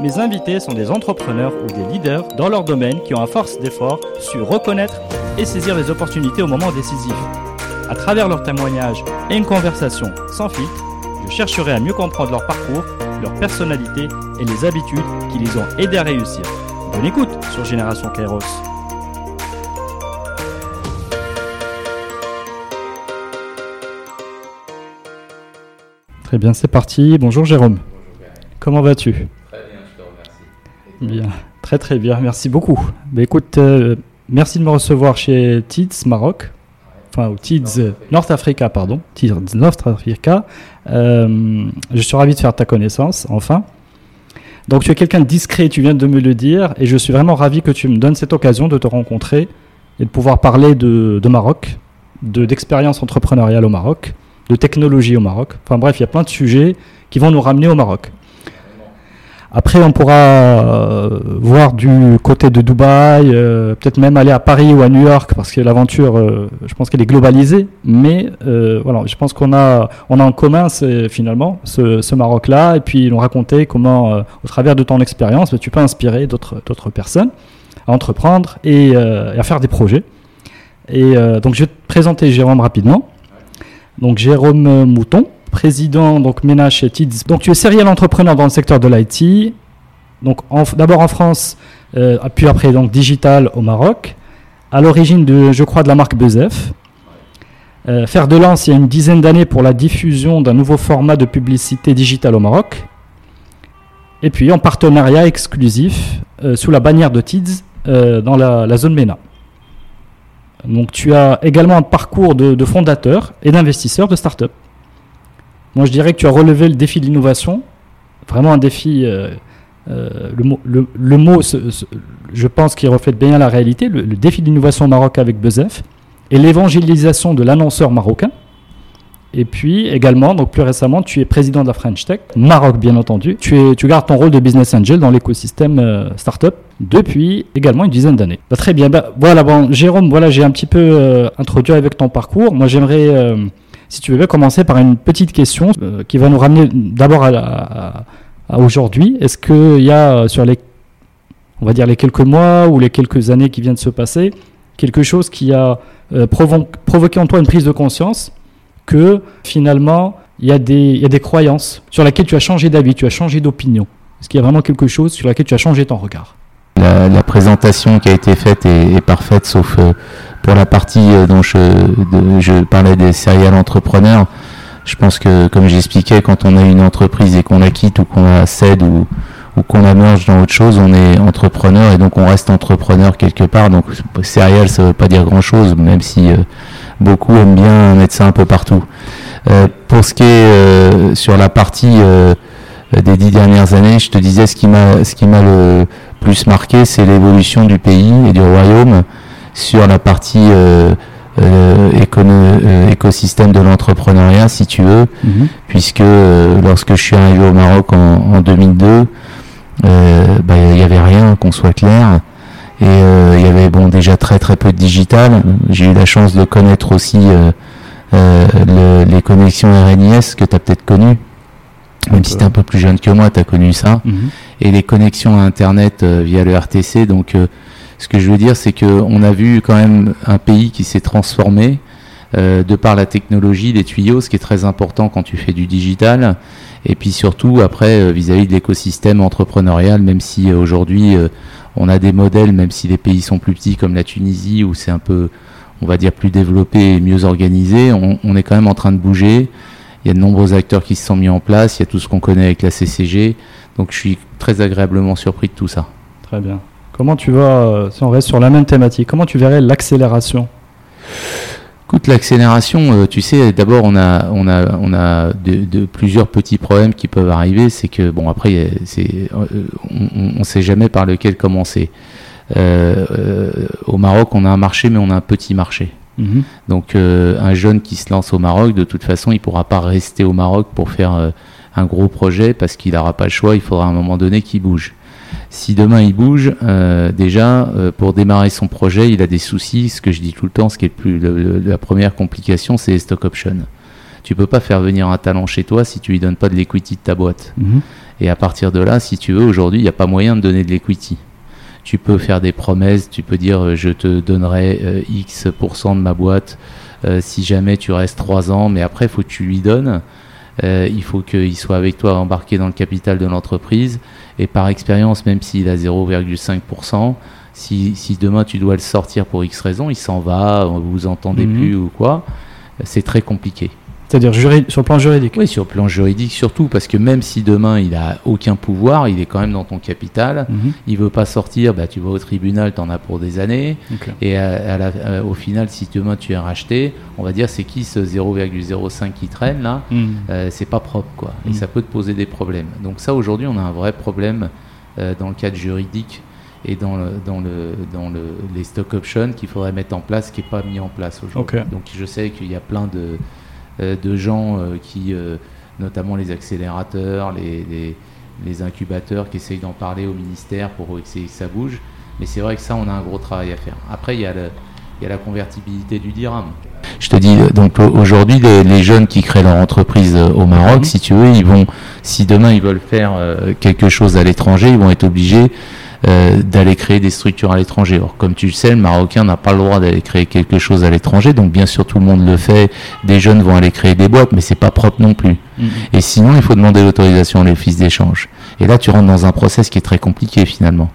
Mes invités sont des entrepreneurs ou des leaders dans leur domaine qui ont à force d'effort su reconnaître et saisir les opportunités au moment décisif. À travers leurs témoignages et une conversation sans filtre, je chercherai à mieux comprendre leur parcours, leur personnalité et les habitudes qui les ont aidés à réussir. Bonne écoute sur Génération Kairos. Très bien, c'est parti. Bonjour Jérôme. Comment vas-tu? Bien, très très bien, merci beaucoup. Bah, écoute, euh, merci de me recevoir chez TIDS Maroc, enfin TIDS North Africa, pardon, TIDS North Africa. Euh, je suis ravi de faire ta connaissance, enfin. Donc tu es quelqu'un de discret, tu viens de me le dire, et je suis vraiment ravi que tu me donnes cette occasion de te rencontrer et de pouvoir parler de, de Maroc, de d'expérience entrepreneuriale au Maroc, de technologie au Maroc. Enfin bref, il y a plein de sujets qui vont nous ramener au Maroc. Après, on pourra euh, voir du côté de Dubaï, euh, peut-être même aller à Paris ou à New York, parce que l'aventure, euh, je pense qu'elle est globalisée. Mais voilà, je pense qu'on a, on a en commun finalement ce, Maroc-là, et puis nous raconter comment, au travers de ton expérience, tu peux inspirer d'autres, personnes à entreprendre et, à faire des projets. Et donc, je vais te présenter Jérôme rapidement. Donc, Jérôme Mouton président donc Ménage chez TIDS. Donc tu es serial entrepreneur dans le secteur de l'IT. Donc d'abord en France, euh, puis après donc digital au Maroc. À l'origine de, je crois, de la marque Bezef. Euh, faire de lance il y a une dizaine d'années pour la diffusion d'un nouveau format de publicité digitale au Maroc. Et puis en partenariat exclusif euh, sous la bannière de TIDS dans la, la zone MENA. Donc tu as également un parcours de, de fondateur et d'investisseur de start-up. Moi, je dirais que tu as relevé le défi de l'innovation, vraiment un défi. euh, euh, le mot, je pense qu'il reflète bien la réalité. Le, défi de l'innovation au Maroc avec Bezef et l'évangélisation de l'annonceur marocain. Et puis également, donc plus récemment, tu es président de la French Tech, Maroc bien entendu. Tu, es, tu gardes ton rôle de business angel dans l'écosystème euh, startup depuis également une dizaine d'années. Bah, très bien. Bah, voilà, bon, Jérôme, voilà, j'ai un petit peu euh, introduit avec ton parcours. Moi, j'aimerais si tu veux bien commencer par une petite question euh, qui va nous ramener d'abord à, aujourd'hui. Est-ce qu'il y a euh, sur les, on va dire les quelques mois ou les quelques années qui viennent de se passer, quelque chose qui a euh, provo- provoqué en toi une prise de conscience que finalement il y, a des, y a des croyances sur lesquelles tu as changé d'avis, tu as changé d'opinion? Est-ce qu'il y a vraiment quelque chose sur laquelle tu as changé ton regard? La, présentation qui a été faite est, parfaite, sauf pour la partie euh, dont je, je parlais des serial entrepreneurs. Je pense que, comme j'expliquais, quand on a une entreprise et qu'on la quitte ou qu'on la cède ou, ou qu'on la merge dans autre chose, on est entrepreneur et donc on reste entrepreneur quelque part. Donc serial, ça veut pas dire grand-chose, même si euh, beaucoup aiment bien mettre ça un peu partout. Euh, pour ce qui est euh, sur la partie euh, des dix dernières années, je te disais ce qui m'a ce qui m'a le plus marqué, c'est l'évolution du pays et du royaume sur la partie euh, euh, euh, écosystème de l'entrepreneuriat, si tu veux, puisque euh, lorsque je suis arrivé au Maroc en, en 2002, euh, bah, il n'y avait rien, qu'on soit clair. Et euh, il y avait bon déjà très très peu de digital. J'ai eu la chance de connaître aussi euh, euh, le- les connexions RNIS que tu as peut-être connues. Même si tu es un peu plus jeune que moi, tu as connu ça Mhm. et les connexions à Internet via le RTC. Donc, euh, ce que je veux dire, c'est que on a vu quand même un pays qui s'est transformé euh, de par la technologie, les tuyaux, ce qui est très important quand tu fais du digital. Et puis surtout, après, euh, vis-à-vis de l'écosystème entrepreneurial, même si euh, aujourd'hui on a des modèles, même si les pays sont plus petits comme la Tunisie, où c'est un peu, on va dire, plus développé et mieux organisé, on, on est quand même en train de bouger. Il y a de nombreux acteurs qui se sont mis en place, il y a tout ce qu'on connaît avec la CCG. Donc je suis très agréablement surpris de tout ça. Très bien. Comment tu vois, euh, si on reste sur la même thématique, comment tu verrais l'accélération Écoute, l'accélération, euh, tu sais, d'abord on a, on a, on a de, de plusieurs petits problèmes qui peuvent arriver. C'est que bon, après, c'est, euh, on ne sait jamais par lequel commencer. Euh, euh, au Maroc, on a un marché, mais on a un petit marché. Mhm. Donc un jeune qui se lance au Maroc, de toute façon, il pourra pas rester au Maroc pour faire un gros projet parce qu'il n'aura pas le choix, il faudra à un moment donné qu'il bouge. Si demain il bouge, euh, déjà euh, pour démarrer son projet, il a des soucis. Ce que je dis tout le temps, ce qui est le plus, la première complication, c'est les stock options. Tu peux pas faire venir un talent chez toi si tu lui donnes pas de l'equity de ta boîte. Mhm. Et à partir de là, si tu veux, aujourd'hui, il n'y a pas moyen de donner de l'equity. Tu peux faire des promesses, tu peux dire euh, je te donnerai X de ma boîte si jamais tu restes 3 ans, mais après, il faut que tu lui donnes. il faut qu'il soit avec toi embarqué dans le capital de l'entreprise. Et par expérience, même s'il a 0,5%, si, si, demain tu dois le sortir pour X raison, il s'en va, vous vous entendez mhm. plus ou quoi, c'est très compliqué. C'est-à-dire sur le plan juridique Oui, sur le plan juridique surtout, parce que même si demain il a aucun pouvoir, il est quand même dans ton capital, il mhm. il veut pas sortir, bah, tu vas au tribunal, tu en as pour des années, et euh, au final, si demain tu es racheté, on va dire c'est qui ce 0,05 qui traîne là, mhm. euh, c'est pas propre quoi, et mhm. ça peut te poser des problèmes. Donc ça aujourd'hui on a un vrai problème euh, dans le cadre juridique et dans, le, dans, le, dans le, les stock options qu'il faudrait mettre en place, qui n'est pas mis en place aujourd'hui. Donc je sais qu'il y a plein de de gens euh, qui, euh, notamment les accélérateurs, les, les, incubateurs, qui essayent d'en parler au ministère pour essayer que ça bouge. Mais c'est vrai que ça, on a un gros travail à faire. Après, il y a, il y a la convertibilité du dirham. Je te dis, donc aujourd'hui, les, jeunes qui créent leur entreprise au Maroc, mhm. si tu veux, ils vont, si demain ils veulent faire quelque chose à l'étranger, ils vont être obligés euh, d'aller créer des structures à l'étranger. Or, comme tu le sais, le Marocain n'a pas le droit d'aller créer quelque chose à l'étranger, donc bien sûr tout le monde le fait. Des jeunes vont aller créer des boîtes, mais c'est pas propre non plus. Mm-hmm. Et sinon, il faut demander l'autorisation à l'office d'échange. Et là, tu rentres dans un process qui est très compliqué finalement,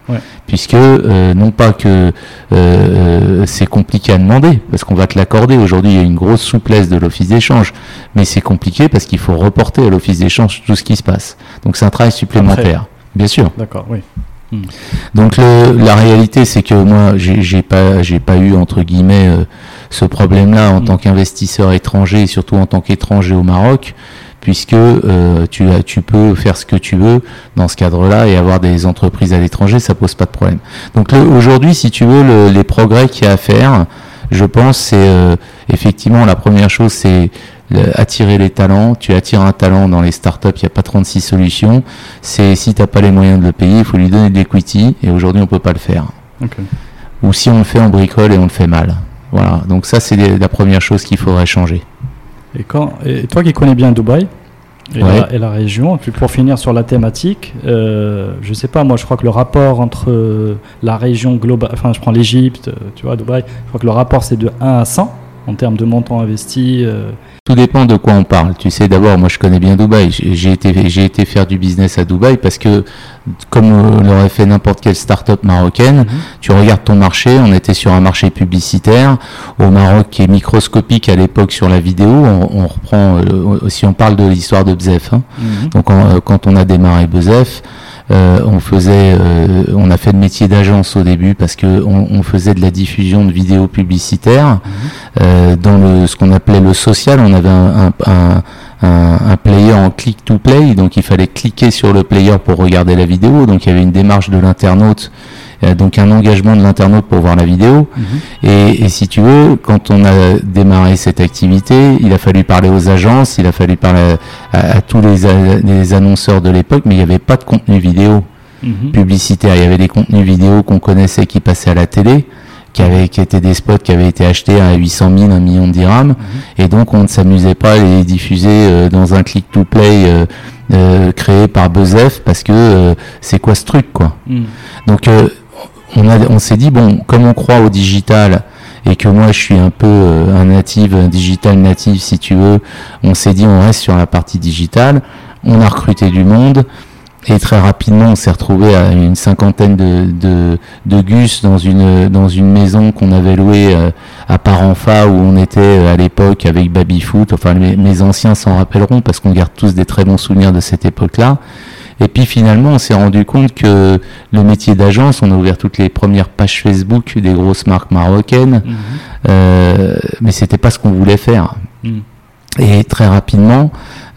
puisque euh, non pas que euh, c'est compliqué à demander, parce qu'on va te l'accorder. Aujourd'hui, il y a une grosse souplesse de l'office d'échange, mais c'est compliqué parce qu'il faut reporter à l'office d'échange tout ce qui se passe. Donc c'est un travail supplémentaire. Bien sûr. D'accord, oui. Hmm. Donc la réalité, c'est que moi, j'ai pas, j'ai pas eu entre guillemets euh, ce problème-là en hmm. tant qu'investisseur étranger, et surtout en tant qu'étranger au Maroc, puisque euh, tu, as, tu peux faire ce que tu veux dans ce cadre-là et avoir des entreprises à l'étranger, ça pose pas de problème. Donc aujourd'hui, si tu veux, les progrès qu'il y a à faire, je pense, c'est euh, effectivement la première chose, c'est attirer les talents. Tu attires un talent dans les startups, il n'y a pas 36 solutions. C'est si tu n'as pas les moyens de le payer, il faut lui donner de l'equity. Et aujourd'hui, on ne peut pas le faire. Ou si on le fait, on bricole et on le fait mal. Voilà. Donc ça, c'est la première chose qu'il faudrait changer. Et, quand, et toi qui connais bien Dubaï et, la, région, puis pour finir sur la thématique, euh, je sais pas, moi je crois que le rapport entre euh, la région globale, enfin je prends l'Égypte, euh, tu vois, Dubaï, je crois que le rapport c'est de 1 à 100 en termes de montant investi. Euh, tout dépend de quoi on parle. Tu sais, d'abord, moi, je connais bien Dubaï. J'ai été, j'ai été faire du business à Dubaï parce que, comme euh, l'aurait fait n'importe quelle start-up marocaine, mhm. tu regardes ton marché. On était sur un marché publicitaire au Maroc qui est microscopique à l'époque sur la vidéo. On, reprend, euh, si on parle de l'histoire de Bzef. Hein. Mhm. Donc, quand on a démarré Bzef, euh, on faisait, euh, on a fait le métier d'agence au début parce que on, faisait de la diffusion de vidéos publicitaires mhm. euh, dans le, ce qu'on appelait le social. On avait un, un, un, player en click to play, donc il fallait cliquer sur le player pour regarder la vidéo. Donc il y avait une démarche de l'internaute donc un engagement de l'internaute pour voir la vidéo. Mhm. Et, si tu veux, quand on a démarré cette activité, il a fallu parler aux agences, il a fallu parler à, tous les, annonceurs de l'époque, mais il n'y avait pas de contenu vidéo mhm. publicitaire. Il y avait des contenus vidéo qu'on connaissait qui passaient à la télé. Qui, avaient, qui étaient des spots qui avaient été achetés à 800 000, 1 million de dirhams, mhm. et donc on ne s'amusait pas à les diffuser euh, dans un click-to-play euh, euh, créé par Bezef parce que c'est quoi ce truc quoi. Donc on, s'est dit, bon, comme on croit au digital, et que moi je suis un peu euh, un natif, un digital natif si tu veux, on s'est dit on reste sur la partie digitale, on a recruté du monde et très rapidement on s'est retrouvé à une cinquantaine de, de, gus dans une, dans une maison qu'on avait louée euh, à Paranfa où on était euh, à l'époque avec Babyfoot, enfin mes anciens s'en rappelleront parce qu'on garde tous des très bons souvenirs de cette époque-là. Et puis finalement, on s'est rendu compte que le métier d'agence, on a ouvert toutes les premières pages Facebook des grosses marques marocaines, mhm. euh, mais c'était pas ce qu'on voulait faire. Mhm. Et très rapidement,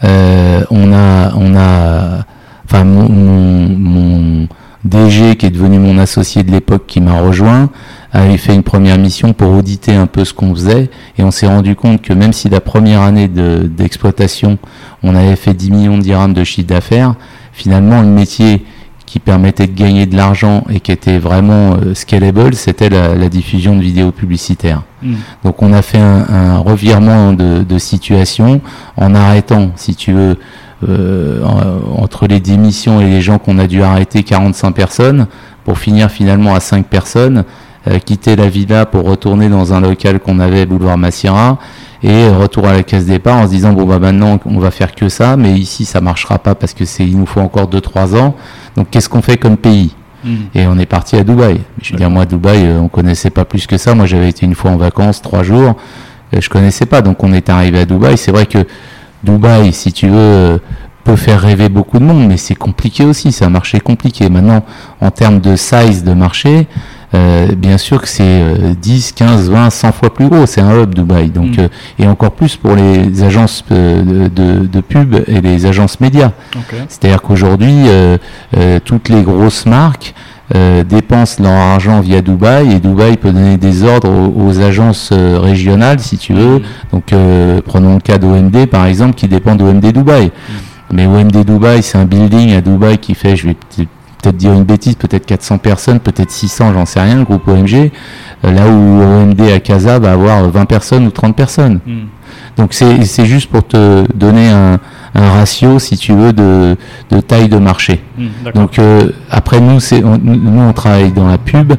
euh, on a, on a, enfin mon, mon, DG, qui est devenu mon associé de l'époque, qui m'a rejoint, avait fait une première mission pour auditer un peu ce qu'on faisait, et on s'est rendu compte que même si la première année d'exploitation, on avait fait 10 millions de dirhams de chiffre d'affaires, finalement, le métier qui permettait de gagner de l'argent et qui était vraiment euh, scalable, c'était la, diffusion de vidéos publicitaires. Hmm. Donc on a fait un, revirement de, situation en arrêtant, si tu veux, euh, entre les démissions et les gens qu'on a dû arrêter, 45 personnes, pour finir finalement à 5 personnes, quitter la villa pour retourner dans un local qu'on avait, boulevard Massira, et retour à la caisse départ en se disant bon bah maintenant on va faire que ça, mais ici ça marchera pas parce que c'est il nous faut encore 2-3 ans. Donc qu'est-ce qu'on fait comme pays hmm. Et on est parti à Dubaï. Je veux dire moi Dubaï euh, on connaissait pas plus que ça. Moi j'avais été une fois en vacances trois jours, euh, je connaissais pas. Donc on est arrivé à Dubaï. C'est vrai que Dubaï, si tu veux, euh, peut faire rêver beaucoup de monde, mais c'est compliqué aussi. C'est un marché compliqué. Maintenant, en termes de size de marché, euh, bien sûr que c'est 10, 15, 20, 100 fois plus gros. C'est un hub Dubaï. Donc, mm. euh, et encore plus pour les agences euh, de, de, pub et les agences médias. C'est-à-dire qu'aujourd'hui, toutes les grosses marques dépensent leur argent via Dubaï et Dubaï peut donner des ordres aux, agences régionales, si tu veux. Mm. Donc, prenons le cas d'OMD par exemple, qui dépend d'OMD Dubaï. Mm. Mais OMD Dubaï, c'est un building à Dubaï qui fait, je vais peut-être dire une bêtise, peut-être 400 personnes, peut-être 600, j'en sais rien, le groupe OMG, euh, là où OMD à Casa va avoir 20 personnes ou 30 personnes. Hmm. Donc c'est juste pour te donner un, ratio, si tu veux, de, taille de marché. Hmm, Donc euh, après, nous, on, nous, on travaille dans la pub.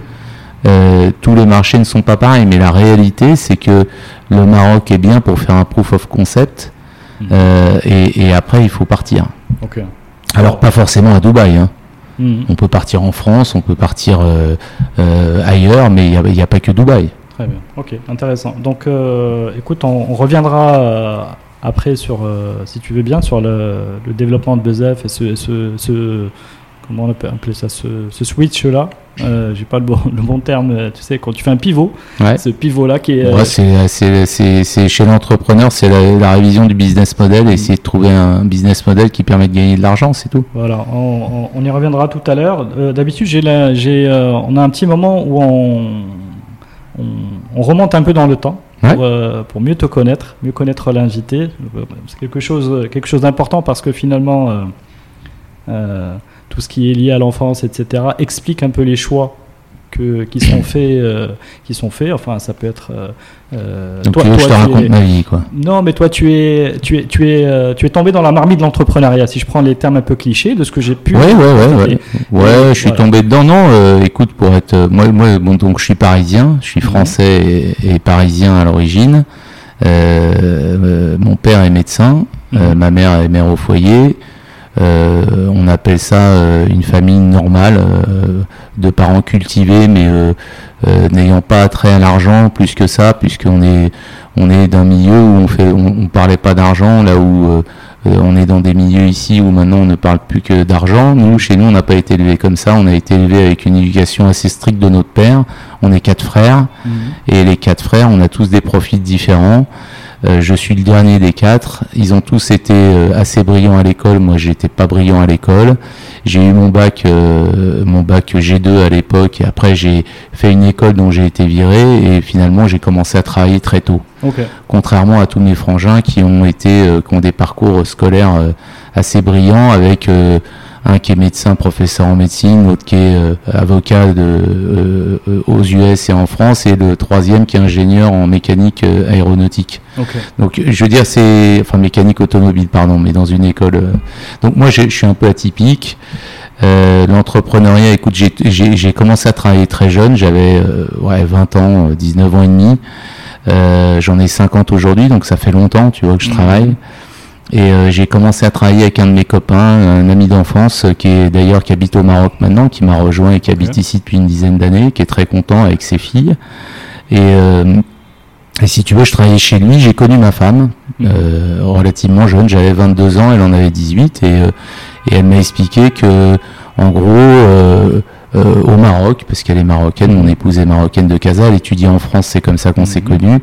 Euh, tous les marchés ne sont pas pareils, mais la réalité, c'est que le Maroc est bien pour faire un proof of concept, hmm. et, après, il faut partir. Alors, pas forcément à Dubaï. Hein. Mhm. On peut partir en France, on peut partir euh, euh, ailleurs, mais il n'y a, pas que Dubaï. Très bien, ok, intéressant. Donc, euh, écoute, on, reviendra après sur, si tu veux bien, sur le, développement de BZF et ce comment on peut appeler ça, ce, switch là. Euh, j'ai pas le bon, le bon terme, tu sais, quand tu fais un pivot, ce pivot là qui est. Ouais, c'est chez l'entrepreneur, c'est la, révision du business model et essayer de trouver un business model qui permet de gagner de l'argent, c'est tout. Voilà, on, y reviendra tout à l'heure. Euh, d'habitude, j'ai euh, on a un petit moment où on, on, remonte un peu dans le temps. Pour, pour, mieux te connaître, mieux connaître l'invité. C'est quelque chose, quelque chose d'important parce que finalement, tout ce qui est lié à l'enfance, etc., explique un peu les choix que, qui sont faits, euh, qui sont faits. Enfin, ça peut être. Euh, euh toi, je te raconte ma vie, quoi. Non, mais toi, tu es, tu es, tu es, tu es tombé dans la marmite de l'entrepreneuriat. Si je prends les termes un peu clichés de ce que j'ai pu. Oui, ouais, ouais, ouais. Ouais, je suis tombé dedans. Non, écoute, pour être, moi, moi, bon, donc, je suis parisien. Je suis mhm. français et, parisien à l'origine. mon père est médecin. Mhm. ma mère est mère au foyer. Euh, on appelle ça euh, une famille normale euh, de parents cultivés mais n'ayant pas trait à l'argent plus que ça puisqu'on est on est d'un milieu où on fait on, parlait pas d'argent là où on est dans des milieux ici où maintenant on ne parle plus que d'argent. Nous, chez nous, on n'a pas été élevé comme ça. On a été élevé avec une éducation assez stricte de notre père. On est quatre frères. Mmh. Et les quatre frères, on a tous des profils différents. Euh, je suis le dernier des quatre. Ils ont tous été euh, assez brillants à l'école. Moi, j'étais pas brillant à l'école. J'ai eu mon bac, euh, mon bac G2 à l'époque, et après j'ai fait une école dont j'ai été viré, et finalement j'ai commencé à travailler très tôt. Contrairement à tous mes frangins qui ont été, qui ont des parcours scolaires assez brillants avec un qui est médecin, professeur en médecine, l'autre qui est euh, avocat de, euh, euh, aux US et en France, et le troisième qui est ingénieur en mécanique aéronautique. Donc je veux dire, c'est enfin mécanique automobile, pardon, mais dans une école. donc moi, je suis un peu atypique. L'entrepreneuriat, écoute, j'ai commencé à travailler très jeune, j'avais ouais, 20 ans, 19 ans et demi. J'en ai 50 aujourd'hui, donc ça fait longtemps, tu vois, que je mmh. travaille. Et euh, j'ai commencé à travailler avec un de mes copains, un ami d'enfance, euh, qui est d'ailleurs qui habite au Maroc maintenant, qui m'a rejoint et qui habite ici depuis une dizaine d'années, qui est très content avec ses filles. Et, euh, et si tu veux, je travaillais chez lui, j'ai connu ma femme, mmh. relativement jeune, j'avais 22 ans, elle en avait 18, et, et elle m'a expliqué que, en gros, euh, au Maroc, parce qu'elle est marocaine, mon épouse est marocaine de Casa, elle étudie en France, c'est comme ça qu'on s'est Mhm. connus.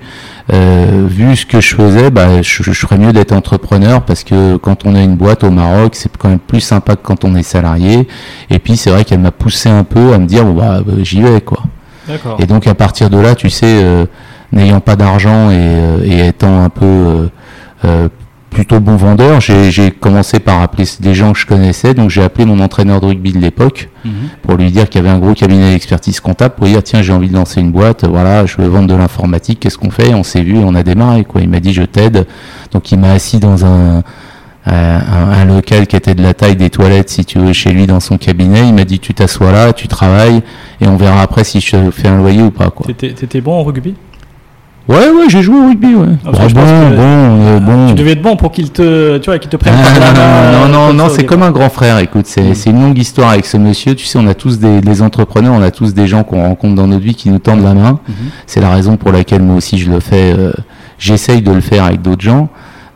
Euh, vu ce que je faisais, bah, je, je ferais mieux d'être entrepreneur parce que quand on a une boîte au Maroc, c'est quand même plus sympa que quand on est salarié. Et puis c'est vrai qu'elle m'a poussé un peu à me dire, bon, bah, bah, j'y vais quoi. D'accord. Et donc à partir de là, tu sais, euh, n'ayant pas d'argent et, euh, et étant un peu euh, euh, plutôt bon vendeur, j'ai commencé par appeler des gens que je connaissais. Donc j'ai appelé mon entraîneur de rugby de l'époque Mhm. pour lui dire qu'il y avait un gros cabinet d'expertise comptable pour lui dire tiens j'ai envie de lancer une boîte, voilà je veux vendre de l'informatique, qu'est-ce qu'on fait? On s'est vu, on a démarré quoi. Il m'a dit je t'aide. Donc il m'a assis dans un euh, un, un local qui était de la taille des toilettes, si tu veux, chez lui dans son cabinet. Il m'a dit tu t'assois là, tu travailles, et on verra après si je te fais un loyer ou pas. Quoi. T'étais bon au rugby? Ouais, ouais, j'ai joué au rugby, ouais. Ah, bon, que- bon, euh, bon. Tu devais être bon pour qu'il te, tu vois, qu'il te prenne Ah, non, non, comme non, au c'est comme un grand frère. Écoute, c'est Mm. c'est une longue histoire avec ce monsieur. Tu sais, on a tous des entrepreneurs, on a tous des gens qu'on rencontre dans notre vie qui nous tendent la main. Mhm. C'est la raison pour laquelle moi aussi je le fais. euh, J'essaye de le faire avec d'autres gens.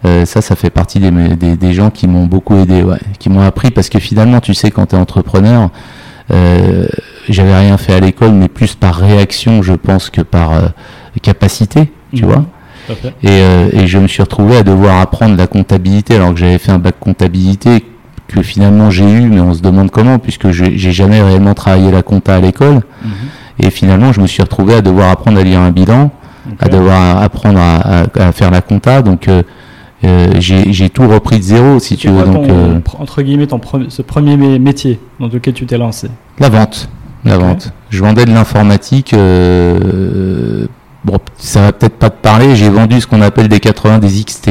Euh, ça, ça fait partie des, des, des gens qui m'ont beaucoup aidé, ouais, qui m'ont appris parce que finalement, tu sais, quand tu es entrepreneur, euh, j'avais rien fait à l'école, mais plus par réaction, je pense, que par euh, capacité, tu Mhm. vois. Et, euh, et je me suis retrouvé à devoir apprendre la comptabilité alors que j'avais fait un bac comptabilité que finalement j'ai eu, mais on se demande comment, puisque je j'ai jamais réellement travaillé la compta à l'école. Mhm. Et finalement, je me suis retrouvé à devoir apprendre à lire un bilan, à devoir apprendre à, à- à faire la compta. Donc, euh, euh, j'ai tout repris de zéro, si tu veux. Donc, euh, entre guillemets, ton pre- ce premier mé- métier dans lequel tu t'es lancé? La vente. La vente. Je vendais de l'informatique. euh, bon, ça va peut-être pas te parler. J'ai vendu ce qu'on appelle des 80 des XT.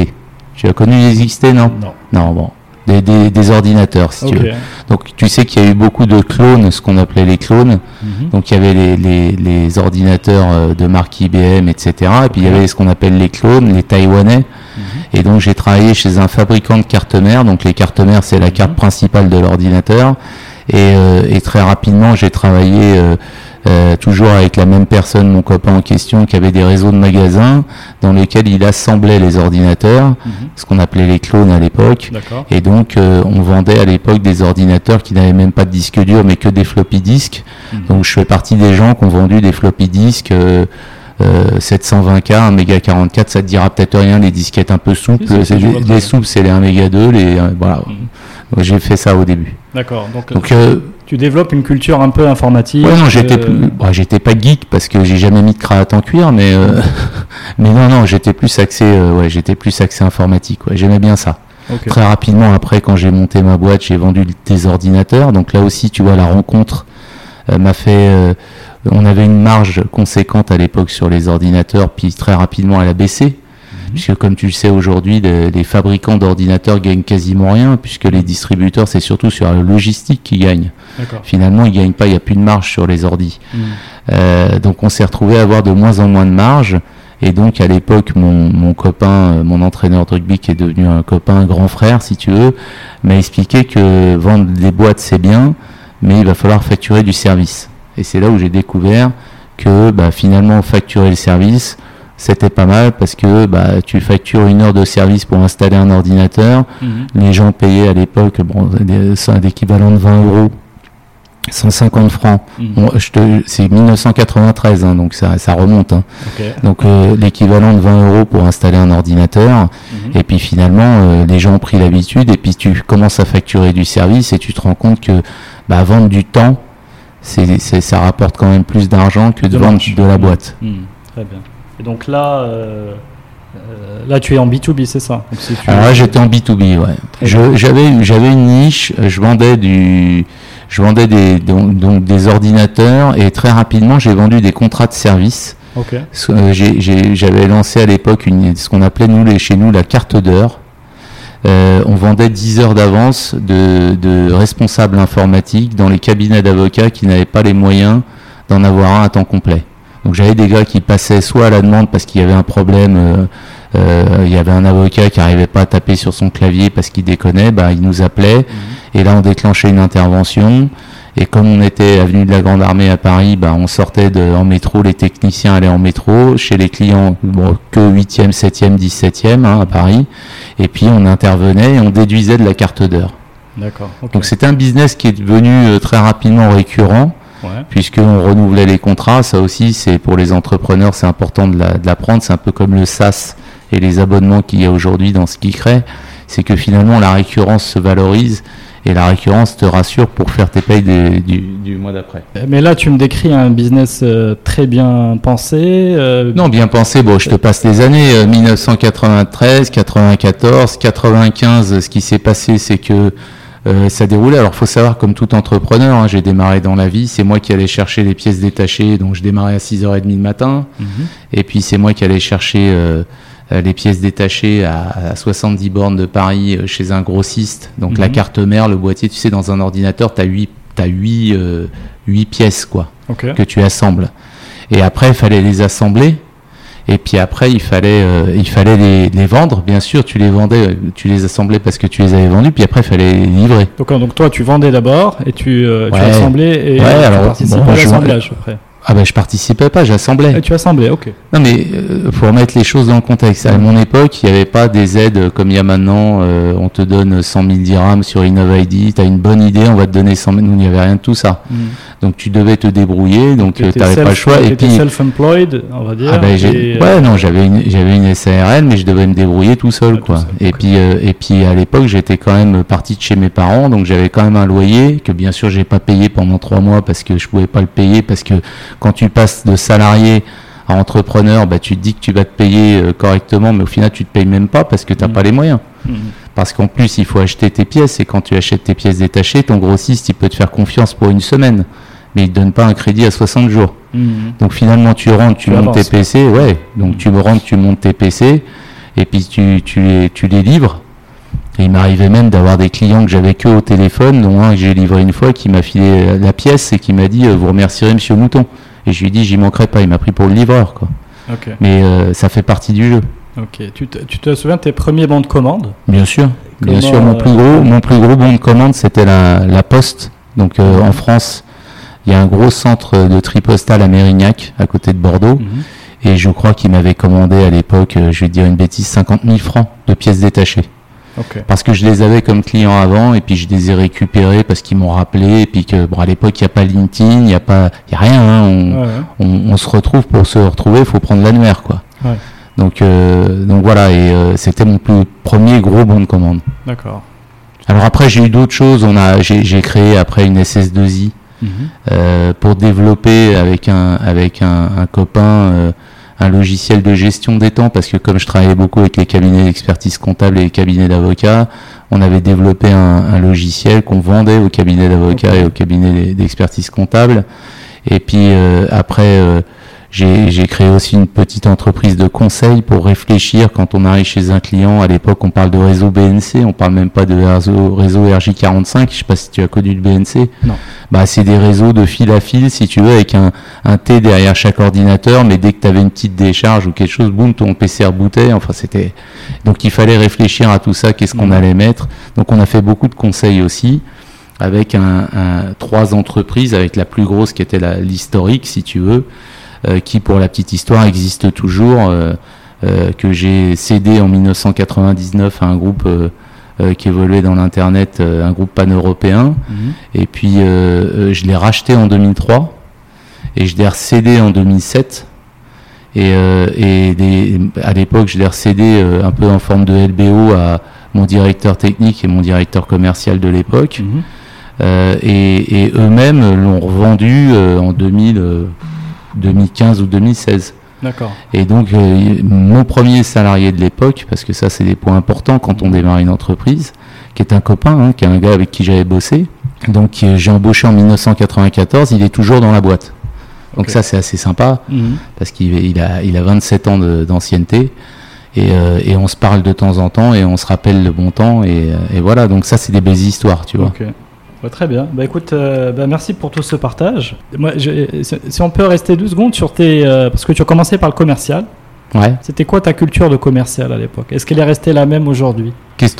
Tu as connu les XT, non Non. Non, bon. Des, des, des ordinateurs, si tu veux. Donc, tu sais qu'il y a eu beaucoup de clones, ce qu'on appelait les clones. Mhm. Donc, il y avait les, les, les ordinateurs euh, de marque IBM, etc. Et puis, il y avait ce qu'on appelle les clones, les Taïwanais. Mhm. Et donc, j'ai travaillé chez un fabricant de cartes mères. Donc, les cartes mères, c'est la carte Mhm. principale de l'ordinateur. Et, euh, et très rapidement, j'ai travaillé euh, euh, toujours avec la même personne, mon copain en question, qui avait des réseaux de magasins dans lesquels il assemblait les ordinateurs, Mhm. ce qu'on appelait les clones à l'époque. Et donc, euh, on vendait à l'époque des ordinateurs qui n'avaient même pas de disque dur, mais que des floppy disques. Mhm. Donc, je fais partie des gens qui ont vendu des floppy disques euh, euh, 720K, 1 méga 44. Ça te dira peut-être rien, les disquettes un peu souples. Les souples, c'est les 1 méga 2. Les, euh, voilà. Mhm. J'ai fait ça au début. D'accord. Donc, Donc, euh, tu développes une culture un peu informatique. Ouais, non, j'étais, euh, plus- bon, j'étais pas geek parce que j'ai jamais mis de cravate en cuir, mais euh, mais non, non, j'étais plus axé, euh, ouais, j'étais plus axé informatique. Ouais, j'aimais bien ça. Très rapidement après, quand j'ai monté ma boîte, j'ai vendu des ordinateurs. Donc là aussi, tu vois, la rencontre euh, m'a fait. euh, on avait une marge conséquente à l'époque sur les ordinateurs, puis très rapidement elle a baissé. Puisque comme tu le sais aujourd'hui, les, les fabricants d'ordinateurs gagnent quasiment rien, puisque les distributeurs, c'est surtout sur la logistique qui gagnent. Finalement, ils gagnent pas, il n'y a plus de marge sur les ordis. Mhm. Euh, donc on s'est retrouvé à avoir de moins en moins de marge. Et donc à l'époque, mon, mon copain, euh, mon entraîneur de rugby, qui est devenu un copain, un grand frère, si tu veux, m'a expliqué que vendre des boîtes c'est bien, mais il va falloir facturer du service. Et c'est là où j'ai découvert que bah, finalement facturer le service, c'était pas mal parce que bah, tu factures une heure de service pour installer un ordinateur. Mhm. Les gens payaient à l'époque, bon, des- c'est un équivalent de 20 euros, 150 francs. Mhm. Bon, je te, c'est 1993, hein, donc ça, ça remonte. hein. Donc euh, l'équivalent de 20 euros pour installer un ordinateur. Mhm. Et puis finalement, euh, les gens ont pris l'habitude. Et puis tu commences à facturer du service et tu te rends compte que bah, vendre du temps, c'est, ça rapporte quand même plus d'argent que de De vendre de la boîte. Mhm. Très bien. Et donc là, euh, euh, là, tu es en B2B, c'est ça? Donc, si tu- Alors là, j'étais en B2B, ouais. J'avais, j'avais une niche, je vendais du, je vendais des, donc, donc des ordinateurs et très rapidement, j'ai vendu des contrats de service. Euh, J'avais lancé à l'époque ce qu'on appelait nous les, chez nous la carte d'heure. Euh, on vendait 10 heures d'avance de, de responsables informatiques dans les cabinets d'avocats qui n'avaient pas les moyens d'en avoir un à temps complet. Donc j'avais des gars qui passaient soit à la demande parce qu'il y avait un problème, euh, euh, il y avait un avocat qui n'arrivait pas à taper sur son clavier parce qu'il déconnait, bah, il nous appelait et là on déclenchait une intervention. Et comme on était avenue de la Grande Armée à Paris, bah, on sortait de, en métro, les techniciens allaient en métro, chez les clients, bon, que 8e, 7e, 17e hein, à Paris, et puis on intervenait et on déduisait de la carte d'heure. D'accord. Donc c'était un business qui est devenu euh, très rapidement récurrent, Ouais. puisqu'on renouvelait les contrats. Ça aussi, c'est pour les entrepreneurs, c'est important de la- de. C'est un peu comme le SaaS et les abonnements qu'il y a aujourd'hui dans ce qui crée. C'est que finalement, la récurrence se valorise et la récurrence te rassure pour faire tes payes des- du, du mois d'après. Mais là, tu me décris un business euh, très bien pensé. euh, Non, bien pensé. Bon, je te passe les années euh, 1993, 94, 95. Ce qui s'est passé, c'est que euh, ça déroulait. Alors, faut savoir, comme tout entrepreneur, hein, j'ai démarré dans la vie. C'est moi qui allais chercher les pièces détachées. Donc, je démarrais à 6h30 le matin. mhm. Et puis, c'est moi qui allais chercher euh, les pièces détachées à, à 70 bornes de Paris euh, chez un grossiste. Donc, la Mhm. carte mère, le boîtier, tu sais, dans un ordinateur, tu as 8, t'as huit, euh, huit pièces, quoi Ok. que tu assembles. Et après, il fallait les assembler. Et puis après, il fallait, euh, il fallait les, les vendre. Bien sûr, tu les vendais, tu les assemblais parce que tu les avais vendus. Puis après, il fallait les livrer. Donc, euh, donc toi, tu vendais d'abord et tu, euh, tu Ouais. assemblais et Ouais, tu alors, participais bon, à l'assemblage après. Ah ben, je participais pas, j'assemblais. Et tu assemblais, ok. Non, mais euh, faut remettre les choses dans le contexte. À mon époque, il n'y avait pas des aides comme il y a maintenant. euh, on te donne 100 000 dirhams sur InnovID. Tu as une bonne idée, on va te donner 100 000. Nous, il n'y avait rien de tout ça. Donc, tu devais te débrouiller. Donc, Tu n'avais pas le choix. Et puis, self-employed, on va dire. Ah ben, et, ouais, euh, non, j'avais une, j'avais une SARL, mais je devais me débrouiller tout seul, Ah, tout quoi. seul, et puis, euh, et puis à l'époque, j'étais quand même parti de chez mes parents, donc j'avais quand même un loyer que bien sûr j'ai pas payé pendant trois mois parce que je pouvais pas le payer parce que quand tu passes de salarié à entrepreneur, bah tu te dis que tu vas te payer euh, correctement, mais au final tu te payes même pas parce que t'as Mhm. pas les moyens. mhm. Parce qu'en plus, il faut acheter tes pièces et quand tu achètes tes pièces détachées, ton grossiste il peut te faire confiance pour une semaine, mais il te donne pas un crédit à 60 jours. Mhm. Donc finalement, tu rentres, tu, Tu montes tes PC, ouais. Donc tu rentres, tu montes tes PC, et puis tu, tu, les, tu les livres. Et il m'arrivait même d'avoir des clients que j'avais que au téléphone, dont un que j'ai livré une fois, qui m'a filé la pièce et qui m'a dit euh, Vous remercierez Monsieur Mouton. Et je lui ai dit J'y manquerai pas. Il m'a pris pour le livreur, quoi. Mais euh, ça fait partie du jeu. Ok. Tu te, tu te souviens de tes premiers bons de commande? Bien sûr. Bien sûr, mon euh, plus gros, mon plus gros bon de commande, c'était la, la Poste. Donc euh, en France, il y a un gros centre de tri postal à Mérignac, à côté de Bordeaux. Mhm. Et je crois qu'il m'avait commandé à l'époque, je vais dire une bêtise, 50 000 francs de pièces détachées. Parce que je les avais comme clients avant, et puis je les ai récupérés parce qu'ils m'ont rappelé, et puis que bon, à l'époque, il n'y a pas LinkedIn, il n'y a pas, y a rien. hein, on, Ouais, on, on se retrouve pour se retrouver, il faut prendre l'annuaire, quoi. Ouais. Donc, euh, donc voilà, et euh, c'était mon plus premier gros bon de commande. D'accord. Alors après, j'ai eu d'autres choses. On a, j'ai créé après une SS2I Mhm. euh, pour développer avec un avec un, un copain un logiciel de gestion des temps parce que comme je travaillais beaucoup avec les cabinets d'expertise comptable et les cabinets d'avocats, on avait développé un, un logiciel qu'on vendait aux cabinets d'avocats et aux cabinets d'expertise comptable. Et puis euh, après, euh, j'ai créé aussi une petite entreprise de conseil pour réfléchir quand on arrive chez un client. À l'époque, on parle de réseau BNC, on parle même pas de réseau, réseau RJ45. Je sais pas si tu as connu le BNC. Non. Bah, c'est des réseaux de fil à fil, si tu veux, avec un, un T derrière chaque ordinateur, mais dès que tu avais une petite décharge ou quelque chose, boum, ton PC rebootait. Enfin, c'était. Donc, il fallait réfléchir à tout ça, qu'est-ce qu'on Mhm. allait mettre. Donc, on a fait beaucoup de conseils aussi, avec un, un- trois entreprises, avec la plus grosse qui était l'historique, si tu veux, qui, pour la petite histoire, existe toujours, euh, euh, que j'ai cédé en 1999 à un groupe euh, euh, qui évoluait dans l'Internet, euh, un groupe pan-européen. Mhm. Et puis, euh, euh, je l'ai racheté en 2003 et je l'ai recédé en 2007. Et, euh, et des- à l'époque, je l'ai recédé euh, un peu en forme de LBO à mon directeur technique et mon directeur commercial de l'époque. Mhm. Euh, et et eux-mêmes l'ont revendu euh, en 2000, euh, 2015 ou 2016. D'accord. Et donc, euh, mon premier salarié de l'époque, parce que ça, c'est des points importants quand on démarre une entreprise, qui est un copain, hein, qui est un gars avec qui j'avais bossé. Donc, euh, j'ai embauché en 1994, il est toujours dans la boîte. Donc, ça, c'est assez sympa, Mhm. parce qu'il il a, il a 27 ans d'ancienneté. Et, euh, et on se parle de temps en temps et on se rappelle le bon temps. Et, et voilà, donc ça, c'est des belles histoires, tu vois. Ok. Ouais, très bien. Bah écoute, euh, bah, merci pour tout ce partage. Moi, je- si on peut rester deux secondes sur tes, euh, parce que tu as commencé par le commercial. Ouais. C'était quoi ta culture de commercial à l'époque? Est-ce qu'elle est restée la même aujourd'hui? Qu'est-ce que,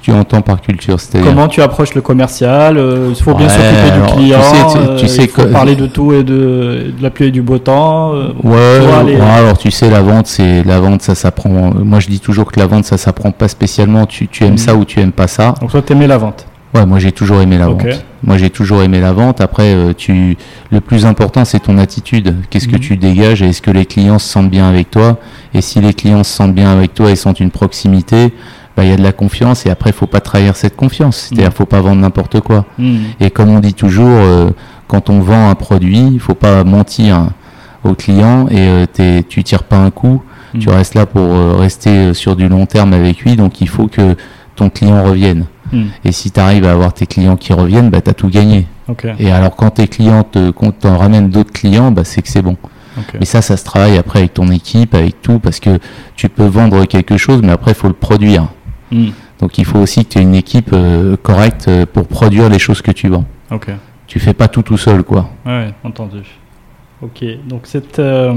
tu entends par culture Comment tu approches le commercial? Euh, Il faut bien s'occuper du tu client. sais, tu- euh, tu sais il faut que- parler de tout et de, de la pluie et du beau temps. euh, Ouais, Pour aller- ouais, alors tu sais, la vente, c'est la vente, ça s'apprend. Moi, je dis toujours que la vente, ça s'apprend pas spécialement. Tu, tu aimes Mhm. ça ou tu aimes pas ça. Donc toi, t'aimais la vente. Ouais, moi j'ai toujours aimé la vente. Moi j'ai toujours aimé la vente. Après, euh, tu, le plus important c'est ton attitude. Qu'est-ce que Mhm. tu dégages et est-ce que les clients se sentent bien avec toi? Et si les clients se sentent bien avec toi et sentent une proximité, bah, il y a de la confiance et après faut pas trahir cette confiance. C'est-à-dire Mhm. faut pas vendre n'importe quoi. Hmm. Et comme on dit toujours, euh, quand on vend un produit, il faut pas mentir au client et euh, t'es- tu tires pas un coup. Tu restes là pour euh, rester euh, sur du long terme avec lui. Donc il faut que ton client revienne. Et si tu arrives à avoir tes clients qui reviennent, bah, tu as tout gagné. Et alors quand tes clients te, quand t'en ramènes d'autres clients, bah, c'est que c'est bon. Mais ça, ça se travaille après avec ton équipe, avec tout, parce que tu peux vendre quelque chose, mais après, il faut le produire. Hmm. Donc il faut aussi que tu aies une équipe euh, correcte euh, pour produire les choses que tu vends. Ok. Tu fais pas tout tout seul, quoi. Ouais, entendu. Ok, donc cette, euh,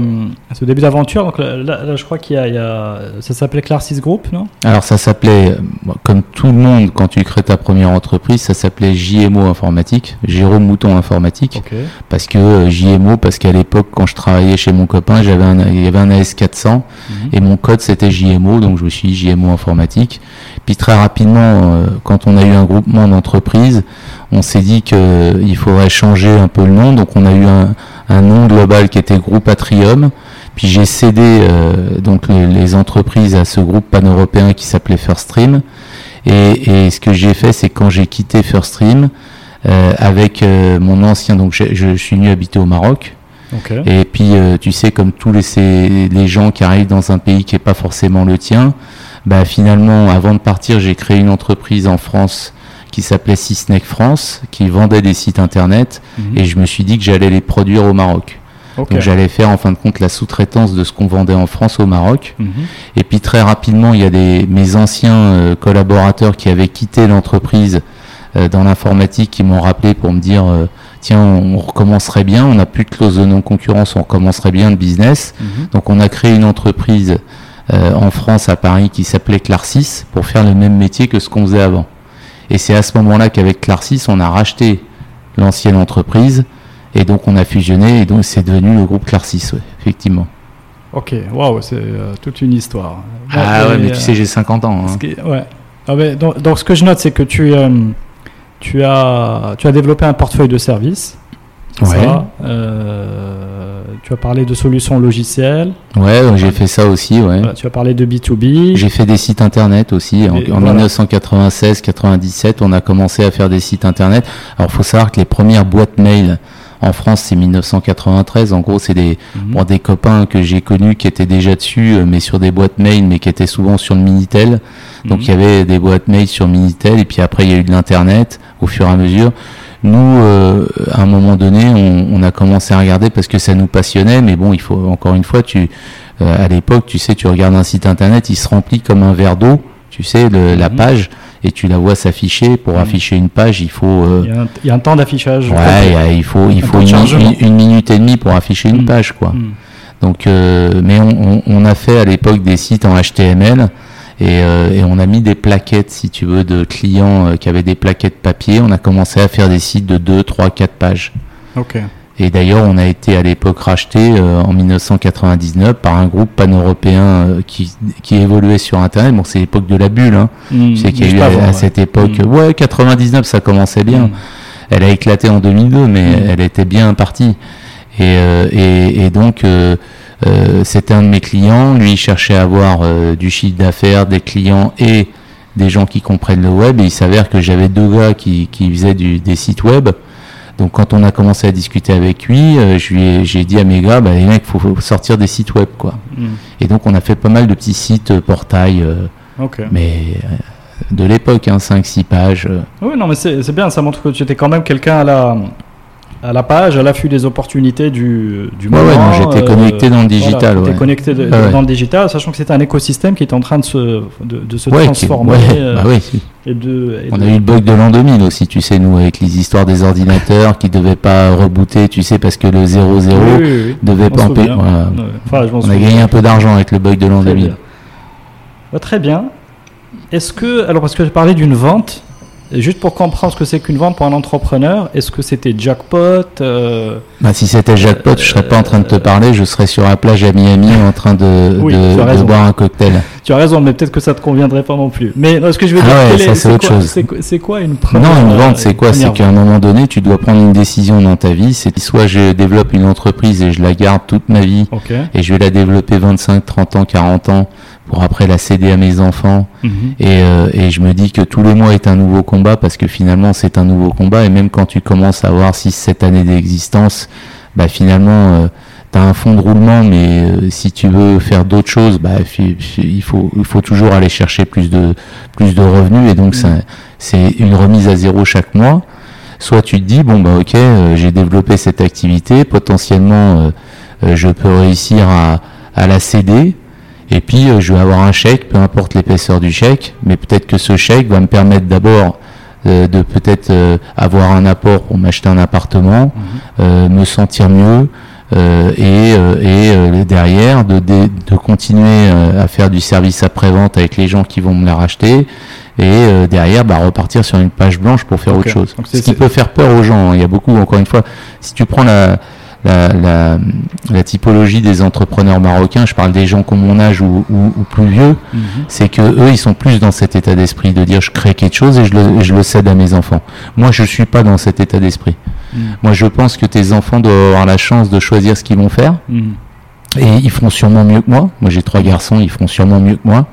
ce début d'aventure, donc là, là- là, je crois qu'il y, a- il y a, ça s'appelait Clarcis Group, non? Alors ça s'appelait, euh, comme tout le monde, quand tu crées ta première entreprise, ça s'appelait JMO Informatique, Jérôme Mouton Informatique. Parce que euh, JMO, parce qu'à l'époque, quand je travaillais chez mon copain, j'avais un, il y avait un AS400 Mhm. et mon code c'était JMO, donc je me suis dit JMO informatique. Puis très rapidement, euh, quand on a eu un groupement d'entreprises, on s'est dit qu'il faudrait changer un peu le nom, donc on a eu un, un nom global qui était Groupe Atrium. Puis j'ai cédé euh, donc les, les entreprises à ce groupe pan-européen qui s'appelait First Stream. Et, et ce que j'ai fait, c'est quand j'ai quitté First Stream, euh, avec euh, mon ancien, donc je, je suis venu habiter au Maroc. Ok. Et puis, euh, tu sais, comme tous les, ces- les gens qui arrivent dans un pays qui n'est pas forcément le tien, bah, finalement, avant de partir, j'ai créé une entreprise en France qui s'appelait Sysnec France, qui vendait des sites internet, Mhm. et je me suis dit que j'allais les produire au Maroc. Donc j'allais faire en fin de compte la sous-traitance de ce qu'on vendait en France au Maroc. Mhm. Et puis très rapidement, il y a des, mes anciens euh, collaborateurs qui avaient quitté l'entreprise euh, dans l'informatique qui m'ont rappelé pour me dire euh, tiens, on recommencerait bien, on n'a plus de clause de non-concurrence, on recommencerait bien le business. Mhm. Donc on a créé une entreprise en France, à Paris, qui s'appelait Clarcis pour faire le même métier que ce qu'on faisait avant. Et c'est à ce moment-là qu'avec Clarcis, on a racheté l'ancienne entreprise et donc on a fusionné et donc c'est devenu le groupe Clarcis, ouais, effectivement. Ok, waouh, c'est euh, toute une histoire. Ah ouais, mais euh, tu sais, j'ai 50 ans. hein. ouais. Ah, mais donc, donc, ce que je note, c'est que tu, euh, tu, as, tu as développé un portefeuille de services. Ouais. ça Euh, tu as parlé de solutions logicielles. Ouais, ouais, j'ai fait ça aussi, ouais. Voilà, tu as parlé de B2B. J'ai fait des sites internet aussi. En, Et en voilà. 1996-97, on a commencé à faire des sites internet. Alors, faut savoir que les premières boîtes mail en France, c'est 1993. En gros, c'est des, Mhm. bon, des copains que j'ai connus qui étaient déjà dessus, euh, mais sur des boîtes mail, mais qui étaient souvent sur le Minitel. Donc, Mhm. il y avait des boîtes mail sur Minitel, et puis après, il y a eu de l'internet au fur et à mesure. Nous, euh, à un moment donné, on, on a commencé à regarder parce que ça nous passionnait, mais bon, il faut encore une fois, tu, euh, à l'époque, tu sais, tu regardes un site internet, il se remplit comme un verre d'eau, tu sais, le- la Mhm. page, et tu la vois s'afficher. Pour Mhm. afficher une page, il faut, euh, Il y, a un, il y a un temps d'affichage. ouais, il y a- il faut, il Un faut une, minute et demie pour afficher une Mhm. page, quoi. Donc, euh, mais on, on- on a fait à l'époque des sites en HTML et, euh, et on a mis des plaquettes, si tu veux, de clients euh, qui avaient des plaquettes papier. On a commencé à faire des sites de 2, 3, 4 pages. Ok. Et d'ailleurs, on a été à l'époque racheté euh, en 1999 par un groupe pan-européen euh, qui, qui évoluait sur Internet. Bon, c'est l'époque de la bulle. Hein. Sais qu'il y a eu à, avant, à ouais. cette époque, Mhm. ouais, 99, ça commençait bien. Mhm. Elle a éclaté en 2002, mais Mm. elle était bien partie. Et, euh, et, et donc, euh, c'était un de mes clients. Lui, il cherchait à avoir euh, du chiffre d'affaires, des clients et des gens qui comprennent le web. Et il s'avère que j'avais deux gars qui, qui faisaient du, des sites web. Donc, quand on a commencé à discuter avec lui, euh, je lui ai, j'ai dit à mes gars, bah, les mecs, faut, faut sortir des sites web, quoi. Mhm. Et donc, on a fait pas mal de petits sites euh, portail, Ok. mais de l'époque, hein, 5-6 pages. euh. Oui, non, mais c'est bien, ça montre que tu étais quand même quelqu'un à la, à la page, à l'affût des opportunités du, du Ouais, moment. ouais, non, j'étais euh, connecté dans le digital, Voilà, ouais. connecté de- Ah ouais. dans le digital, sachant que c'était un écosystème qui était en train de se, de, de se Ouais, qui- transformer. ouais, euh, bah oui, si. et de, et On a eu le bug de l'an 2000 aussi, tu sais, nous, avec les histoires des ordinateurs qui devaient pas rebooter, tu sais, parce que le 0-0 Oui, devait pas. Voilà. Ouais. Enfin, On a gagné un peu d'argent avec le bug de l'an Très 2000. bien. Bah, très bien. Est-ce que, alors parce que j'ai parlé d'une vente, juste pour comprendre ce que c'est qu'une vente pour un entrepreneur, est-ce que c'était jackpot euh, bah, Si c'était jackpot, je serais pas en train de te parler, je serais sur la plage à Miami en train de, de, boire un cocktail. Tu as raison, mais peut-être que ça te conviendrait pas non plus. Mais ce que je veux ah dire, c'est autre chose. C'est quoi une Non, une vente, c'est quoi? C'est qu'à un moment donné, tu dois prendre une décision dans ta vie. C'est soit je développe une entreprise et je la garde toute ma vie, et je vais la développer 25, 30 ans, 40 ans pour après la céder à mes enfants. Mhm. Et, euh, et, je me dis que tous les mois est un nouveau combat parce que finalement c'est un nouveau combat. Et même quand tu commences à avoir 6-7 années d'existence, bah finalement euh, tu as un fond de roulement, mais euh, si tu veux faire d'autres choses, bah, il, faut, il faut toujours aller chercher plus de, plus de revenus. Et donc c'est une remise à zéro chaque mois. Soit tu te dis, bon bah ok, euh, j'ai développé cette activité, potentiellement je peux réussir à, à la céder et puis, euh, je vais avoir un chèque, peu importe l'épaisseur du chèque, mais peut-être que ce chèque va me permettre d'abord euh, de peut-être euh, avoir un apport pour m'acheter un appartement, mhm. me sentir mieux, et, et derrière de, de, continuer à faire du service après-vente avec les gens qui vont me la racheter, et derrière bah, repartir sur une page blanche pour faire autre chose. Ce qui peut faire peur aux gens. Hein. Il y a beaucoup, encore une fois, si tu prends la la, la, typologie des entrepreneurs marocains, je parle des gens comme mon âge ou, ou, plus vieux, mhm. c'est que eux, ils sont plus dans cet état d'esprit de dire je crée quelque chose et je le, je le cède à mes enfants. Moi, je suis pas dans cet état d'esprit. Mhm. Moi, je pense que tes enfants doivent avoir la chance de choisir ce qu'ils vont faire. Mhm. Et ils feront sûrement mieux que moi. Moi, j'ai trois garçons, ils feront sûrement mieux que moi.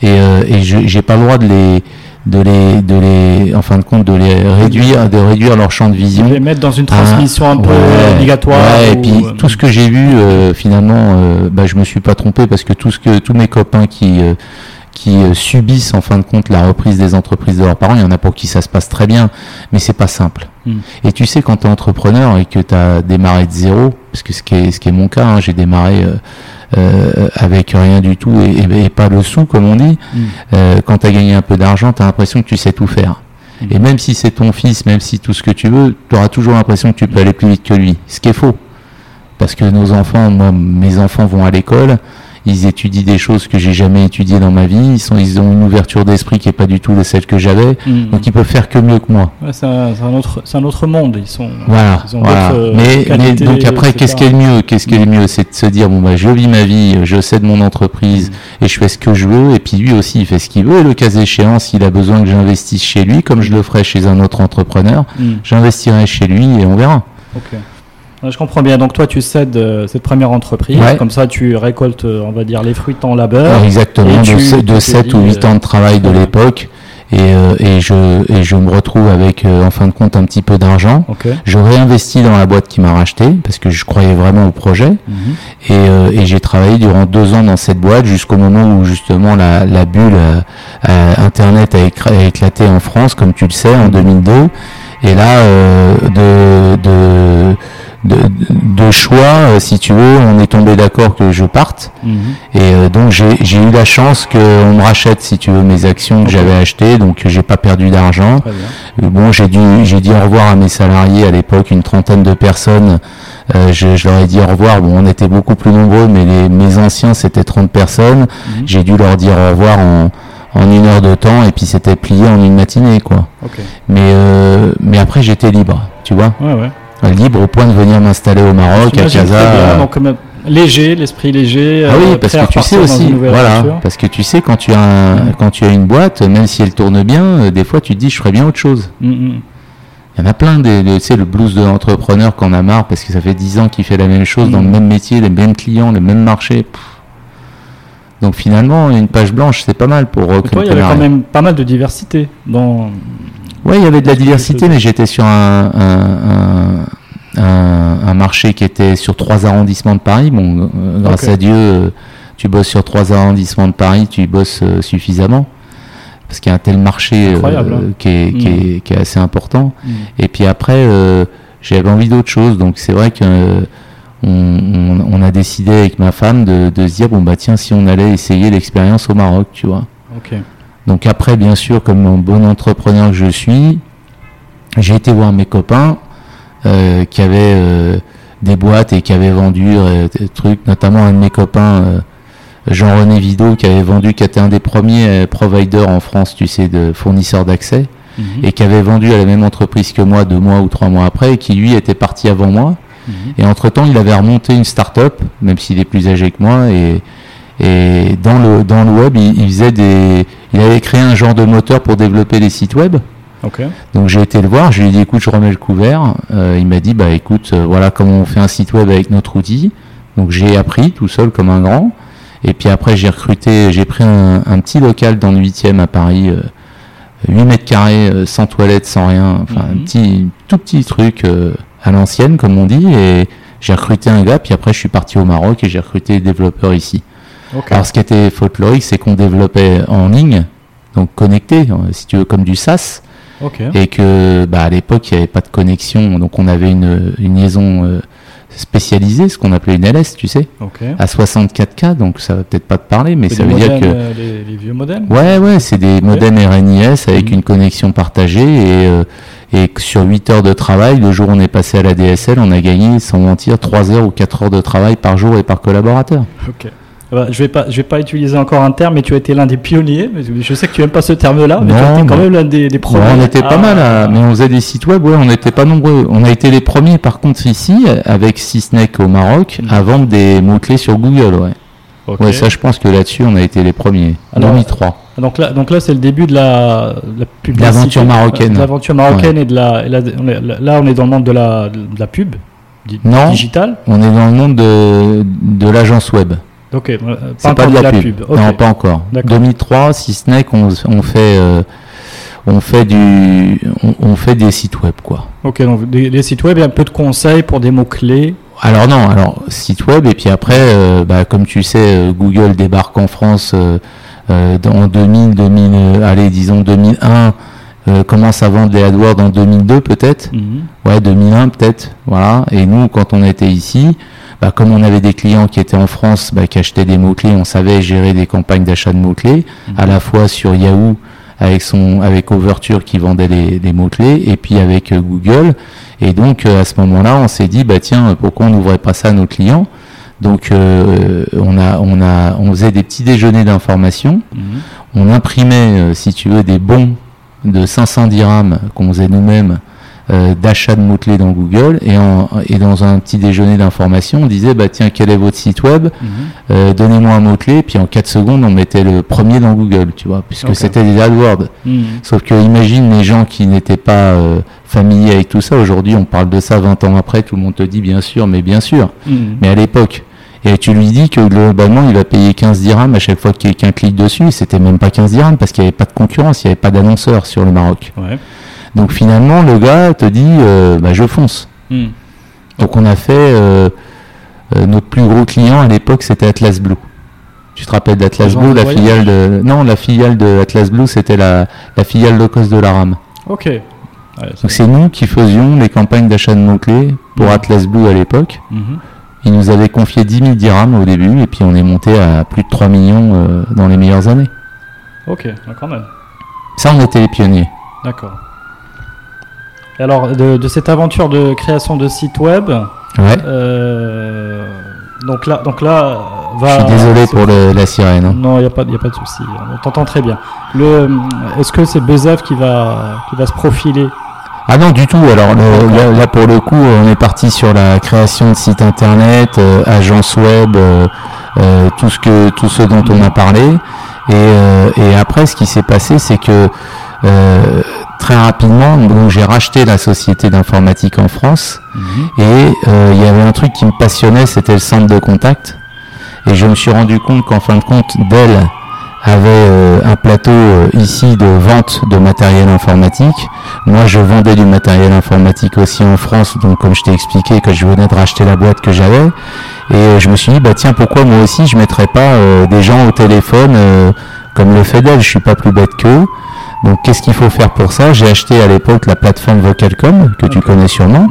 Et, euh, et je j'ai pas le droit de les de les, de les, en fin de compte, de les réduire, de réduire leur champ de vision. De les mettre dans une transmission un peu obligatoire. et puis euh, tout ce que j'ai vu, euh, finalement, euh, bah, je me suis pas trompé parce que tout ce que tous mes copains qui euh, qui subissent en fin de compte la reprise des entreprises de leurs parents, il y en a pour qui ça se passe très bien, mais c'est pas simple. Hmm. Et tu sais quand tu es entrepreneur et que tu as démarré de zéro, parce que ce qui est ce qui est mon cas, hein, j'ai démarré euh, avec rien du tout et, pas le sou comme on dit, mm. euh, quand tu as gagné un peu d'argent, tu as l'impression que tu sais tout faire. Mm. Et même si c'est ton fils, même si tout ce que tu veux, tu auras toujours l'impression que tu peux aller plus vite que lui. Ce qui est faux. Parce que nos enfants, moi, mes enfants vont à l'école, ils étudient des choses que j'ai jamais étudiées dans ma vie. Ils sont, ils ont une ouverture d'esprit qui est pas du tout celle que j'avais. Mm. Donc ils peuvent faire que mieux que moi. c'est un, autre, c'est un autre monde. Ils sont. Voilà. Ils ont euh, Mais, donc après, qu'est-ce qui est le mieux? Qu'est-ce qui est le mieux? C'est de se dire bon bah je vis ma vie, je cède mon entreprise mm. et je fais ce que je veux. Et puis lui aussi, il fait ce qu'il veut. Et le cas échéant, s'il a besoin que j'investisse chez lui, comme je le ferais chez un autre entrepreneur, mm. j'investirai chez lui et on verra. Je comprends bien. Donc toi, tu cèdes euh, cette première entreprise. Comme ça, tu récoltes, euh, on va dire, les fruits de ton labeur. exactement. de, 7 ou 8 ans de travail de l'époque. Et, euh, et, je, et je me retrouve avec, en fin de compte, un petit peu d'argent. Je réinvestis dans la boîte qui m'a racheté parce que je croyais vraiment au projet. Mhm. Et, et j'ai travaillé durant deux ans dans cette boîte jusqu'au moment où justement la, la bulle Internet a, éclaté en France, comme tu le sais, en 2002. Et là, de, de de, choix, euh, si tu veux, on est tombé d'accord que je parte. Mhm. Et euh, donc j'ai eu la chance qu'on me rachète, si tu veux, mes actions que j'avais achetées, donc j'ai pas perdu d'argent. Euh, bon, j'ai dû j'ai dit au revoir à mes salariés à l'époque, une trentaine de personnes. je, je, leur ai dit au revoir. Bon, on était beaucoup plus nombreux, mais les, mes anciens c'était 30 personnes. Mhm. J'ai dû leur dire au revoir en, en une heure de temps et puis c'était plié en une matinée quoi. Mais mais après j'étais libre, tu vois. Ouais, ouais libre au point de venir m'installer au Maroc, à Casa. Donc, léger, l'esprit léger. Ah oui, euh, parce que tu sais aussi, voilà, parce que tu sais quand tu as quand tu as une boîte, même si elle tourne bien, euh, des fois tu te dis je ferais bien autre chose. Mm, mm. Il y en a plein, de, tu sais, le blues de l'entrepreneur qu'on a marre parce que ça fait 10 ans qu'il fait la même chose dans le mm. même métier, les mêmes clients, le même marché. Donc finalement, une page blanche, c'est pas mal pour. Euh, toi, il y avait quand même pas mal de diversité dans oui, il y avait de la diversité, mais j'étais sur un, un, un, marché qui était sur trois arrondissements de Paris. Bon, euh, grâce à Dieu, euh, tu bosses sur trois arrondissements de Paris, tu bosses euh, suffisamment. Parce qu'il y a un tel marché hein. qui, est, qui, est, mm. qui, est, assez important. Mm. Et puis après, j'avais envie d'autre chose. Donc c'est vrai que on, on, a décidé avec ma femme de, de, se dire bon bah tiens si on allait essayer l'expérience au Maroc, tu vois. Okay. Donc après, bien sûr, comme un bon entrepreneur que je suis, j'ai été voir mes copains euh, qui avaient euh, des boîtes et qui avaient vendu euh, des trucs, notamment un de mes copains, euh, Jean-René Vidot, qui avait vendu, qui était un des premiers providers en France, tu sais, de fournisseurs d'accès. Mhm. et qui avait vendu à la même entreprise que moi deux mois ou trois mois après et qui lui était parti avant moi. Mhm. Et entre-temps, il avait remonté une start-up, même s'il est plus âgé que moi, et, et dans, le, dans le web, il, il faisait des, il avait créé un genre de moteur pour développer les sites web. Donc j'ai été le voir, je lui ai dit écoute, je remets le couvert. Euh, il m'a dit bah écoute, euh, voilà comment on fait un site web avec notre outil. Donc j'ai appris tout seul comme un grand. Et puis après j'ai recruté, j'ai pris un, un petit local dans le 8e à Paris, euh, 8 mètres carrés, euh, sans toilette, sans rien, enfin un Mhm. petit, tout petit truc euh, à l'ancienne comme on dit. Et j'ai recruté un gars, puis après je suis parti au Maroc et j'ai recruté des développeurs ici. Alors ce qui était folklorique, c'est qu'on développait en ligne, donc connecté, euh, si tu veux, comme du SaaS Ok. et que bah, à l'époque il n'y avait pas de connexion, donc on avait une, une liaison euh, spécialisée, ce qu'on appelait une LS, tu sais, Ok. à 64K, donc ça va peut-être pas te parler, mais ça veut dire que euh, les, les vieux modèles? ouais ouais, c'est des modems RNIS avec Mhm. une connexion partagée et euh, et que sur 8 heures de travail, le jour où on est passé à la DSL, on a gagné sans mentir 3 heures ou 4 heures de travail par jour et par collaborateur. Ok. Ah bah, je vais pas, je vais pas utiliser encore un terme, mais tu as été l'un des pionniers. Je sais que tu aimes pas ce terme-là, mais tu as Non, été quand mais- même l'un des, des Ouais, premiers. on était pas à- mal, à- mais on faisait des sites web, ouais, on n'était pas nombreux. On a été les premiers, par contre, ici, avec Sysnec au Maroc, Mhm. à vendre des mots-clés sur Google, ouais. Ok. Ouais, ça, je pense que là-dessus, on a été les premiers. Alors, 2003. Donc là, donc là, c'est le début de la, de la publicité. L'aventure marocaine. L'aventure marocaine et de la, et la- on est- là, on est dans le monde de la, de la pub, di- Non. digitale. On est dans le monde de, de l'agence web. Ok. euh, pas encore de la, pub. Ok. Non, pas encore. D'accord. 2003, Sysnec, on, on fait, euh, on fait du, on, on fait des sites web, quoi. Ok. Donc des, des sites web et un peu de conseils pour des mots clés. Alors non, alors site web et puis après, euh, bah, comme tu sais, euh, Google débarque en France en 2000, 2000, euh, allez disons 2001, euh, commence à vendre les AdWords en 2002 peut-être, ouais 2001 peut-être, voilà. Et nous, quand on était ici, bah, comme on avait des clients qui étaient en France, bah, qui achetaient des mots clés, on savait gérer des campagnes d'achat de mots clés, à la fois sur Yahoo avec son avec Overture qui vendait les, les mots clés et puis avec euh, Google. Et donc euh, à ce moment-là on s'est dit bah tiens pourquoi on n'ouvrait pas ça à nos clients? Donc euh, on a on a on faisait des petits déjeuners d'information. On imprimait si tu veux des bons de 500 dirhams qu'on faisait nous-mêmes euh, d'achat de mots-clés dans Google. Et, en, et dans un petit déjeuner d'information on disait bah tiens quel est votre site web? Euh, donnez-moi un mot-clé, puis en 4 secondes, on mettait le premier dans Google, tu vois, puisque c'était des AdWords. Sauf que imagine les gens qui n'étaient pas euh, familiers avec tout ça, aujourd'hui on parle de ça 20 ans après, tout le monde te dit bien sûr, mais bien sûr, mais à l'époque. Et tu lui dis que globalement il va payer 15 dirhams à chaque fois que quelqu'un clique dessus, c'était même pas 15 dirhams parce qu'il n'y avait pas de concurrence, il n'y avait pas d'annonceur sur le Maroc. Ouais. Donc finalement le gars te dit euh, bah, je fonce. Hmm. Donc on a fait euh, euh, notre plus gros client à l'époque c'était Atlas Blue. Tu te rappelles d'Atlas Blue, la voyage filiale de non la filiale de Atlas Blue c'était la, la filiale low cost de la RAM. Ok. Ouais, Donc c'est nous qui faisions les campagnes d'achat de mots clés pour Mhm. Atlas Blue à l'époque. Mhm. Ils nous avaient confié 10 000 dirhams au début et puis on est monté à plus de 3 millions euh, dans les meilleures années. Ok, quand même. Ça on était les pionniers. D'accord. Alors, de, de cette aventure de création de site web, Ouais. euh, donc là, donc là, va. Je suis désolé pour le- la sirène. hein. Non, il n'y a pas, y a pas de souci. On t'entend très bien. Le, est-ce que c'est Bezaf qui va, qui va se profiler? Ah non, du tout. Alors le- là, là, pour le coup, on est parti sur la création de sites internet, euh, agence web, euh, euh, tout ce que tout ce dont on a parlé. Et, euh, et après, ce qui s'est passé, c'est que euh, très rapidement, donc j'ai racheté la société d'informatique en France. Et euh, il y avait un truc qui me passionnait, c'était le centre de contact. Et je me suis rendu compte qu'en fin de compte, Dell avait euh, un plateau euh, ici de vente de matériel informatique. Moi, je vendais du matériel informatique aussi en France, donc comme je t'ai expliqué que je venais de racheter la boîte que j'avais. Et euh, je me suis dit, bah tiens, pourquoi moi aussi je mettrais pas des gens au téléphone comme le fait Dell, je suis pas plus bête qu'eux. Donc qu'est-ce qu'il faut faire pour ça? J'ai acheté à l'époque la plateforme Vocalcom, que tu connais sûrement.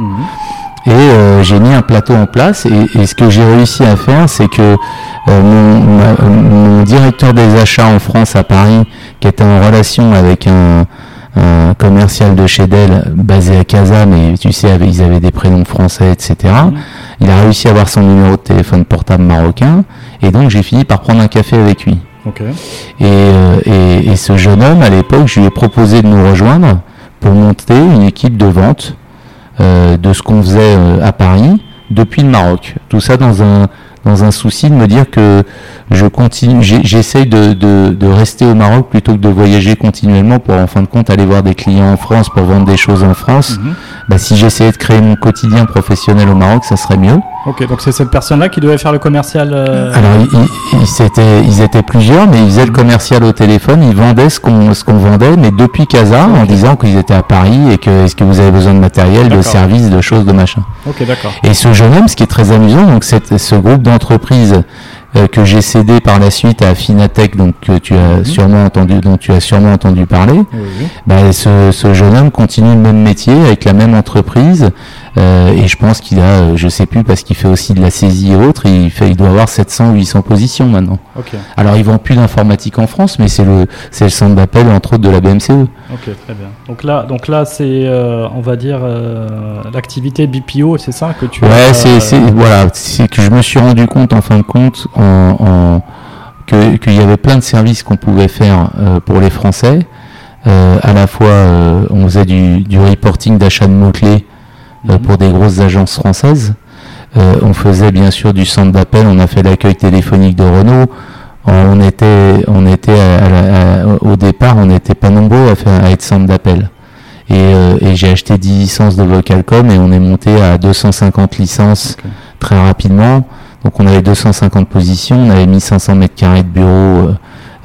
Et euh, j'ai mis un plateau en place et, et ce que j'ai réussi à faire, c'est que euh, mon, ma- mon directeur des achats en France à Paris, qui était en relation avec un, un commercial de chez Dell basé à Casa, mais tu sais, ils avaient des prénoms français, etc. Mhm. Il a réussi à avoir son numéro de téléphone portable marocain et donc j'ai fini par prendre un café avec lui. Ok. Et, euh, et, et ce jeune homme, à l'époque, je lui ai proposé de nous rejoindre pour monter une équipe de vente de ce qu'on faisait à Paris depuis le Maroc. Tout ça dans un dans un souci de me dire que je continue, j'essaye de, de, rester au Maroc plutôt que de voyager continuellement pour en fin de compte aller voir des clients en France pour vendre des choses en France. Mhm. Bah, si j'essayais de créer mon quotidien professionnel au Maroc, ça serait mieux. Ok, donc c'est cette personne-là qui devait faire le commercial. Euh, Alors ils, ils, ils, étaient plusieurs, mais ils faisaient le commercial au téléphone, ils vendaient ce qu'on ce qu'on vendait, mais depuis Casa, en disant qu'ils étaient à Paris et que est-ce que vous avez besoin de matériel, de services, de choses, de machin. Ok, d'accord. Et ce jeune homme, ce qui est très amusant, donc c'est ce groupe d'entreprises euh, que j'ai cédé par la suite à Finatech, donc que tu as mhm. sûrement entendu, dont tu as sûrement entendu parler. Bah, ce, ce, jeune homme continue le même métier avec la même entreprise. Euh, et je pense qu'il a, euh, je sais plus, parce qu'il fait aussi de la saisie et autres, il, fait, il doit avoir 700 ou 800 positions maintenant. Alors ils vendent plus d'informatique en France, mais c'est le, c'est le centre d'appel entre autres de la BMCE. Ok, très bien. Donc là, donc là, c'est, on va dire, l'activité BPO, c'est ça que tu. Ouais, c'est, voilà, c'est que je me suis rendu compte en fin de compte en, qu'il y avait plein de services qu'on pouvait faire euh, pour les Français. Euh, à la fois, euh, on faisait du, reporting d'achat de mots-clés mhm. pour des grosses agences françaises. on faisait bien sûr du centre d'appel, on a fait l'accueil téléphonique de Renault. On était, on était au départ, on n'était pas nombreux à, faire, à être centre d'appel. Et, j'ai acheté 10 licences de Vocalcom et on est monté à 250 licences très rapidement. Donc on avait 250 positions, on avait mis 500 mètres carrés de bureau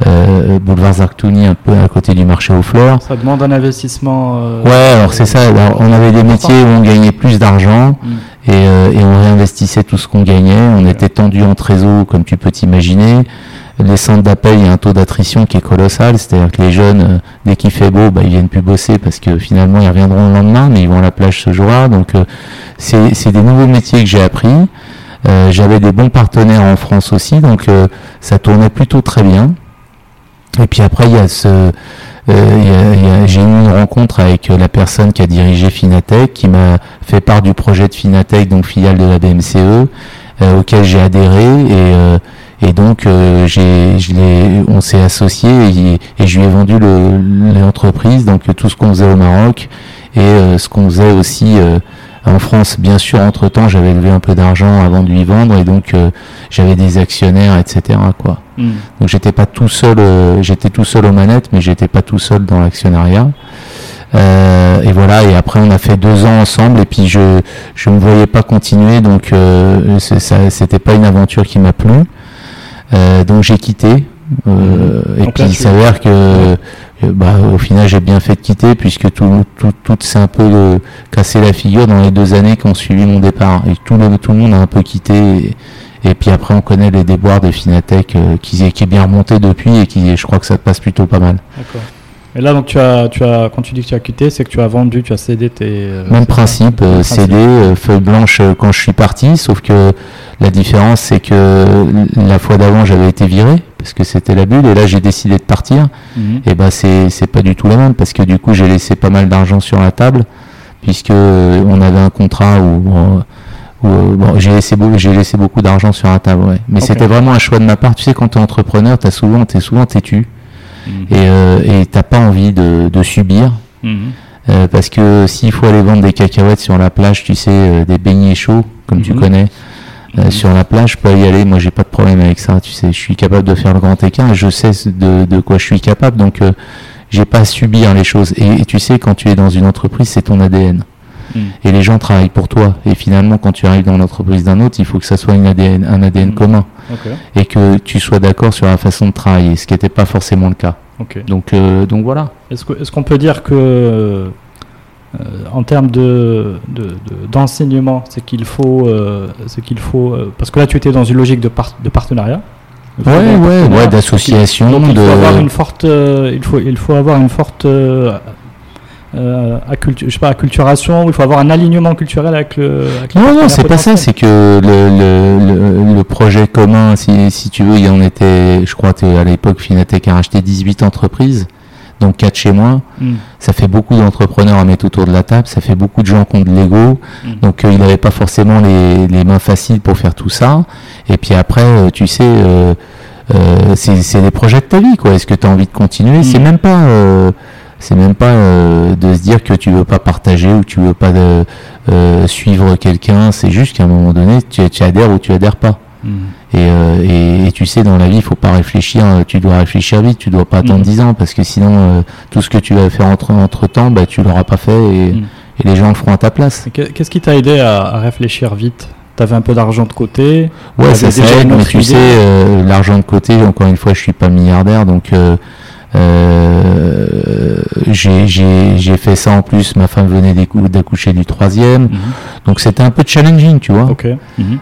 euh, euh, boulevard Zartouni un peu à côté du marché aux fleurs. Ça demande un investissement. Euh, ouais, alors c'est ça. on avait des métiers où on gagnait plus d'argent mm. et, on réinvestissait tout ce qu'on gagnait. On était tendu en trésor, comme tu peux t'imaginer. Les centres d'appel, il y a un taux d'attrition qui est colossal, c'est-à-dire que les jeunes, dès qu'il fait beau, bah, ils viennent plus bosser parce que finalement ils reviendront le lendemain, mais ils vont à la plage ce jour-là. Donc c'est des nouveaux métiers que j'ai appris. Euh, j'avais des bons partenaires en France aussi, donc euh, ça tournait plutôt très bien. Et puis après, il y a ce, euh, j'ai eu une rencontre avec la personne qui a dirigé Finatech, qui m'a fait part du projet de Finatech, donc filiale de la BMCE, auquel j'ai adhéré. Et, et donc j'ai, je on s'est associé et, et, je lui ai vendu l'entreprise, donc tout ce qu'on faisait au Maroc et ce qu'on faisait aussi en France, bien sûr, entre-temps, j'avais levé un peu d'argent avant de lui vendre et donc euh, j'avais des actionnaires, etc. Quoi. Hmm. Donc j'étais pas tout seul, euh, j'étais tout seul aux manettes, mais j'étais pas tout seul dans l'actionnariat. Euh, et voilà, et après on a fait deux ans ensemble et puis je je me voyais pas continuer, donc ça c'était pas une aventure qui m'a plu. donc j'ai quitté. et puis il s'avère que bah, au final, j'ai bien fait de quitter puisque tout, tout, tout s'est un peu euh, cassé la figure dans les deux années qui ont suivi mon départ. Et tout le, tout le monde a un peu quitté. Et, puis après, on connaît les déboires de Finatech euh, qui, qui est bien remonté depuis et qui, je crois que ça passe plutôt pas mal. Et là, donc, tu as, tu as, quand tu dis que tu as quitté, c'est que tu as vendu, tu as cédé tes. Euh, même principe, cédé, feuille blanche quand je suis parti, sauf que la différence, c'est que la fois d'avant, j'avais été viré parce que c'était la bulle et là j'ai décidé de partir mhm. et ben c'est c'est pas du tout la même parce que du coup j'ai laissé pas mal d'argent sur la table puisque euh, on avait un contrat où, euh, bon, j'ai laissé beaucoup j'ai laissé beaucoup d'argent sur la table ouais. mais c'était vraiment un choix de ma part tu sais quand tu es entrepreneur tu souvent t'es souvent têtu mhm. et euh, et t'as pas envie de, de subir mhm. parce que s'il faut aller vendre des cacahuètes sur la plage tu sais des beignets chauds comme tu connais euh, sur la plage, je peux y aller. Moi, j'ai pas de problème avec ça. Tu sais, je suis capable de faire le grand écart. Je sais de, de quoi je suis capable. Donc, euh, j'ai pas à subir les choses. Et, tu sais, quand tu es dans une entreprise, c'est ton ADN. Et les gens travaillent pour toi. Et finalement, quand tu arrives dans l'entreprise d'un autre, il faut que ça soit une ADN, un ADN hmm. Et que tu sois d'accord sur la façon de travailler, ce qui n'était pas forcément le cas. Donc, euh, donc voilà. Est-ce qu'on peut dire que euh, en termes de, d'enseignement, c'est qu'il faut, euh, qu'il faut, euh, parce que là tu étais dans une logique de, de partenariat. Ouais, ouais, ouais, d'association. il faut avoir une forte, il faut, il faut avoir une forte euh, je sais pas, acculturation, il faut avoir un alignement culturel avec le. non, non, c'est pas ça, c'est que le, le, le, projet commun, si, si tu veux, il y en était, je crois que à l'époque, Finatech a racheté 18 entreprises donc quatre chez moi. Hmm. Ça fait beaucoup d'entrepreneurs à mettre autour de la table, ça fait beaucoup de gens qui ont de l'ego. Hmm. Donc euh, il n'avait pas forcément les, les, mains faciles pour faire tout ça. Et puis après, euh, tu sais, euh, euh c'est les projets de ta vie, quoi. Est-ce que tu as envie de continuer? C'est hmm. même pas c'est même pas de se dire que tu veux pas partager ou tu veux pas suivre quelqu'un. C'est juste qu'à un moment donné, tu, adhères ou tu adhères pas. Mm. Et, tu sais, dans la vie, il faut pas réfléchir. Tu dois réfléchir vite. Tu dois pas attendre 10 ans parce que sinon, tout ce que tu vas faire entre, entre temps, bah, tu l'auras pas fait et, les gens le feront à ta place. Qu'est-ce qui t'a aidé à réfléchir vite? Tu avais un peu d'argent de côté? Ouais, ça, ça aide, mais tu sais, euh, l'argent de côté, encore une fois, je suis pas milliardaire, donc euh, euh, j'ai fait ça en plus. Ma femme venait d'accoucher du troisième, mhm. donc c'était un peu challenging, tu vois. Mhm.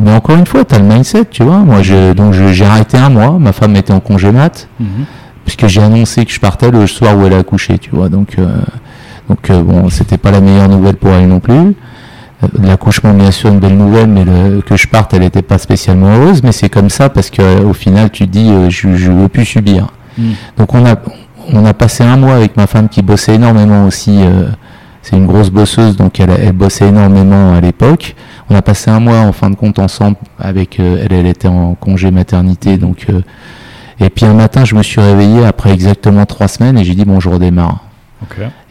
mais encore une fois, tu as le mindset, tu vois. Moi, donc j'ai arrêté un mois. Ma femme était en congé mat, mhm. puisque j'ai annoncé que je partais le soir où elle a accouché, tu vois. Donc, donc bon, c'était pas la meilleure nouvelle pour elle non plus. L'accouchement, bien sûr, une belle nouvelle, mais que je parte, elle n'était pas spécialement heureuse, mais c'est comme ça parce qu'au final, tu dis, euh, je ne veux plus subir. Hmm. Donc on a, on a passé un mois avec ma femme qui bossait énormément aussi. Euh, c'est une grosse bosseuse, donc elle, elle bossait énormément à l'époque. On a passé un mois en fin de compte ensemble avec euh, elle, elle était en congé maternité, donc. et puis un matin, je me suis réveillé après exactement trois semaines et j'ai dit bon, je redémarre.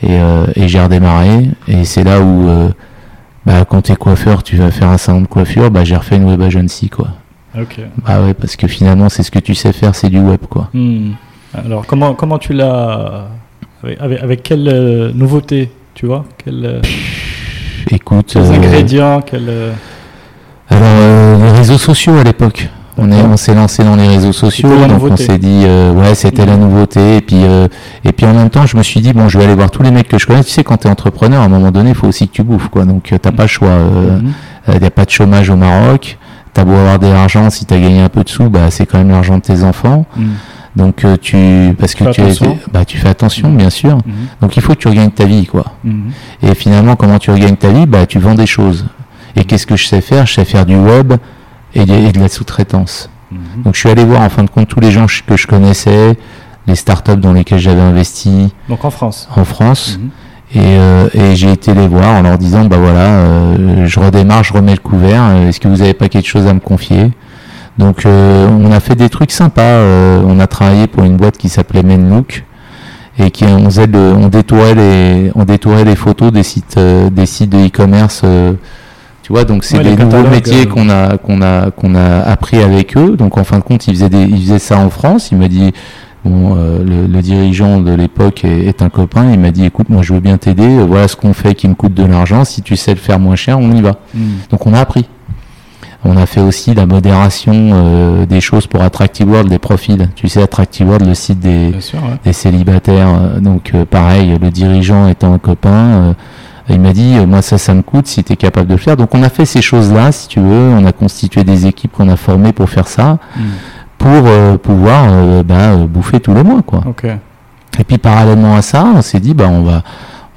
Et, et j'ai redémarré et c'est là où bah, quand tu es coiffeur, tu vas faire un salon de coiffure, bah, j'ai refait une web agency, quoi. Ok. Bah ouais, parce que finalement, c'est ce que tu sais faire, c'est du web, quoi. Hmm. Alors, comment, comment tu l'as. Avec, avec, quelle euh, nouveauté, tu vois? Quelle, euh, Écoute. Quels euh, ingrédients quel, Alors, les réseaux sociaux à l'époque. On, est, on s'est lancé dans les réseaux sociaux, donc on s'est dit euh, ouais c'était la nouveauté et puis euh, et puis en même temps je me suis dit bon je vais aller voir tous les mecs que je connais. Tu sais quand tu es entrepreneur à un moment donné il faut aussi que tu bouffes quoi donc euh, t'as pas le choix. Il n'y a pas de chômage au Maroc. T'as beau avoir de l'argent si t'as gagné un peu de sous bah c'est quand même l'argent de tes enfants. Mhm. Donc tu parce que tu, bah, tu fais attention bien sûr. Donc il faut que tu regagnes ta vie quoi. Et finalement comment tu regagnes ta vie? Bah tu vends des choses. Et qu'est-ce que je sais faire? Je sais faire du web, et de, la sous-traitance. Mhm. Donc je suis allé voir en fin de compte tous les gens que je connaissais, les startups dans lesquelles j'avais investi. Donc en France. En France. Mhm. Euh, et, j'ai été les voir en leur disant bah voilà, euh, je redémarre, je remets le couvert. Euh, est-ce que vous n'avez pas quelque chose à me confier? Donc on a fait des trucs sympas. on a travaillé pour une boîte qui s'appelait Menlook et qui on, faisait on détourait les on détourait les photos des sites des sites de e-commerce tu vois, donc c'est des nouveaux métiers euh, qu'on a qu'on a qu'on a appris avec eux. Donc en fin de compte, ils faisaient des, ils faisaient ça en France. Il m'a dit Bon, euh, le, dirigeant de l'époque est, un copain. Il m'a dit, écoute, moi je veux bien t'aider. Voilà ce qu'on fait qui me coûte de l'argent. Si tu sais le faire moins cher, on y va. Hmm. Donc on a appris. On a fait aussi la modération euh, des choses pour Attractive World, des profils. Tu sais, Attractive World, le site des, des célibataires. Donc pareil, le dirigeant étant un copain il m'a dit, euh, moi ça, ça me coûte si tu es capable de le faire. Donc on a fait ces choses-là, si tu veux. On a constitué des équipes qu'on a formées pour faire ça, hmm. pour euh, pouvoir euh, bah, bouffer tous les mois. Quoi. Et puis parallèlement à ça, on s'est dit, bah, on va...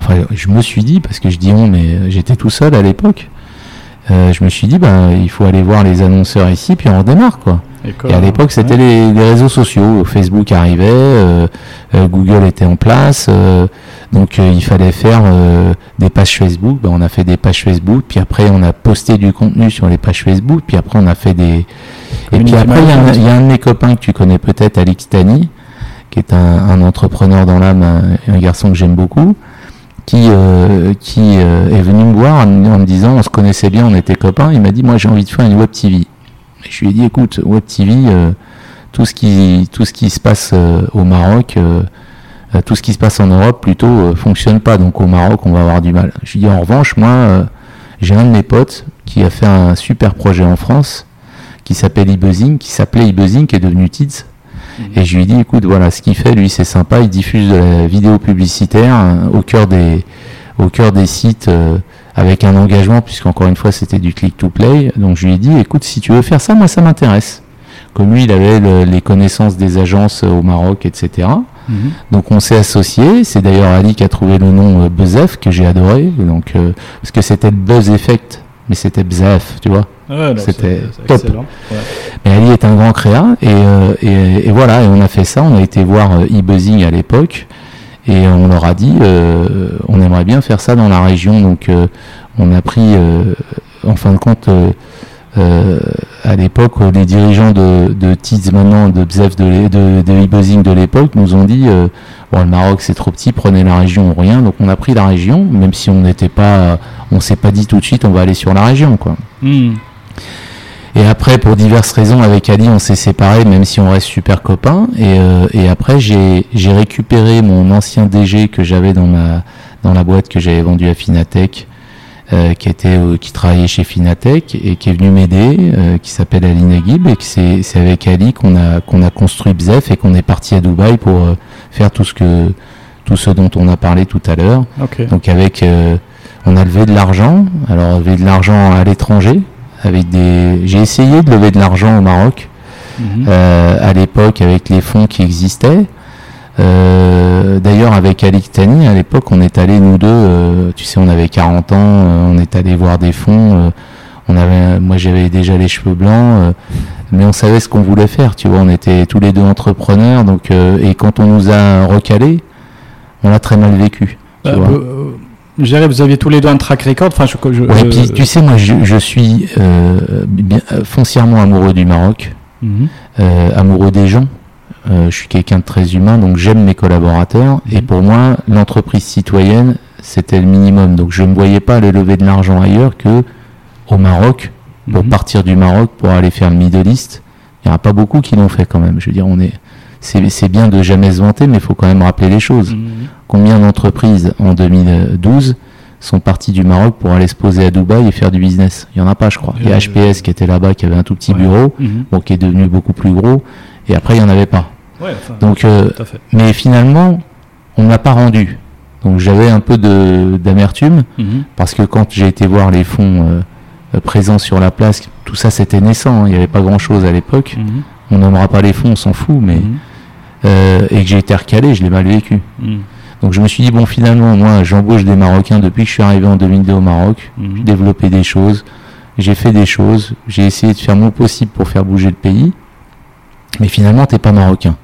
Enfin, je me suis dit, parce que je dis on, mais j'étais tout seul à l'époque. je me suis dit, bah, il faut aller voir les annonceurs ici, puis on redémarre. quoi. Et, à l'époque, c'était les, réseaux sociaux. Facebook arrivait, euh, euh, Google était en place, euh, donc il fallait faire des pages Facebook. Ben, on a fait des pages Facebook, puis après on a posté du contenu sur les pages Facebook, puis après on a fait des. Et puis après, il y, a un de mes copains que tu connais peut-être, Alix Tani, qui est un, entrepreneur dans l'âme, un, garçon que j'aime beaucoup qui, qui est venu me voir en, en, me disant on se connaissait bien, on était copains. Il m'a dit moi j'ai envie de faire une web TV je lui ai dit, écoute, Web TV, euh, tout, ce qui, tout ce qui se passe euh, au Maroc, euh, tout ce qui se passe en Europe plutôt fonctionne pas. Donc au Maroc, on va avoir du mal. Je lui dit, en revanche, moi, j'ai un de mes potes qui a fait un super projet en France qui s'appelle eBuzzing, qui s'appelait eBuzzing, qui est devenu Tids. Mhm. Et je lui dit, écoute, voilà, ce qu'il fait, lui, c'est sympa. Il diffuse de la vidéo publicitaire au cœur des, au cœur des sites avec un engagement, puisqu'encore une fois c'était du click to play. Donc je lui ai dit, écoute, si tu veux faire ça, moi ça m'intéresse. Comme lui, il avait les connaissances des agences au Maroc, etc. Mhm. Donc on s'est associé. C'est d'ailleurs Ali qui a trouvé le nom euh, Buzzef que j'ai adoré. Donc euh, parce que c'était Buzz Effect, mais c'était Bzef, tu vois. c'était top. Mais Ali est un grand créa euh, et, et, voilà. Et on a fait ça. On a été voir e-buzzing à l'époque. Et on leur a dit, euh, on aimerait bien faire ça dans la région. Donc on a pris, en fin de compte, à l'époque, les dirigeants de, de TIDS maintenant, de BZEF, de, de, de e-buzzing de l'époque, nous ont dit, Bon, le Maroc c'est trop petit, prenez la région ou rien. Donc on a pris la région, même si on n'était pas, on s'est pas dit tout de suite on va aller sur la région quoi. Hmm. Et après, pour diverses raisons, avec Ali, on s'est séparés, même si on reste super copains. Et, euh, et après, j'ai j'ai récupéré mon ancien DG que j'avais dans ma dans la boîte que j'avais vendue à Finatech, euh, qui était euh, qui travaillait chez Finatech et qui est venu m'aider, euh, qui s'appelle Ali Naguib, et que c'est c'est avec Ali qu'on a qu'on a construit Bzef et qu'on est parti à Dubaï pour euh, faire tout ce que tout ce dont on a parlé tout à l'heure. Donc avec, euh, on a levé de l'argent. Alors levé de l'argent à l'étranger. Avec des, j'ai essayé de lever de l'argent au Maroc Mhm. euh, à l'époque avec les fonds qui existaient. Euh, D'ailleurs avec Alec Tani à l'époque, on est allé nous deux. euh, tu sais, on avait 40 ans. euh, on est allé voir des fonds. on avait, moi j'avais déjà les cheveux blancs. mais on savait ce qu'on voulait faire, tu vois, on était tous les deux entrepreneurs, donc et quand on nous a recalé, on l'a très mal vécu. Tu vois. je dirais, vous aviez tous les deux un track record. Enfin, je, je- Ouais, je- puis tu sais, moi, je, suis euh, bien, foncièrement amoureux du Maroc, Mhm. euh, amoureux des gens. Euh, je suis quelqu'un de très humain, donc j'aime mes collaborateurs. Et Mhm. pour moi, l'entreprise citoyenne, c'était le minimum. Donc je ne voyais pas aller lever de l'argent ailleurs que au Maroc, pour Mhm. partir du Maroc pour aller faire le Middle East. Il n'y en a pas beaucoup qui l'ont fait quand même. Je veux dire, on est, c'est bien de jamais se vanter, mais il faut quand même rappeler les choses. Mhm. Combien d'entreprises en 2012 sont parties du Maroc pour aller se poser à Dubaï et faire du business? Il n'y en a pas, je crois. Il y a HPS qui était là-bas, qui avait un tout petit Ouais. bureau, bon, qui est devenu beaucoup plus gros, et après, il n'y en avait pas. Ouais, enfin, Donc, euh, mais finalement, on n'a pas rendu. Donc, j'avais un peu d'amertume, Mhm. parce que quand j'ai été voir les fonds euh, euh, présents sur la place, tout ça c'était naissant, hein, il n'y avait pas grand-chose à l'époque. Mhm. On nommera pas les fonds, on s'en fout, mais Mhm. euh, et que j'ai été recalé, je l'ai mal vécu. Donc je me suis dit, bon, finalement, moi, j'embauche des Marocains depuis que je suis arrivé en 2002 au Maroc. J'ai développé des choses, j'ai fait des choses, j'ai essayé de faire mon possible pour faire bouger le pays. Mais finalement, t'es pas marocain.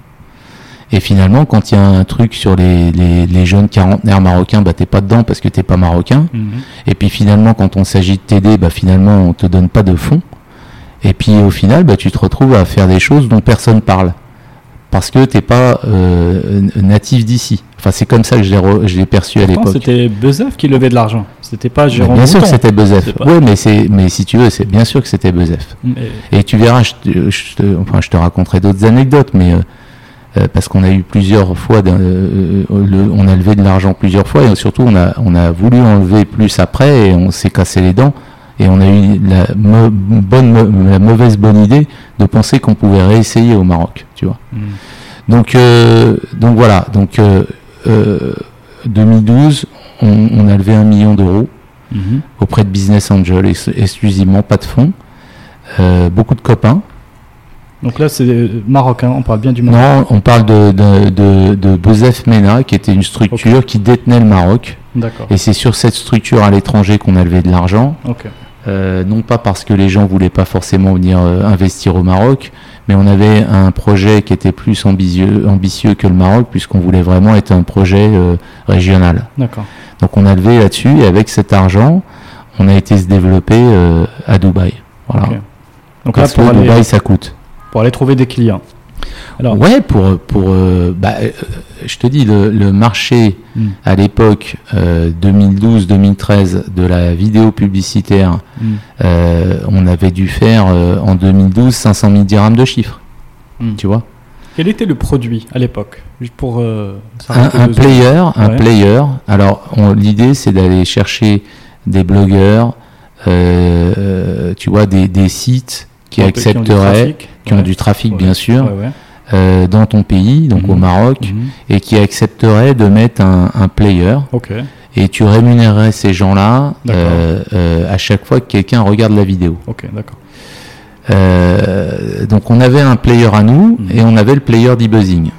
Et finalement, quand il y a un truc sur les, les, les jeunes quarantenaires marocains, bah t'es pas dedans parce que t'es pas marocain. Mhm. Et puis finalement, quand on s'agit de t'aider, bah finalement, on te donne pas de fonds. Et puis au final, bah tu te retrouves à faire des choses dont personne parle. Parce que t'es pas euh, natif d'ici. Enfin, c'est comme ça que je l'ai perçu à l'époque. c'était Bezef qui levait de l'argent. C'était pas Jérôme Bien sûr que c'était Bezef. Pas- Oui, mais c'est, mais si tu veux, c'est bien sûr que c'était Bezef. Mais- Et tu verras, je te, je te- enfin, je te raconterai d'autres anecdotes, mais euh, euh, parce qu'on a eu plusieurs fois, euh, le- on a levé de l'argent plusieurs fois, et surtout on a, on a voulu enlever plus après, et on s'est cassé les dents, et on a eu la, bonne, mauvaise bonne idée de penser qu'on pouvait réessayer au Maroc, tu vois. Mhm. Donc, euh, donc voilà, donc euh, euh, 2012, on, on a levé un million d'euros Mhm. auprès de Business Angel, ex- exclusivement, pas de fonds. Euh, beaucoup de copains. Donc là, c'est marocain. On parle bien du Maroc. Non, on parle de, de, de, de Bozef Mena, qui était une structure qui détenait le Maroc. D'accord. Et c'est sur cette structure à l'étranger qu'on a levé de l'argent. Ok. Euh, non pas parce que les gens voulaient pas forcément venir euh, investir au Maroc, mais on avait un projet qui était plus ambitieux, ambitieux que le Maroc, puisqu'on voulait vraiment être un projet euh, régional. D'accord. Donc on a levé là-dessus, et avec cet argent, on a été se développer à Dubaï. Voilà. Ok. Donc là, Parce pour que aller, Dubaï, ça coûte. pour aller trouver des clients. Alors, Ouais, pour pour euh, bah, euh, je te dis le, le marché Mm. à l'époque euh, 2012-2013 de la vidéo publicitaire, Mm. euh, on avait dû faire euh, en 2012 500 000 dirhams de chiffre. Mm. Tu vois, quel était le produit à l'époque? Pour euh, un, player, un Ouais. player. Alors on- l'idée c'est d'aller chercher des blogueurs, euh, euh, tu vois, des, des sites qui Donc, ont du accepteraient, trafic. qui ont du trafic Ouais. bien sûr, Ouais, ouais. Euh, dans ton pays, donc Mhm. au Maroc. Mhm. et qui accepterait de mettre un, un player et tu rémunérerais ces gens-là euh, euh, à chaque fois que quelqu'un regarde la vidéo. Ok, d'accord. Euh, donc on avait un player à nous Mhm. et on avait le player d'e-buzzing.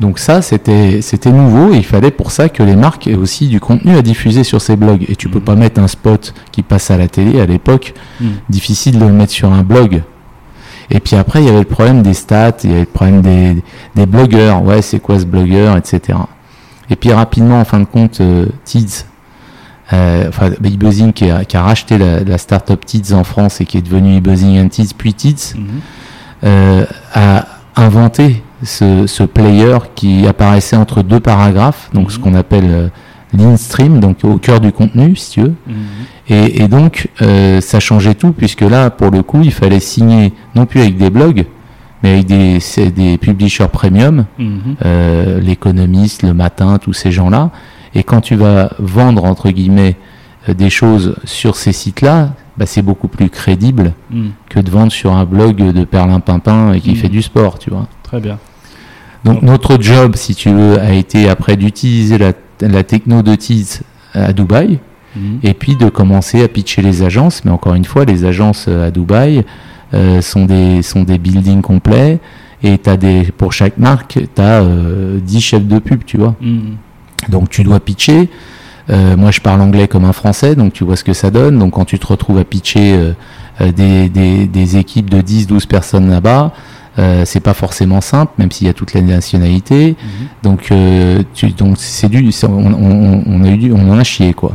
Donc ça c'était c'était nouveau et il fallait pour ça que les marques aient aussi du contenu à diffuser sur ces blogs et tu peux Mhm. pas mettre un spot qui passe à la télé à l'époque Mhm. difficile de le mettre sur un blog. Et puis après, il y avait le problème des stats, il y avait le problème des, des blogueurs. Ouais, c'est quoi ce blogueur, etc. Et puis rapidement, en fin de compte, euh, Tids, euh, enfin eBuzzing qui a, qui a racheté la, la startup Tids en France et qui est devenu eBuzzing and Tids, puis Tids, Mhm. euh, a inventé ce, ce player qui apparaissait entre deux paragraphes, donc ce qu'on appelle euh, l'instream, donc au cœur du contenu, si tu veux. Et, et donc, euh, ça changeait tout, puisque là, pour le coup, il fallait signer non plus avec des blogs, mais avec des, des publishers premium, Mhm. euh, l'économiste, le matin, tous ces gens-là. Et quand tu vas vendre, entre guillemets, euh, des choses sur ces sites-là, bah, c'est beaucoup plus crédible Mhm. que de vendre sur un blog de Perlin Pimpin et qui Mhm. fait du sport, tu vois. Très bien. Donc notre job, si tu veux, a été après d'utiliser la, la techno de Tease à Dubaï Mhm. et puis de commencer à pitcher les agences. Mais encore une fois, les agences euh, à Dubaï euh, sont, des, sont des buildings complets et t'as des, pour chaque marque, tu as 10 chefs de pub, tu vois. Mhm. Donc tu dois pitcher. Euh, moi, je parle anglais comme un français, donc tu vois ce que ça donne. Donc quand tu te retrouves à pitcher des, des, des équipes de 10-12 personnes là-bas, euh, c'est pas forcément simple, même s'il y a toutes les nationalités. Mhm. Donc, euh, tu, donc c'est du, on, on, on a eu, du- on en a chié quoi.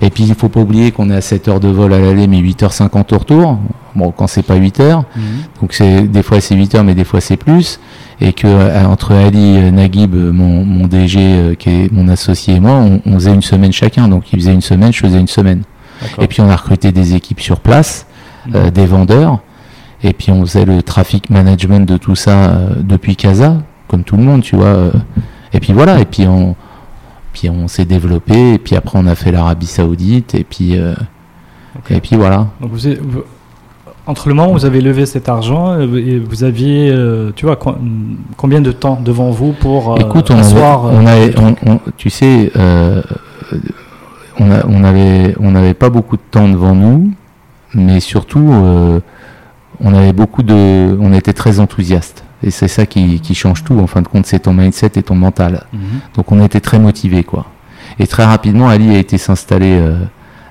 Et puis il faut pas oublier qu'on est à 7 heures de vol à l'aller, mais 8h50 au retour. Bon, quand c'est pas 8 heures, Mhm. donc c'est des fois c'est 8 heures, mais des fois c'est plus. Et que euh, entre Ali euh, Naguib, mon, mon DG, euh, qui est mon associé et moi, on, on faisait une semaine chacun. Donc il faisait une semaine, je faisais une semaine. Et puis on a recruté des équipes sur place, des vendeurs. Et puis on faisait le traffic management de tout ça euh, depuis Casa, comme tout le monde, tu vois. euh. Et puis voilà. Et puis on, puis on s'est développé. Et puis après on a fait l'Arabie Saoudite. Et puis euh, et puis voilà. Donc vous, êtes- vous- entre le moment où vous avez levé cet argent, et vous aviez, euh, tu vois, co- combien de temps devant vous pour euh, Écoute, on, asseoir, avait, on, avait- on- on- tu sais, on, a- on avait, on n'avait pas beaucoup de temps devant nous, mais surtout, on avait beaucoup de, on était très enthousiaste. Et c'est ça qui, qui change tout. En fin de compte, c'est ton mindset et ton mental. Mhm. Donc, on était très motivés, quoi. Et très rapidement, Ali a été s'installer euh,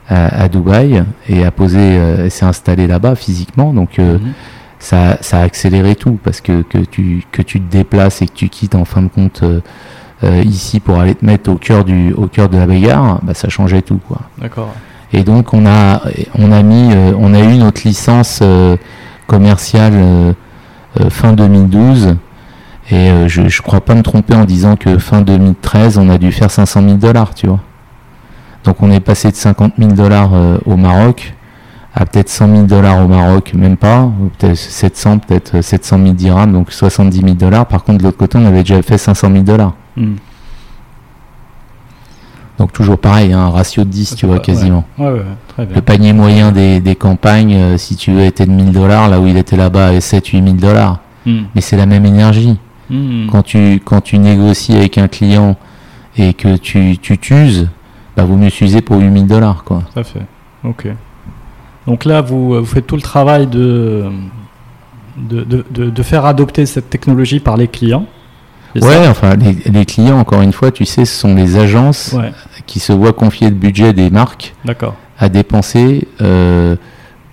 à, à Dubaï et a posé, euh, s'est installé là-bas physiquement. Donc, euh, Mhm. ça, ça a accéléré tout parce que, que, tu, que tu te déplaces et que tu quittes en fin de compte ici pour aller te mettre au cœur, du, au cœur de la bagarre, bah, ça changeait tout. Quoi. D'accord. Et donc on a, on a, mis, on a eu notre licence commerciale euh, euh, fin 2012 et euh, je ne crois pas me tromper en disant que fin 2013 on a dû faire 500 000 dollars, tu vois. Donc on est passé de 50 000 dollars au Maroc à peut-être 100 000 dollars au Maroc, même pas, ou peut-être 700, peut-être 700 000 dirhams, donc 70 000 dollars. Par contre, de l'autre côté, on avait déjà fait 500 000 dollars. Mhm. Donc toujours pareil, hein, un ratio de 10, tu vois, quasiment. Ouais, ouais, ouais, très bien. Le panier moyen des, des campagnes, euh, si tu veux, était de 1000 dollars, là où il était là-bas, à 7-8 000 dollars. Mhm. Mais c'est la même énergie. Mhm. Quand tu, quand tu négocies avec un client et que tu, tu t'uses, bah, vaut mieux s'user pour 8000 dollars, quoi. Tout à fait. Ok. Donc là, vous, vous faites tout le travail de, de, de, de- de faire adopter cette technologie par les clients. Ouais, enfin, les, les clients, encore une fois, tu sais, ce sont les agences ça Ouais, qui se voient confier le budget des marques à dépenser euh,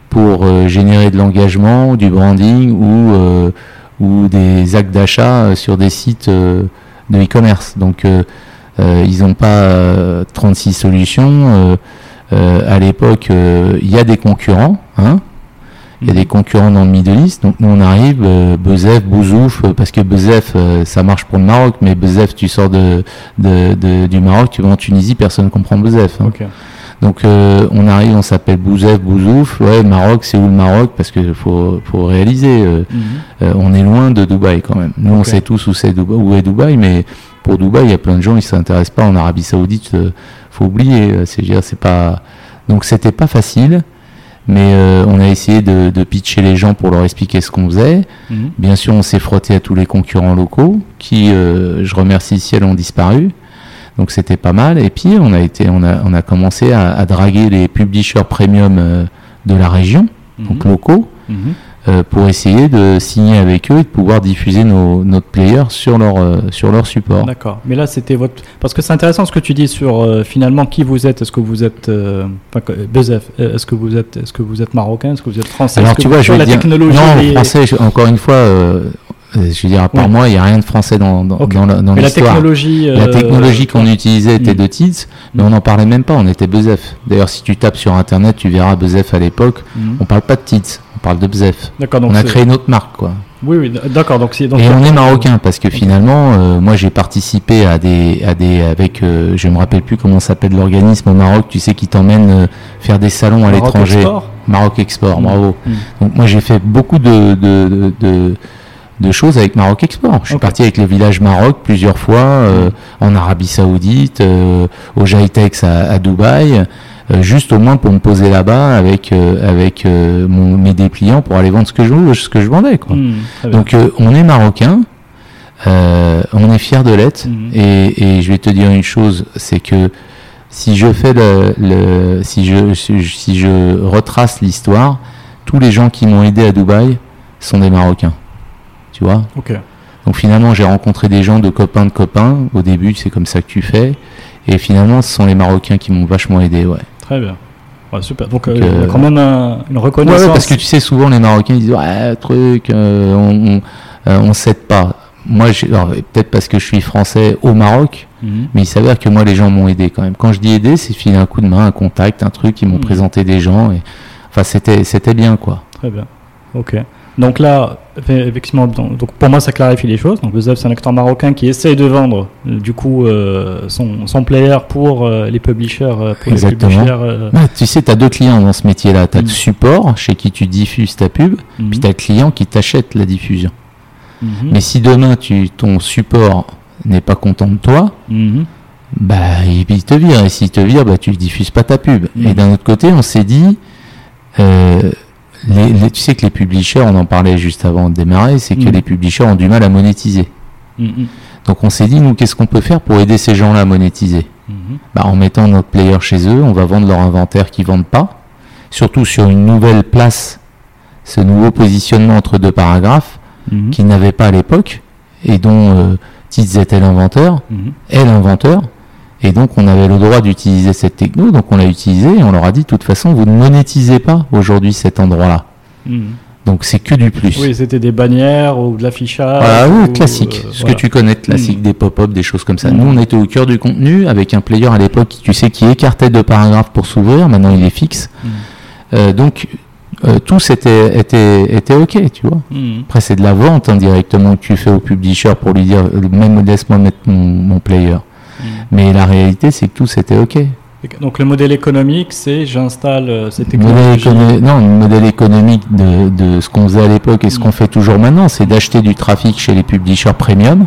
pour euh, générer de l'engagement, du branding ou, euh, ou des actes d'achat sur des sites de e-commerce. Donc ils n'ont pas euh, 36 solutions. À l'époque, il y a des concurrents. Hein il y a des concurrents dans le Middle East, donc nous on arrive, euh, Bezef, Bouzouf, euh, parce que Bezef euh, ça marche pour le Maroc, mais Bezef tu sors de, de, de- du Maroc, tu vas en Tunisie, personne ne comprend Bezef. hein. Donc euh, on arrive, on s'appelle Bouzef, Bouzouf. Ouais, Maroc, c'est où le Maroc? Parce que faut, faut réaliser, euh, Mhm. euh, on est loin de Dubaï quand même. Nous, on sait tous où c'est Dubaï, où est Dubaï, mais pour Dubaï, il y a plein de gens, ils s'intéressent pas en Arabie Saoudite. faut oublier. C'est, c'est pas. Donc c'était pas facile, mais euh, on a essayé de, de pitcher les gens pour leur expliquer ce qu'on faisait. Mhm. Bien sûr, on s'est frotté à tous les concurrents locaux qui, euh, je remercie ciel, ont disparu. Donc c'était pas mal. Et puis on a été, on a, on a commencé à, à draguer les publishers premium euh, de la région, donc Mhm. locaux, Mhm. Euh, pour essayer de signer avec eux et de pouvoir diffuser nos, notre player sur leur, euh, sur leur support. D'accord. Mais là, c'était votre. Parce que c'est intéressant ce que tu dis sur euh, finalement qui vous êtes. Est-ce que vous êtes. Enfin, Bezef, Est-ce que vous êtes, est-ce que vous êtes marocain? Est-ce que vous êtes français? Alors tu vois, je vais la dire, technologie. non, les- français, je- encore une fois, je veux dire, à part Oui. moi, il n'y a rien de français dans, dans, Ok. dans la- dans Mais la technologie. La technologie qu'on utilisait était Mm. de Tids, mais Mm. on n'en parlait même pas, on était Bezef. D'ailleurs, si tu tapes sur internet, tu verras Bezef à l'époque, Mhm. on parle pas de Tids, On parle de Bzef. On a créé notre marque, quoi. Oui, oui, d'accord. Donc, c'est- donc Et on est marocain parce que finalement, euh, moi j'ai participé à des, à des, avec, euh, je me rappelle plus comment s'appelle l'organisme au Maroc, tu sais, qui t'emmène euh, faire des salons à Maroc l'étranger. Export Maroc Export, Mm. bravo. Mm. Donc moi j'ai fait beaucoup de, de, de, choses avec Maroc Export. Je suis parti avec le village Maroc plusieurs fois euh, en Arabie Saoudite, au Jaitex à, à Dubaï, juste au moins pour me poser là-bas avec euh, avec euh, mon, mes dépliants pour aller vendre ce que je ce que je vendais quoi. Bien. Donc euh, on est marocain, euh, on est fier de l'être Mhm. et, et je vais te dire une chose, c'est que si je fais le, le- si je si je- retrace l'histoire, tous les gens qui m'ont aidé à Dubaï sont des Marocains, tu vois? Ok. Donc finalement j'ai rencontré des gens de copains de copains. Au début c'est comme ça que tu fais et finalement ce sont les Marocains qui m'ont vachement aidé, ouais. Très bien. Ouais, super. Donc, euh, il y a euh, quand même un- une reconnaissance. ouais, parce que tu sais, souvent les Marocains ils disent ouais, truc, euh, on, on, euh, on s'aide pas. Moi, peut-être parce que je suis français au Maroc, Mhm. mais il s'avère que moi les gens m'ont aidé quand même. Quand je dis aider, c'est filer un coup de main, un contact, un truc, ils m'ont Mhm. présenté des gens. Et... Enfin, c'était bien quoi. Très bien. Ok. Donc là, effectivement, donc pour moi, ça clarifie les choses. Donc le ZEF, c'est un acteur marocain qui essaye de vendre, euh, du coup, euh, son, son player pour euh, les publishers. Pour Exactement. Les publishers Bah, tu sais, tu as deux clients dans ce métier-là. Tu as Mhm. le support chez qui tu diffuses ta pub, mhm, puis tu as le client qui t'achète la diffusion. mhm, Mais si demain tu, ton support n'est pas content de toi, mhm, bah il, te vire. Et s'il te vire, bah tu diffuses pas ta pub. Et d'un autre côté, on s'est dit, euh, les, les- tu sais que les publishers, on en parlait juste avant de démarrer, c'est que Mhm. les publishers ont du mal à monétiser. mhm, Donc on s'est dit, nous, qu'est-ce qu'on peut faire pour aider ces gens-là à monétiser bah, En mettant notre player chez eux, on va vendre leur inventaire qu'ils vendent pas, surtout sur une nouvelle place, ce nouveau positionnement entre deux paragraphes qu'ils n'avaient pas à l'époque et dont euh, était l'inventeur est l'inventeur. Et donc, on avait le droit d'utiliser cette techno, donc on l'a utilisé et on leur a dit, de toute façon, vous ne monétisez pas aujourd'hui cet endroit-là. Mhm. Donc, c'est que du plus. Oui, c'était des bannières ou de l'affichage. Voilà, oui, ou, classique. euh, Ce voilà. que tu connais, classique, Mm. des pop-up, des choses comme ça. Nous, on était au cœur du contenu avec un player à l'époque, tu sais, qui écartait deux paragraphes pour s'ouvrir. Maintenant, il est fixe. Euh, donc, euh, tout était, était, était OK, tu vois. Après, c'est de la vente indirectement que tu fais au publisher pour lui dire, même laisse-moi mettre mon, mon player. Mhm. Mais la réalité, c'est que tout c'était OK. Donc le modèle économique, c'est j'installe euh, cette modèle technologie. non, le modèle économique de, de ce qu'on faisait à l'époque et ce Mm. qu'on fait toujours maintenant, c'est d'acheter du trafic chez les publishers premium.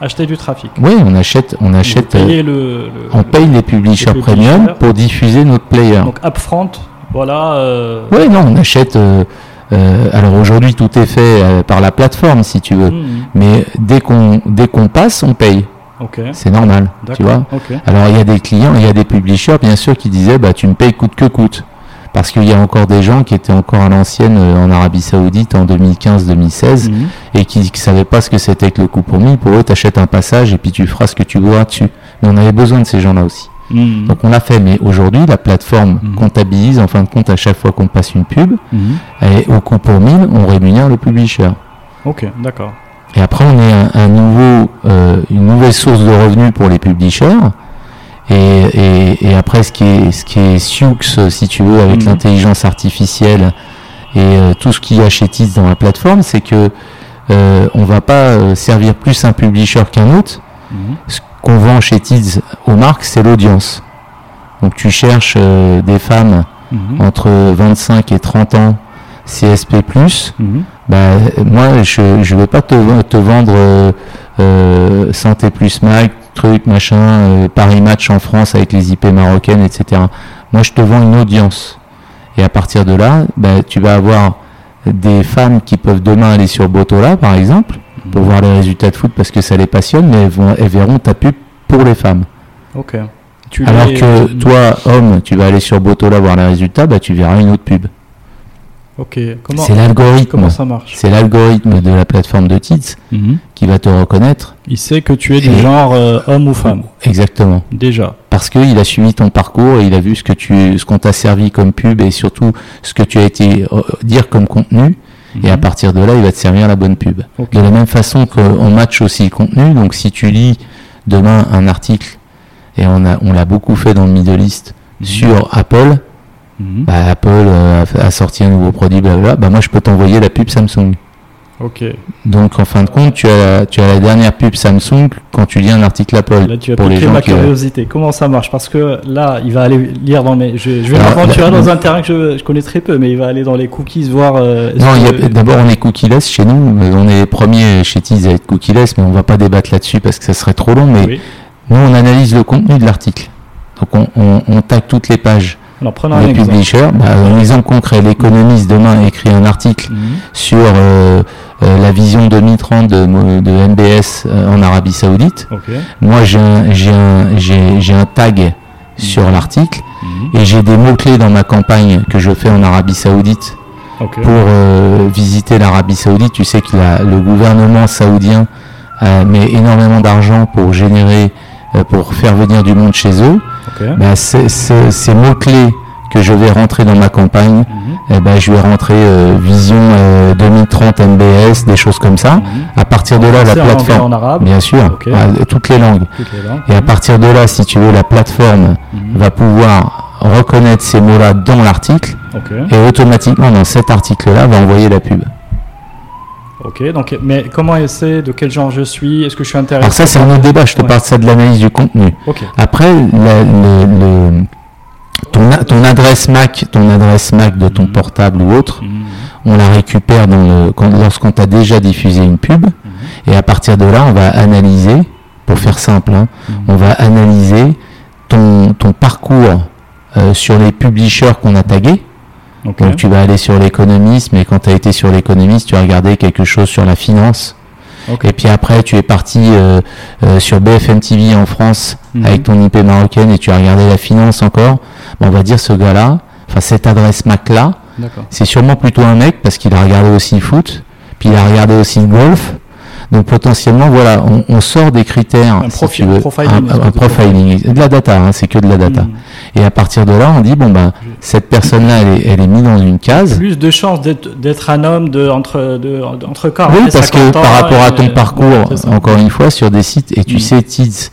Acheter du trafic. Oui, on achète, on achète, euh, payez le, le- on paye les publishers les premium pour diffuser notre player. Donc upfront, voilà. euh, Oui, non, on achète. euh, euh, alors aujourd'hui, tout est fait par la plateforme, si tu veux. mhm. Mais dès qu'on dès qu'on passe, on paye. C'est normal, tu vois. Alors il y a des clients, il y a des publishers bien sûr qui disaient bah tu me payes coûte que coûte. Parce qu'il y a encore des gens qui étaient encore à l'ancienne euh, en Arabie Saoudite en 2015-2016 Mhm. et qui ne savaient pas ce que c'était que le coup pour mille. Pour eux, t'achètes un passage et puis tu feras ce que tu voudras dessus. Mais on avait besoin de ces gens-là aussi. Mhm. Donc on l'a fait. Mais aujourd'hui, la plateforme Mhm. comptabilise en fin de compte à chaque fois qu'on passe une pub Mhm. et au coup pour mille, on rémunère le publisher. Ok, d'accord. Et après, on est un, un nouveau, euh, une nouvelle source de revenus pour les publishers. Et, et, et après, ce qui est, ce qui est Sioux, si tu veux, avec Mhm. l'intelligence artificielle et euh, tout ce qu'il y a chez Tiz dans la plateforme, c'est que euh, on va pas euh, servir plus un publisher qu'un autre. Mhm. Ce qu'on vend chez Tiz aux marques, c'est l'audience. Donc tu cherches euh, des femmes Mhm. entre 25 et 30 ans, CSP+. Bah, moi, je ne vais pas te, te vendre euh, euh, Santé Plus Mag, truc, machin, euh, Paris Match en France avec les IP marocaines, etc. Moi, je te vends une audience. Et à partir de là, bah, tu vas avoir des femmes qui peuvent demain aller sur Botola, par exemple, pour voir les résultats de foot parce que ça les passionne, mais elles, vont, elles verront ta pub pour les femmes. Ok. Tu Alors que toi, homme, tu vas aller sur Botola voir les résultats, bah, tu verras une autre pub. Ok. Comment, C'est l'algorithme. comment ça marche C'est l'algorithme de la plateforme de Tits Mhm. qui va te reconnaître. Il sait que tu es du genre euh, homme ou femme. Exactement. Déjà. Parce qu'il a suivi ton parcours et il a vu ce que tu, ce qu'on t'a servi comme pub et surtout ce que tu as été euh, dire comme contenu. Et à Mhm. partir de là, il va te servir la bonne pub. De la même façon qu'on match aussi le contenu. Donc si tu lis demain un article, et on a, on l'a beaucoup fait dans le Middle East, Mhm. sur Apple, mhm. bah, Apple euh, a, sorti un nouveau produit, blablabla, bah, moi je peux t'envoyer la pub Samsung. Ok. Donc en fin de compte, tu as, tu as la dernière pub Samsung quand tu lis un article Apple. Là, tu as pour les gens ma curiosité. Comment ça marche? Parce que là, il va aller lire dans mes. Je, je vais m'aventurer dans un terrain que je, je, connais très peu, mais il va aller dans les cookies voir. Euh, non, d'abord on est cookieless chez nous. On est les premiers chez Tease à être cookieless, mais on va pas débattre là-dessus parce que ça serait trop long. Mais nous, on analyse le contenu de l'article. Donc on, on, on tag toutes les pages. Alors, prenons les publishers, bah, un exemple concret, l'économiste demain écrit un article mhm. sur euh, euh, la vision 2030 de, de MBS euh, en Arabie Saoudite. Moi, j'ai un, j'ai un, tag mhm. sur l'article mhm. et j'ai des mots-clés dans ma campagne que je fais en Arabie Saoudite pour visiter l'Arabie Saoudite. Tu sais que le gouvernement saoudien met énormément d'argent pour générer, pour faire venir du monde chez eux. Bah, ces mots-clés que je vais rentrer dans ma campagne, mhm. eh ben, je vais rentrer euh, Vision 2030 euh, MBS, des choses comme ça. Mhm. À partir de là, la plateforme, bien sûr, toutes, les langues. Et à partir de là, si tu veux, la plateforme mhm. va pouvoir reconnaître ces mots-là dans l'article et automatiquement dans cet article-là va envoyer la pub. Ok, donc, mais comment essayer de quel genre je suis? Est-ce que je suis intéressé Alors ça, c'est un autre débat. Je te parle ça de l'analyse du contenu. Après, le, ton, ton, adresse Mac, ton adresse Mac de ton mhm. portable ou autre, mhm. on la récupère lorsqu'on t'a déjà diffusé une pub. Mhm. Et à partir de là, on va analyser, pour faire simple, hein, on va analyser ton, ton parcours euh, sur les publishers qu'on a tagués. Donc tu vas aller sur l'économiste, mais quand tu as été sur l'économiste, tu as regardé quelque chose sur la finance. Et puis après, tu es parti euh, euh, sur BFM TV en France mhm. avec ton IP marocaine et tu as regardé la finance encore. on va dire ce gars-là, enfin cette adresse Mac là, c'est sûrement plutôt un mec parce qu'il a regardé aussi le foot, puis il a regardé aussi le golf. Donc potentiellement, voilà, on, sort des critères, un, profiling, un, profiling, de la data, hein, c'est que de la data. Mhm. Et à partir de là, on dit bon ben, cette personne-là, elle est, elle est mise dans une case. Plus de chances d'être un homme de entre de, entre Oui, parce que par rapport à ton parcours, encore une fois, sur des sites, et tu mhm. sais, Tids,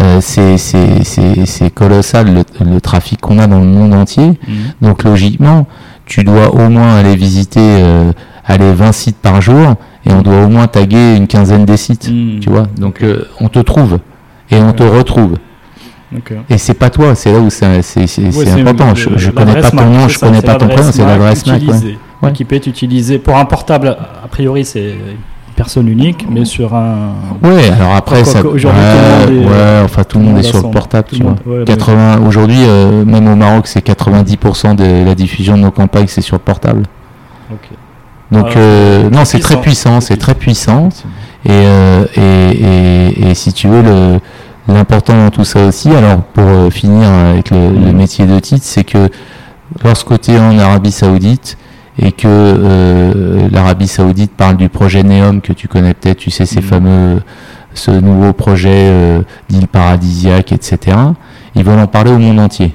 euh, c'est colossal le, trafic qu'on a dans le monde entier. Mhm. Donc logiquement, tu dois au moins aller visiter euh, aller 20 sites par jour et on doit au moins taguer une quinzaine des sites, hmm. tu vois. Donc euh, on te trouve et on te retrouve. Et c'est pas toi, c'est là où c'est important. je, je connais pas ton nom, je connais pas ton prénom, c'est l'adresse MAC. Qui peut être utilisé pour un portable. A priori, c'est une personne unique, mais sur un. Ouais, alors après, ça. Aujourd'hui, ouais, enfin tout le monde est sur le portable. Tu vois. 80. Aujourd'hui, euh, même au Maroc, c'est 90% de la diffusion de nos campagnes, c'est sur le portable. Ok. Donc euh, non, c'est très puissant, c'est très puissant. Euh, et, et, si tu veux, l'important dans tout ça aussi, alors pour euh, finir avec le, mm. métier de titre, c'est que lorsque tu es en Arabie Saoudite et que l'Arabie Saoudite parle du projet Neom que tu connais peut-être, tu sais, ces mm. fameux, ce nouveau projet d'île paradisiaque, etc., ils veulent en parler au monde entier.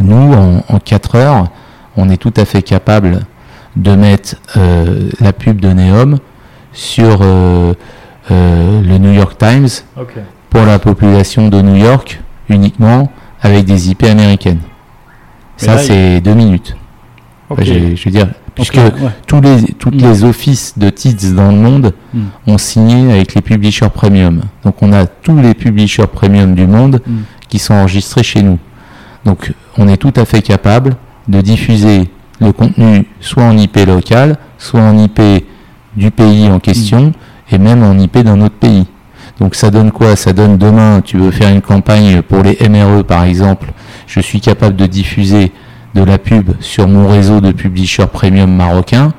Nous, en, en 4 heures, on est tout à fait capable de mettre euh, la pub de Neom sur euh, euh, le New York Times pour la population de New York uniquement avec des IP américaines. Ça, c'est deux minutes. je, veux dire, puisque tous les, toutes mm. les offices de TITS dans le monde mm. ont signé avec les publishers premium. Donc on a tous les publishers premium du monde mm. qui sont enregistrés chez nous. Donc on est tout à fait capable de diffuser le contenu soit en IP local, soit en IP du pays en question, mm. et même en IP d'un autre pays. Donc ça donne quoi? Ça donne demain, tu veux faire une campagne pour les MRE par exemple, je suis capable de diffuser de la pub sur mon réseau de publishers premium marocain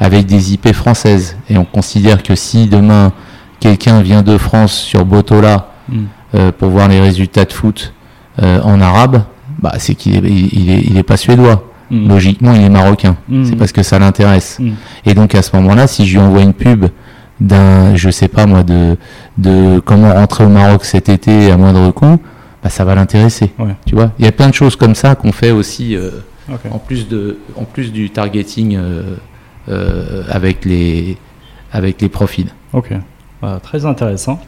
avec des IP françaises. Et on considère que si demain quelqu'un vient de France sur Botola mm. euh, pour voir les résultats de foot euh, en arabe, bah, c'est qu'il est, il est, il est pas suédois. Mm. logiquement, il est marocain. Mm. C'est parce que ça l'intéresse. Et donc, à ce moment-là, si je lui envoie une pub d'un, je sais pas moi, de, de comment rentrer au Maroc cet été à moindre coût, bah, ça va l'intéresser. Tu vois, il y a plein de choses comme ça qu'on fait aussi euh, en plus de, en plus du targeting euh, euh, avec les, avec les profils. Ok, bah, très intéressant.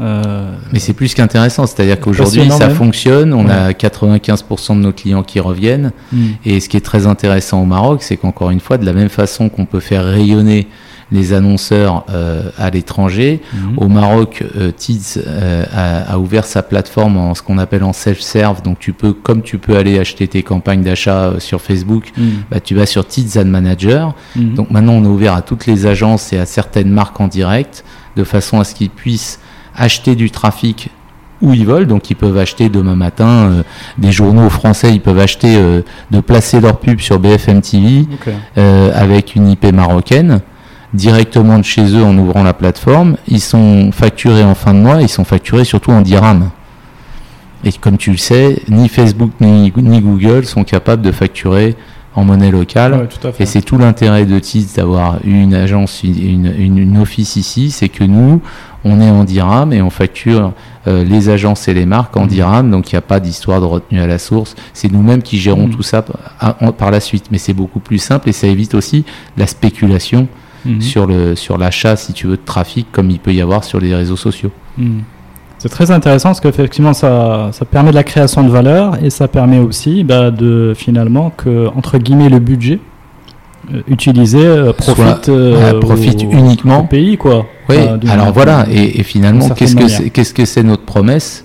Mais c'est plus qu'intéressant, c'est-à-dire qu'aujourd'hui ça même. fonctionne, on Ouais. a 95% de nos clients qui reviennent, hmm. et ce qui est très intéressant au Maroc, c'est qu'encore une fois, de la même façon qu'on peut faire rayonner les annonceurs euh, à l'étranger, Mhm. au Maroc, euh, Tids euh, a, a ouvert sa plateforme en ce qu'on appelle en self-serve, donc tu peux, comme tu peux aller acheter tes campagnes d'achat euh, sur Facebook, Hmm. bah, tu vas sur Tids Ad Manager, Mhm. donc maintenant, on est ouvert à toutes les agences et à certaines marques en direct, de façon à ce qu'ils puissent acheter du trafic où ils veulent. Donc, ils peuvent acheter demain matin euh, des journaux français, ils peuvent acheter euh, de placer leur pub sur BFM TV euh, avec une IP marocaine directement de chez eux en ouvrant la plateforme. Ils sont facturés en fin de mois, ils sont facturés surtout en dirham. Et comme tu le sais, ni Facebook ni, ni Google sont capables de facturer en monnaie locale. Ouais. Et c'est tout l'intérêt de TITS d'avoir eu une agence, une, une, une office ici, c'est que nous, on est en dirham et on facture euh, les agences et les marques en Mhm. dirham, donc il n'y a pas d'histoire de retenue à la source. C'est nous-mêmes qui gérons Mhm. tout ça par, en- par la suite, mais c'est beaucoup plus simple et ça évite aussi la spéculation Mhm. sur le sur l'achat, si tu veux, de trafic, comme il peut y avoir sur les réseaux sociaux. Hmm. C'est très intéressant parce qu'effectivement ça, ça permet de la création de valeur et ça permet aussi bah, de finalement que entre guillemets le budget euh, utilisé euh, profite, euh, Ouais, profite au, uniquement au pays quoi. Oui, alors voilà, et, et finalement, qu'est-ce que c'est qu'est-ce que c'est notre promesse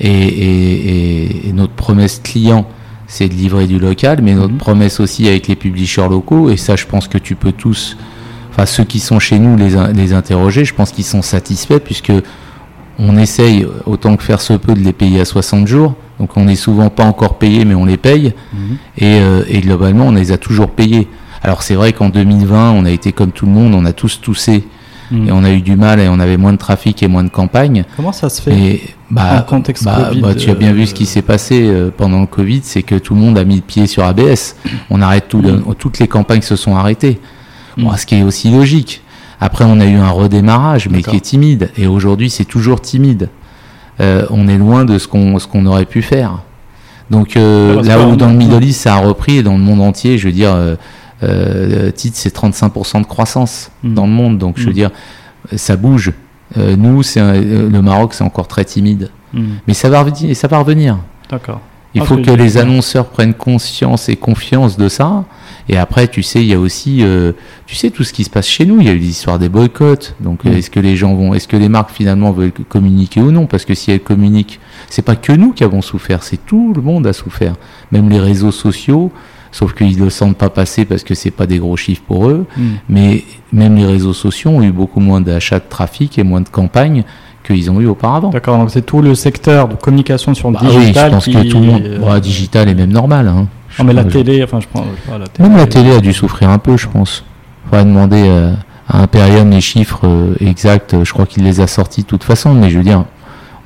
et, et- et- et notre promesse client, c'est de livrer du local, mais notre Mhm. promesse aussi avec les publishers locaux, et ça, je pense que tu peux tous, enfin ceux qui sont chez nous, les, les interroger, je pense qu'ils sont satisfaits, puisque on essaye, autant que faire se peut, de les payer à 60 jours, donc on n'est souvent pas encore payé, mais on les paye, Mhm. et, euh, et globalement, on les a toujours payés. Alors c'est vrai qu'en 2020, on a été comme tout le monde, on a tous toussé Hmm. et on a eu du mal et on avait moins de trafic et moins de campagne. Comment ça se fait Et en bah, contexte bah, Covid bah, tu as bien euh, vu ce qui s'est passé euh, pendant le Covid, c'est que tout le monde a mis le pied sur ABS. On arrête tout le- toutes les campagnes se sont arrêtées. Bon, Mm. ce qui est aussi logique. Après, on a eu un redémarrage, mais qui est timide. Et aujourd'hui, c'est toujours timide. Euh, on est loin de ce qu'on ce qu'on aurait pu faire. Donc euh, Ah, là où dans le Middle East ça a repris et dans le monde entier, je veux dire, euh, euh, titre c'est 35% de croissance Mm. dans le monde. Donc je veux Mm. dire, ça bouge. Nous, c'est le Maroc, c'est encore très timide. Mais ça va revenir. Ça va revenir. D'accord. Il Ah, faut que- les annonceurs prennent conscience et confiance de ça. Et après, tu sais, il y a aussi, euh, tu sais, tout ce qui se passe chez nous. Il y a eu l'histoire des boycotts. Donc, Mm. est-ce que les gens vont, est-ce que les marques finalement veulent communiquer ou non? Parce que si elles communiquent, c'est pas que nous qui avons souffert, c'est tout le monde a souffert. Même les réseaux sociaux, sauf qu'ils le sentent pas passer parce que c'est pas des gros chiffres pour eux. Hmm. Mais même les réseaux sociaux ont eu beaucoup moins d'achats de trafic et moins de campagnes qu'ils ont eu auparavant. D'accord, donc c'est tout le secteur de communication sur le Bah oui, digital je pense qui, que tout le monde, Bon, digital est même normal. Hein. Non mais la Je- télé, enfin je prends je la télé. Même la télé a dû souffrir un peu, je pense. Faudrait demander euh, à Imperium les chiffres euh, exacts. euh, Je crois qu'il les a sortis de toute façon, mais je veux dire,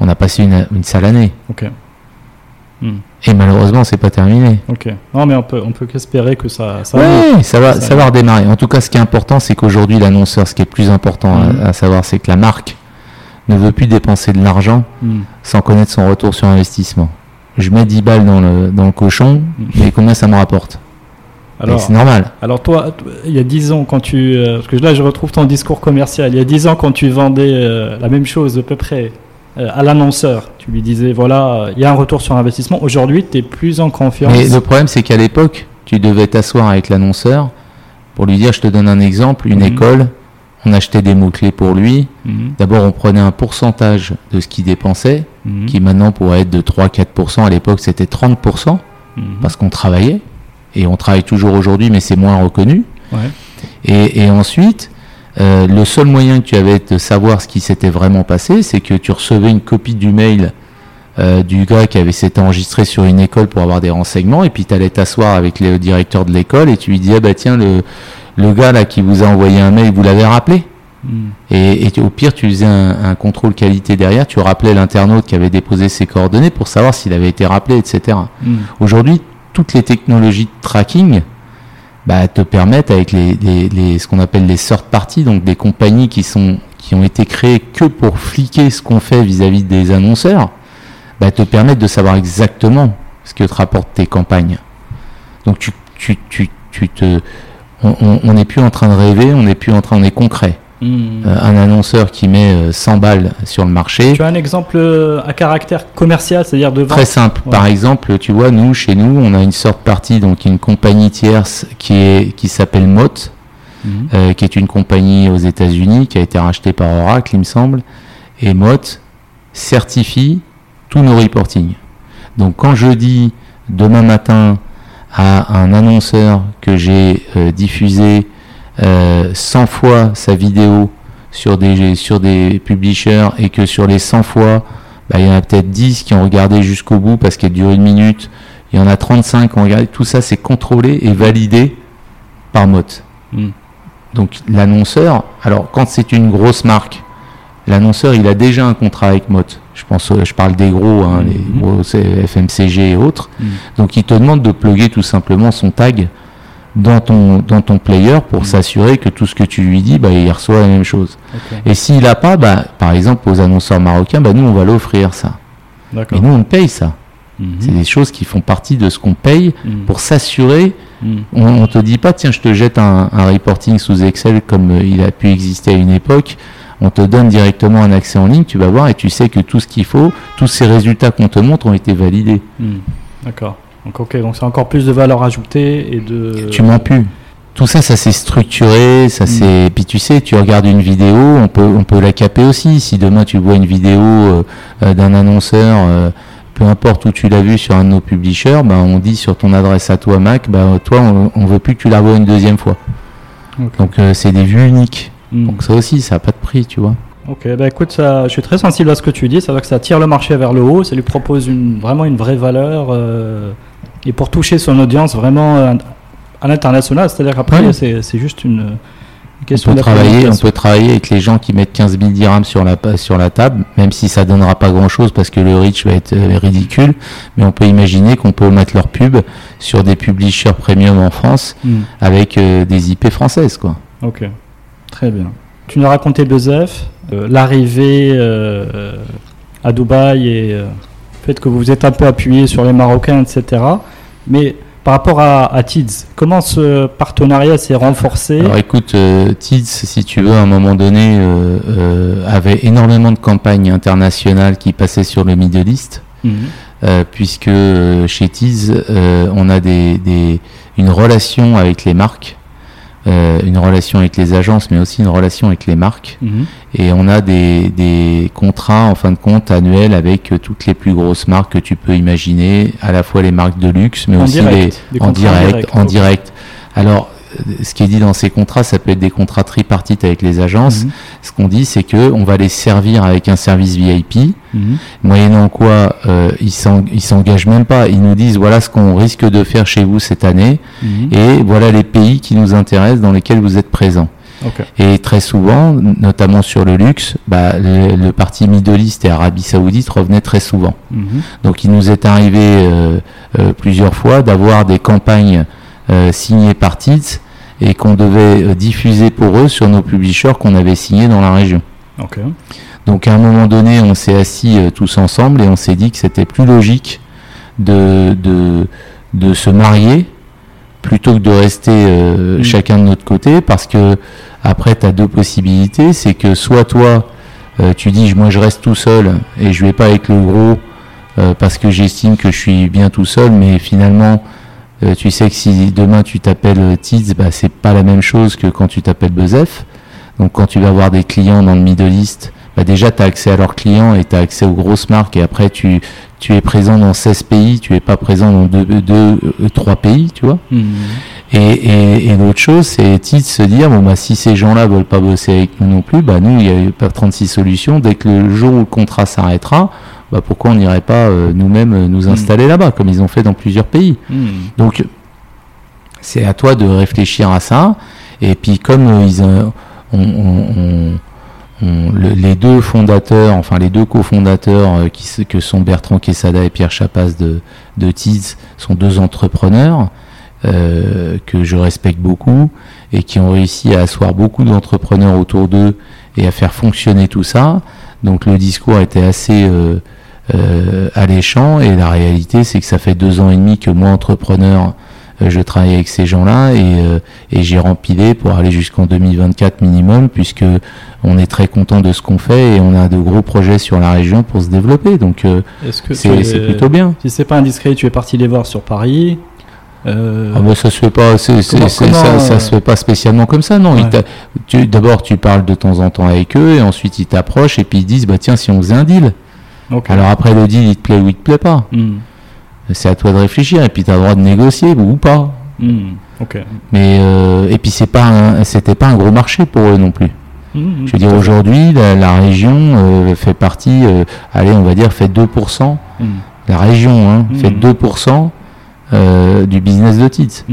on a passé une, une sale année. Ok. Hmm. Et malheureusement, c'est pas terminé. Ok. Non mais on peut on peut qu'espérer que ça ça aille. Ouais, ça va, Ça ça va redémarrer. En tout cas, ce qui est important, c'est qu'aujourd'hui, l'annonceur, ce qui est le plus important à- Mhm. à, savoir, c'est que la marque ne veut plus dépenser de l'argent Hmm. sans connaître son retour sur investissement. Je mets 10 balles dans le, dans le cochon, mais combien ça me rapporte? C'est normal. alors toi il y a 10 ans quand tu euh, parce que là je retrouve ton discours commercial. Il y a 10 ans quand tu vendais euh, la même chose à peu près euh, à l'annonceur, tu lui disais voilà, il y a un retour sur investissement. Aujourd'hui, tu es plus en confiance. Mais le problème, c'est qu'à l'époque, tu devais t'asseoir avec l'annonceur pour lui dire, je te donne un exemple, une Mhm. école, on achetait des mots-clés pour lui. Mhm. D'abord, on prenait un pourcentage de ce qu'il dépensait, Mhm. qui maintenant pourrait être de 3-4%. À l'époque, c'était 30%, Mhm. parce qu'on travaillait. Et on travaille toujours aujourd'hui, mais c'est moins reconnu. Ouais. Et, et ensuite, euh, le seul moyen que tu avais de savoir ce qui s'était vraiment passé, c'est que tu recevais une copie du mail euh, du gars qui avait s'était enregistré sur une école pour avoir des renseignements, et puis tu allais t'asseoir avec le directeur de l'école et tu lui disais, bah tiens, le, le gars là qui vous a envoyé un mail, vous l'avez rappelé Mhm. et, au pire, tu faisais un, un contrôle qualité derrière, tu rappelais l'internaute qui avait déposé ses coordonnées pour savoir s'il avait été rappelé, etc. Mhm. Aujourd'hui, toutes les technologies de tracking bah, te permettent, avec les, les- les- ce qu'on appelle les third parties, donc des compagnies qui, sont, qui ont été créées que pour fliquer ce qu'on fait vis-à-vis des annonceurs, bah, te permettent de savoir exactement ce que te rapportent tes campagnes. Donc tu, tu, tu, tu te, on- n'est plus en train de rêver, on n'est plus en train, on est concret. Hmm. Euh, un annonceur qui met 100 balles sur le marché. Tu as un exemple à caractère commercial, c'est-à-dire de vente Très simple. Par exemple, tu vois, nous, chez nous, on a une sorte partie, donc une compagnie tierce qui est qui s'appelle Mott, hmm. qui est une compagnie aux États-Unis qui a été rachetée par Oracle, il me semble. Et Mott certifie tous nos reportings. Donc quand je dis demain matin à un annonceur que j'ai euh, diffusé 100 euh, fois sa vidéo sur des, sur des publishers et que sur les 100 fois, bah, il y en a peut-être 10 qui ont regardé jusqu'au bout parce qu'elle dure une minute, il y en a 35 qui ont regardé, tout ça c'est contrôlé et validé par Mott. Hmm. Donc l'annonceur, alors quand c'est une grosse marque, l'annonceur il a déjà un contrat avec Mott je pense, je parle des gros, hein, les mhm. gros FMCG et autres. Mhm. Donc, il te demande de plugger tout simplement son tag dans ton, dans ton player pour mhm. s'assurer que tout ce que tu lui dis, bah, il reçoit la même chose. Et s'il n'a pas, bah, par exemple, aux annonceurs marocains, bah, nous, on va l'offrir ça. Et nous, on paye ça. C'est des choses qui font partie de ce qu'on paye pour s'assurer. On ne te dit pas, tiens, je te jette un, un reporting sous Excel comme euh, il a pu exister à une époque on te donne directement un accès en ligne, tu vas voir et tu sais que tout ce qu'il faut, tous ces résultats qu'on te montre ont été validés. Hmm. D'accord. Donc ok, donc c'est encore plus de valeur ajoutée et de. Tu m'en plus. Tout ça, ça s'est structuré, ça hmm. c'est. Puis tu sais, tu regardes une vidéo, on peut, on peut la caper aussi. Si demain tu vois une vidéo euh, euh, d'un annonceur, euh, peu importe où tu l'as vu sur un de nos publishers, ben, on dit sur ton adresse à toi Mac, ben, toi on, on veut plus que tu la vois une deuxième fois. Donc c'est des vues uniques. Hmm. Donc ça aussi, ça n'a pas de prix, tu vois. Ok, bah écoute, ça, je suis très sensible à ce que tu dis. Ça veut que ça tire le marché vers le haut, ça lui propose une, vraiment une vraie valeur. Euh, et pour toucher son audience vraiment euh, à l'international, c'est-à-dire qu'après, c'est juste une, question on peut, travailler, on peut travailler avec les gens qui mettent 15 000 dirhams sur la, sur la table, même si ça donnera pas grand-chose parce que le reach va être euh, ridicule. Mais on peut imaginer qu'on peut mettre leur pub sur des publishers premium en France hmm. avec des IP françaises. Quoi. Ok. Très bien. Tu nous as raconté Bezef, euh, l'arrivée euh, à Dubaï et euh, le fait que vous vous êtes un peu appuyé sur les Marocains, etc. Mais par rapport à, à TIDS, comment ce partenariat s'est renforcé? Alors écoute, TIDS, si tu veux, à un moment donné, avait énormément de campagnes internationales qui passaient sur le Middle East. Mhm. puisque chez TIDS, on a des, une relation avec les marques euh, une relation avec les agences, mais aussi une relation avec les marques. Mhm. Et on a des, des, contrats, en fin de compte, annuels avec toutes les plus grosses marques que tu peux imaginer, à la fois les marques de luxe, mais aussi les, en direct. En direct. Alors, ce qui est dit dans ces contrats, ça peut être des contrats tripartites avec les agences. Mhm. Ce qu'on dit, c'est que on va les servir avec un service VIP, mhm. moyennant quoi euh, ils s'engagent même pas. Ils nous disent voilà ce qu'on risque de faire chez vous cette année, mhm. et voilà les pays qui nous intéressent dans lesquels vous êtes présents. Et très souvent, notamment sur le luxe, bah, le, parti Middle East et Arabie Saoudite revenait très souvent. Donc il nous est arrivé euh, euh, plusieurs fois d'avoir des campagnes euh, signé par TITS et qu'on devait euh, diffuser pour eux sur nos publishers qu'on avait signés dans la région. Donc à un moment donné, on s'est assis euh, tous ensemble et on s'est dit que c'était plus logique de, de, de, se marier plutôt que de rester mm. chacun de notre côté parce que après tu as deux possibilités, c'est que soit toi tu dis moi je reste tout seul et je vais pas avec le gros parce que j'estime que je suis bien tout seul mais finalement euh, tu sais que si demain tu t'appelles Tids, bah, c'est pas la même chose que quand tu t'appelles Bezef. Donc quand tu vas avoir des clients dans le Middle East, bah déjà tu as accès à leurs clients et tu as accès aux grosses marques et après tu, tu es présent dans 16 pays, tu es pas présent dans 2 deux, deux, euh, trois pays, tu vois. Mmh. Et, et, et l'autre chose, c'est Tids se dire, bon bah si ces gens-là veulent pas bosser avec nous non plus, bah nous, il y a pas 36 solutions. Dès que le jour où le contrat s'arrêtera, bah, pourquoi on n'irait pas euh, nous-mêmes euh, nous hmm. installer là-bas, comme ils ont fait dans plusieurs pays. Hmm. Donc, c'est à toi de réfléchir à ça. Et puis, comme euh, ils, on, les deux fondateurs, enfin les deux cofondateurs qui que sont Bertrand Quesada et Pierre Chapas de, de Tiz, sont deux entrepreneurs que je respecte beaucoup et qui ont réussi à asseoir beaucoup d'entrepreneurs autour d'eux et à faire fonctionner tout ça. Donc le discours était assez euh, alléchant et la réalité c'est que ça fait deux ans et demi que moi entrepreneur Euh, je travaille avec ces gens-là et, euh, et j'ai rempilé pour aller jusqu'en 2024 minimum, puisque on est très content de ce qu'on fait et on a de gros projets sur la région pour se développer. Donc euh, c'est es- c'est plutôt bien. Si c'est pas indiscret, tu es parti les voir sur Paris. Euh, Ah ça se fait pas, c'est- c'est- Comment- c'est- comment, ça, ça euh, se fait pas spécialement comme ça, non. Ouais. D'abord, tu parles de temps en temps avec eux, et ensuite ils t'approchent et puis ils disent, bah tiens, si on faisait un deal. Alors après le deal, il te plaît ou il te plaît pas. Hmm, C'est à toi de réfléchir, et puis tu as le droit de négocier ou pas. hmm. Mais euh, et puis c'est pas, c'était pas un gros marché pour eux non plus. Hmm, Je veux dire, aujourd'hui, la, la région euh, fait partie, euh, allez, on va dire, fait 2%. hmm, La région hein, fait 2% euh, du business de TITS.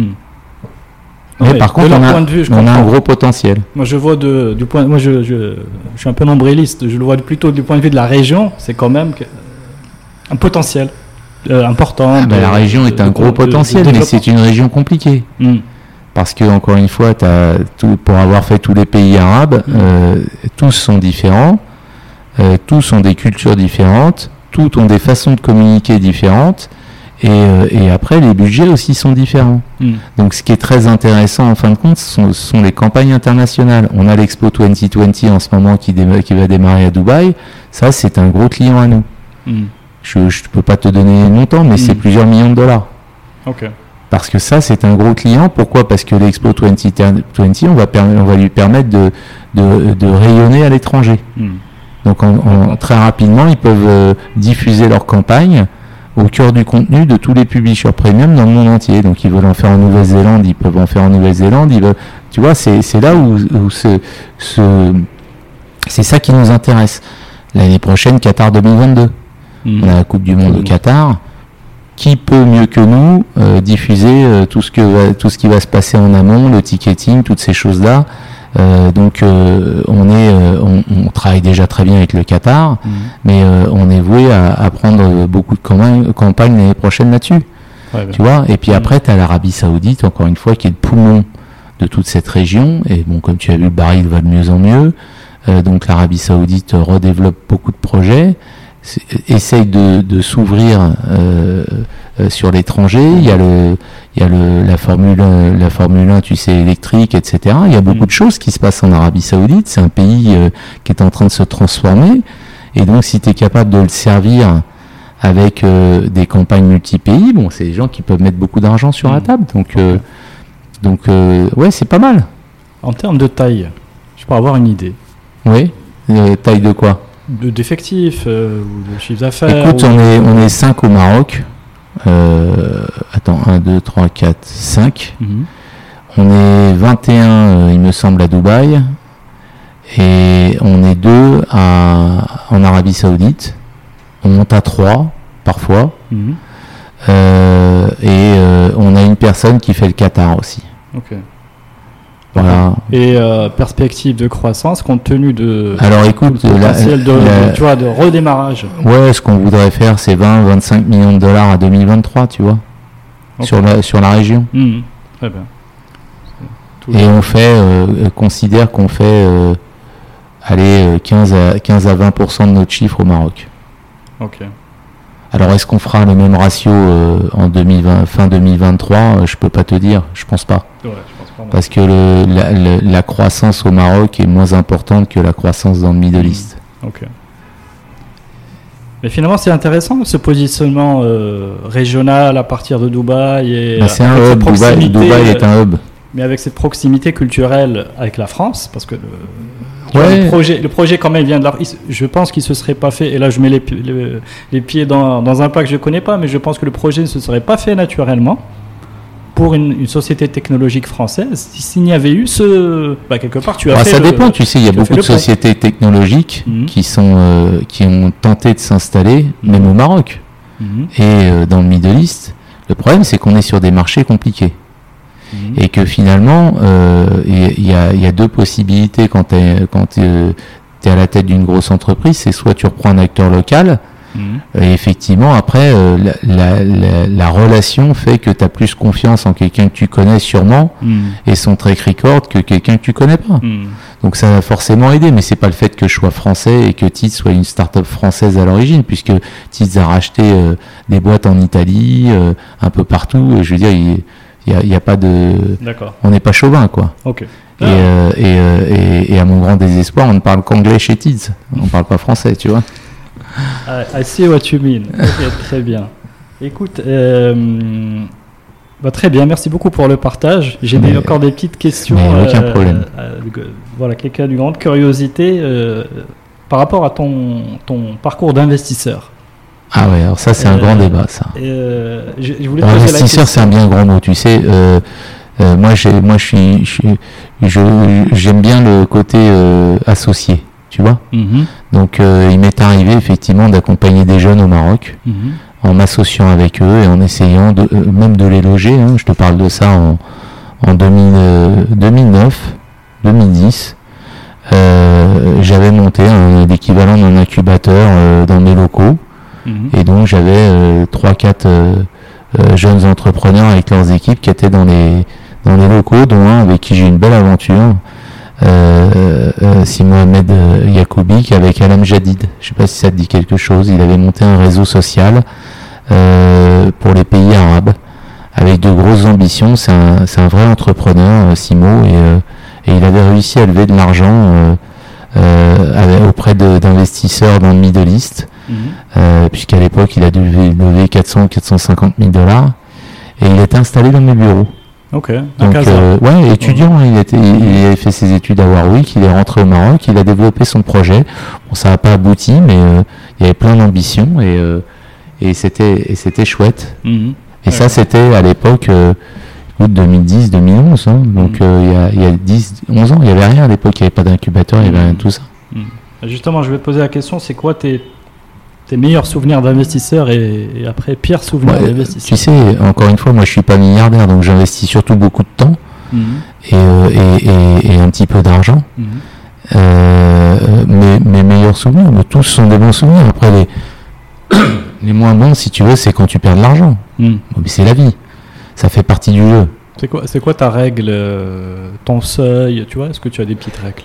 Hmm. Mais par contre, on a, point de vue, je on a un gros potentiel. Moi, je vois de, du point. Moi, je, je, je suis un peu nombriliste. Je le vois plutôt du point de vue de la région. C'est quand même que- un potentiel euh, important. Ah, bah, la région est un gros potentiel, mais c'est une région compliquée. Hmm, Parce que, encore une fois, tout, pour avoir fait tous les pays arabes, Mhm. euh, tous sont différents, euh, tous ont des cultures différentes, tous ont des façons de communiquer différentes, et, euh, et après, les budgets aussi sont différents. hmm, Donc, ce qui est très intéressant, en fin de compte, ce sont, ce sont les campagnes internationales. On a l'Expo 2020 en ce moment qui, va démarrer à Dubaï. Ça, c'est un gros client à nous. hmm. Je ne peux pas te donner longtemps, mais c'est Mhm. plusieurs millions de dollars. Parce que ça, c'est un gros client. Pourquoi? Parce que l'Expo 2020, on va, perm- on va lui permettre de, de, de rayonner à l'étranger. Hmm, Donc, en, en- très rapidement, ils peuvent euh, diffuser leur campagne au cœur du contenu de tous les publishers premium dans le monde entier. Donc, ils veulent en faire en Nouvelle-Zélande, ils peuvent en faire en Nouvelle-Zélande. Ils veulent, tu vois, c'est là où, où ce, ce- c'est ça qui nous intéresse. L'année prochaine, Qatar 2022. hmm. On a la Coupe du Monde au Qatar. Qui peut mieux que nous euh, diffuser euh, tout ce que va- tout ce qui va se passer en amont, le ticketing, toutes ces choses-là. Euh, donc euh, on est, euh, on, on travaille déjà très bien avec le Qatar, Hmm. mais on est voué à, à prendre beaucoup de campagnes, l'année prochaine là-dessus. Tu vois Et puis Mm. après, tu as l'Arabie Saoudite, encore une fois, qui est le poumon de toute cette région. Et bon, comme tu as vu, le baril va de mieux en mieux. Euh, donc l'Arabie Saoudite redéveloppe beaucoup de projets, essaye de, de s'ouvrir euh, euh, sur l'étranger. Il y a le, il y a le, la Formule, 1, la Formule 1, tu sais, électrique, etc. Il y a beaucoup Mm. de choses qui se passent en Arabie Saoudite. C'est un pays euh, qui est en train de se transformer. Et donc, si tu es capable de le servir avec euh, des campagnes multi-pays, bon, c'est des gens qui peuvent mettre beaucoup d'argent sur la Mm. table. Donc, euh, donc ouais, c'est pas mal. En termes de taille, je peux avoir une idée. Oui. Taille de quoi? D'effectifs euh, ou de chiffre d'affaires. Écoute, ou- on est, on est 5 au Maroc. Euh, attends, 1, 2, 3, 4, 5. Mhm. On est 21, euh, il me semble, à Dubaï. Et on est 2 à, en Arabie Saoudite. On monte à 3 parfois. Mhm. Euh, et euh, on a une personne qui fait le Qatar aussi. Ok. Voilà. Et euh, perspective de croissance compte tenu de Alors écoute, le la- de, la- tu vois, de redémarrage. ouais, ce qu'on voudrait faire, c'est 20-25 millions de dollars à 2023, tu vois, sur, la, sur la région. Mhm. Très bien. Et on fait, euh, considère qu'on fait, euh, allez, euh, 15 à, 15 à 20% de notre chiffre au Maroc. Ok. Alors est-ce qu'on fera le même ratio en 2020, fin 2023 Euh, Je peux pas te dire, je pense pas. Ouais, Parce que le, la, le- la croissance au Maroc est moins importante que la croissance dans le Middle East. Ok. Mais finalement, c'est intéressant ce positionnement euh, régional à partir de Dubaï et Bah, c'est un hub, Dubaï, Dubaï est un hub. mais avec cette proximité culturelle avec la France, parce que le, Ouais. projet, le projet quand même vient de la. Je pense qu'il se serait pas fait. Et là, je mets les, pi- les, les pieds dans, dans un plat que je connais pas, mais je pense que le projet ne se serait pas fait naturellement pour une, une société technologique française. Si- S'il n'y avait eu ce, bah, quelque part, tu as Ah, fait ça le- dépend, tu sais, il y a beaucoup de sociétés technologiques Mhm. qui, sont, euh, qui ont tenté de s'installer, même au Maroc Mhm. et euh, dans le Middle East. Le problème, c'est qu'on est sur des marchés compliqués. Mhm. Et que finalement, euh, il y, a, il y a deux possibilités quand tu es, à la tête d'une grosse entreprise. C'est soit tu reprends un acteur local, Et effectivement, après, euh, la, la- la- la relation fait que tu as plus confiance en quelqu'un que tu connais sûrement Mhm. et son track record que quelqu'un que tu connais pas. Mhm. Donc ça va forcément aider, mais c'est pas le fait que je sois français et que Tits soit une start-up française à l'origine, puisque Tits a racheté euh, des boîtes en Italie, euh, un peu partout. Et je veux dire, il, n'y a, a, pas de. D'accord. On n'est pas chauvin, quoi. Ok. Et, euh, et, euh, et, et, à mon grand désespoir, on ne parle qu'anglais chez Tids. On ne parle pas français, tu vois. I, I see what you mean. Ok, très bien. Écoute, euh, bah, très bien, merci beaucoup pour le partage. J'ai Mais- encore des petites questions. mais aucun euh, problème. euh, de- voilà, quelqu'un d'une grande curiosité euh, par rapport à ton, ton parcours d'investisseur. Ah ouais, alors ça, c'est un Euh, grand débat, ça. Euh, je, je voulais Investisseur, c'est un bien grand mot, tu sais. euh, euh, moi, j'ai, moi, je suis, je j'aime bien le côté euh, associé, tu vois. Mhm, Donc, euh, il m'est arrivé effectivement d'accompagner des jeunes au Maroc mhm, en m'associant avec eux et en essayant de, euh, même de les loger. hein. je te parle de ça en, en 2000, euh, 2009, 2010. Euh, j'avais monté l'équivalent d'un incubateur dans mes locaux. mhm. Et donc j'avais 3-4 jeunes entrepreneurs avec leurs équipes qui étaient dans les, dans les locaux, dont un avec qui j'ai une belle aventure, euh, euh, c'est Mohamed Yacoubik avec Alam Jadid. Je sais pas si ça te dit quelque chose. Il avait monté un réseau social euh, pour les pays arabes avec de grosses ambitions. C'est un, vrai entrepreneur, Simo, et, et il avait réussi à lever de l'argent auprès d'investisseurs dans le Middle East Mhm. euh, puisqu'à l'époque il a dû lever, lever 400 450 000 dollars et il était installé dans mes bureaux. Ok, Donc euh, ouais, étudiant, hein, il était, il, avait fait ses études à Warwick, il est rentré au Maroc, il a développé son projet. Bon, ça n'a pas abouti, mais euh, il y avait plein d'ambitions et euh, et c'était c'était chouette. Mhm. Et ça c'était à l'époque euh, écoute, 2010 2011 hein, donc Mhm. euh, il y a il y a 10 11 ans, il y avait rien à l'époque, il n'y avait pas d'incubateur, il y avait Mhm. rien de tout ça. Justement, je vais te poser la question, c'est quoi tes, tes meilleurs souvenirs d'investisseur et, et après pire souvenirs Ouais, d'investisseur tu sais, encore une fois, moi je suis pas milliardaire, donc j'investis surtout beaucoup de temps. Mhm. et, euh, et, un petit peu d'argent. Mhm. Euh, mes, mes meilleurs souvenirs, mais tous sont des bons souvenirs. Après, les, les moins bons, si tu veux, c'est quand tu perds de l'argent. Mhm. Bon, mais c'est la vie. Ça fait partie du jeu. C'est quoi, quoi ta règle, euh, ton seuil, tu vois Est-ce que tu as des petites règles?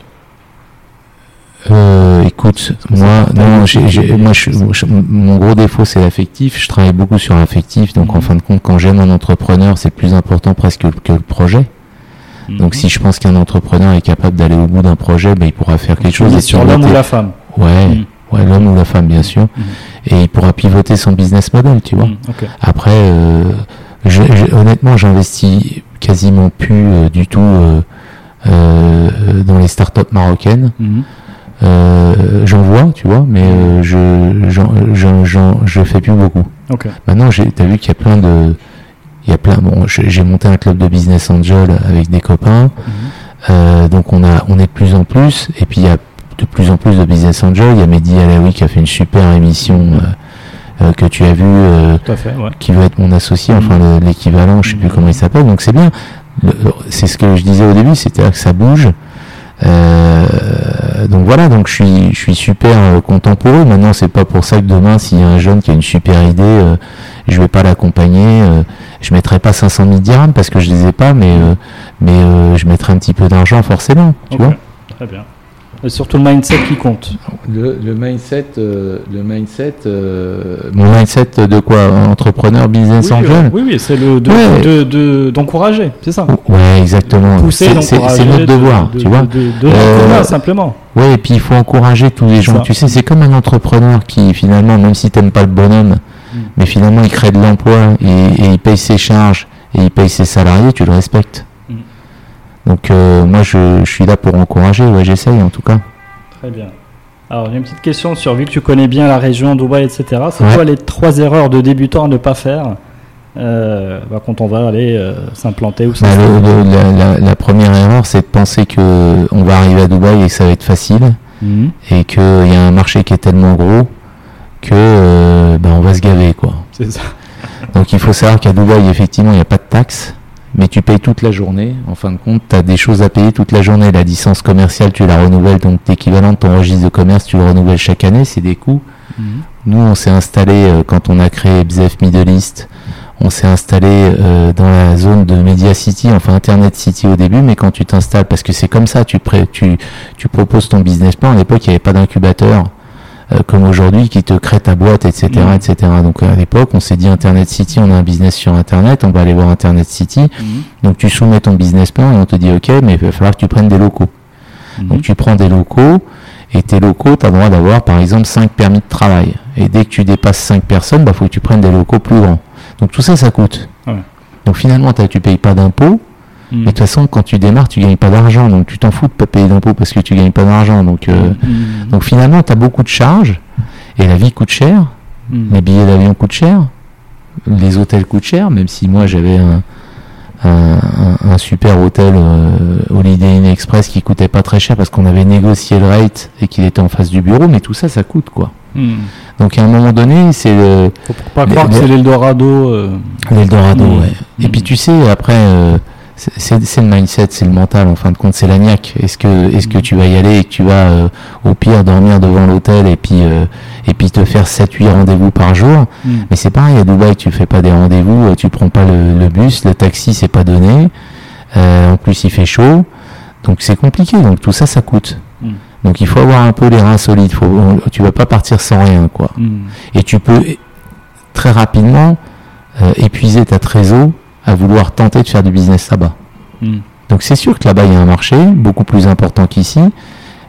Euh, écoute, moi, non, j'ai- mais- moi, je, je- mon gros défaut, c'est l'affectif. Je travaille beaucoup sur l'affectif. Donc, en Mhm. fin de compte, quand j'aime un entrepreneur, c'est plus important presque que, le projet. Donc, Mhm. si je pense qu'un entrepreneur est capable d'aller au bout d'un projet, ben, il pourra faire quelque chose. et sur l'homme ou la femme Ouais, Mhm. ouais, l'homme ou la femme, bien sûr. Et il pourra pivoter son business model, tu vois. Après, euh, je- honnêtement, j'investis quasiment plus euh, du tout euh, euh, dans les startups marocaines. Euh, j'en vois, tu vois, mais euh, je, j'en, j'en, je fais plus beaucoup. Ok. Maintenant, j'ai, t'as vu qu'il y a plein de, il y a plein. Bon, j'ai, monté un club de business angel avec des copains, Mhm. euh, donc on a, on est de plus en plus, et puis il y a de plus en plus de business angel. Il y a Mehdi Alaoui qui a fait une super émission euh, que tu as vu. fait, ouais. qui veut être mon associé, enfin le- l'équivalent, je sais plus Mhm. comment il s'appelle. Donc c'est bien. Le- C'est ce que je disais au début, c'est-à-dire que ça bouge. Euh, donc voilà, donc je suis, je suis super euh, content pour eux. Maintenant, c'est pas pour ça que demain, s'il y a un jeune qui a une super idée, euh, je vais pas l'accompagner. euh, je mettrai pas 500 000 dirhams parce que je les ai pas, mais euh, mais euh, je mettrai un petit peu d'argent forcément, tu vois. Très bien. Et surtout le mindset qui compte. Le, le mindset, euh, le mindset, euh, mon mindset de quoi Entrepreneur, business oui, angel. euh, oui, oui, c'est le de- Ouais. de- de- d'encourager, c'est ça. Ouais, exactement. Pousser, C'est- C'est d'encourager, c'est notre de- devoir, de- tu vois. De, de, de Euh, simplement. Ouais, et puis il faut encourager tous les gens. Ça. Tu sais, c'est comme un entrepreneur qui finalement, même si t'aimes pas le bonhomme, Mm. mais finalement il crée de l'emploi et, et il paye ses charges et il paye ses salariés, tu le respectes. Donc euh, moi je, je suis là pour encourager, ouais j'essaye en tout cas. Très bien. Alors, j'ai une petite question sur, vu que tu connais bien la région, Dubaï, etc., c'est Ouais. quoi les trois erreurs de débutant à ne pas faire euh, bah, quand on va aller euh, s'implanter ou Bah, s'installer le- le- la, première erreur c'est de penser que on va arriver à Dubaï et que ça va être facile Mhm. et qu'il y a un marché qui est tellement gros que euh, bah, on va se gaver quoi. C'est ça. Donc il faut savoir qu'à Dubaï, effectivement, il n'y a pas de taxes, mais tu payes toute la journée. En fin de compte, tu as des choses à payer toute la journée. La licence commerciale, tu la renouvelles, donc l'équivalent de ton registre de commerce, tu le renouvelles chaque année, c'est des coûts. Mhm. Nous, on s'est installé, euh, quand on a créé BZF Middle East, on s'est installé euh, dans la zone de Media City, enfin Internet City au début, mais quand tu t'installes, parce que c'est comme ça, tu, pré- tu, tu proposes ton business plan. À l'époque, il n'y avait pas d'incubateur. Euh, comme aujourd'hui qui te crée ta boîte, etc., Mhm. etc. Donc à l'époque, on s'est dit Internet City, on a un business sur Internet, on va aller voir Internet City. Mhm. Donc tu soumets ton business plan et on te dit ok, mais il va falloir que tu prennes des locaux. Mhm. Donc tu prends des locaux et tes locaux, tu as le droit d'avoir par exemple 5 permis de travail. Et dès que tu dépasses 5 personnes, il bah, faut que tu prennes des locaux plus grands. Donc tout ça, ça coûte. Ouais. Donc finalement, t'as- tu payes pas d'impôts. Mhm. Mais de toute façon, quand tu démarres, tu gagnes pas d'argent. Donc tu t'en fous de pas payer d'impôts parce que tu gagnes pas d'argent. Donc, euh, Mhm. donc finalement, tu as beaucoup de charges. Et la vie coûte cher. Mhm. Les billets d'avion coûtent cher. Les hôtels coûtent cher. Même si moi, j'avais un, un, super hôtel euh, Holiday Inn Express qui coûtait pas très cher parce qu'on avait négocié le rate et qu'il était en face du bureau. Mais tout ça, ça coûte quoi. Donc à un moment donné, c'est le, Faut pas croire que c'est l'Eldorado. euh, L'Eldorado, Mm. ouais. Et Mm. puis tu sais, après, euh, c'est- le mindset, c'est le mental, en fin de compte, c'est la niaque. Est-ce que, est-ce que Mm. tu vas y aller et que tu vas, euh, au pire, dormir devant l'hôtel et puis, euh, et puis te faire 7-8 rendez-vous par jour? Mhm. Mais c'est pareil, à Dubaï, tu fais pas des rendez-vous, euh, tu prends pas le, le bus, le taxi, c'est pas donné. Euh, en plus, il fait chaud. Donc c'est compliqué, donc tout ça, ça coûte. Mm. Donc il faut avoir un peu les reins solides. Faut, tu vas pas partir sans rien, quoi Mhm. et tu peux très rapidement épuiser ta trésor à vouloir tenter de faire du business là-bas. Mhm. Donc c'est sûr que là-bas il y a un marché beaucoup plus important qu'ici,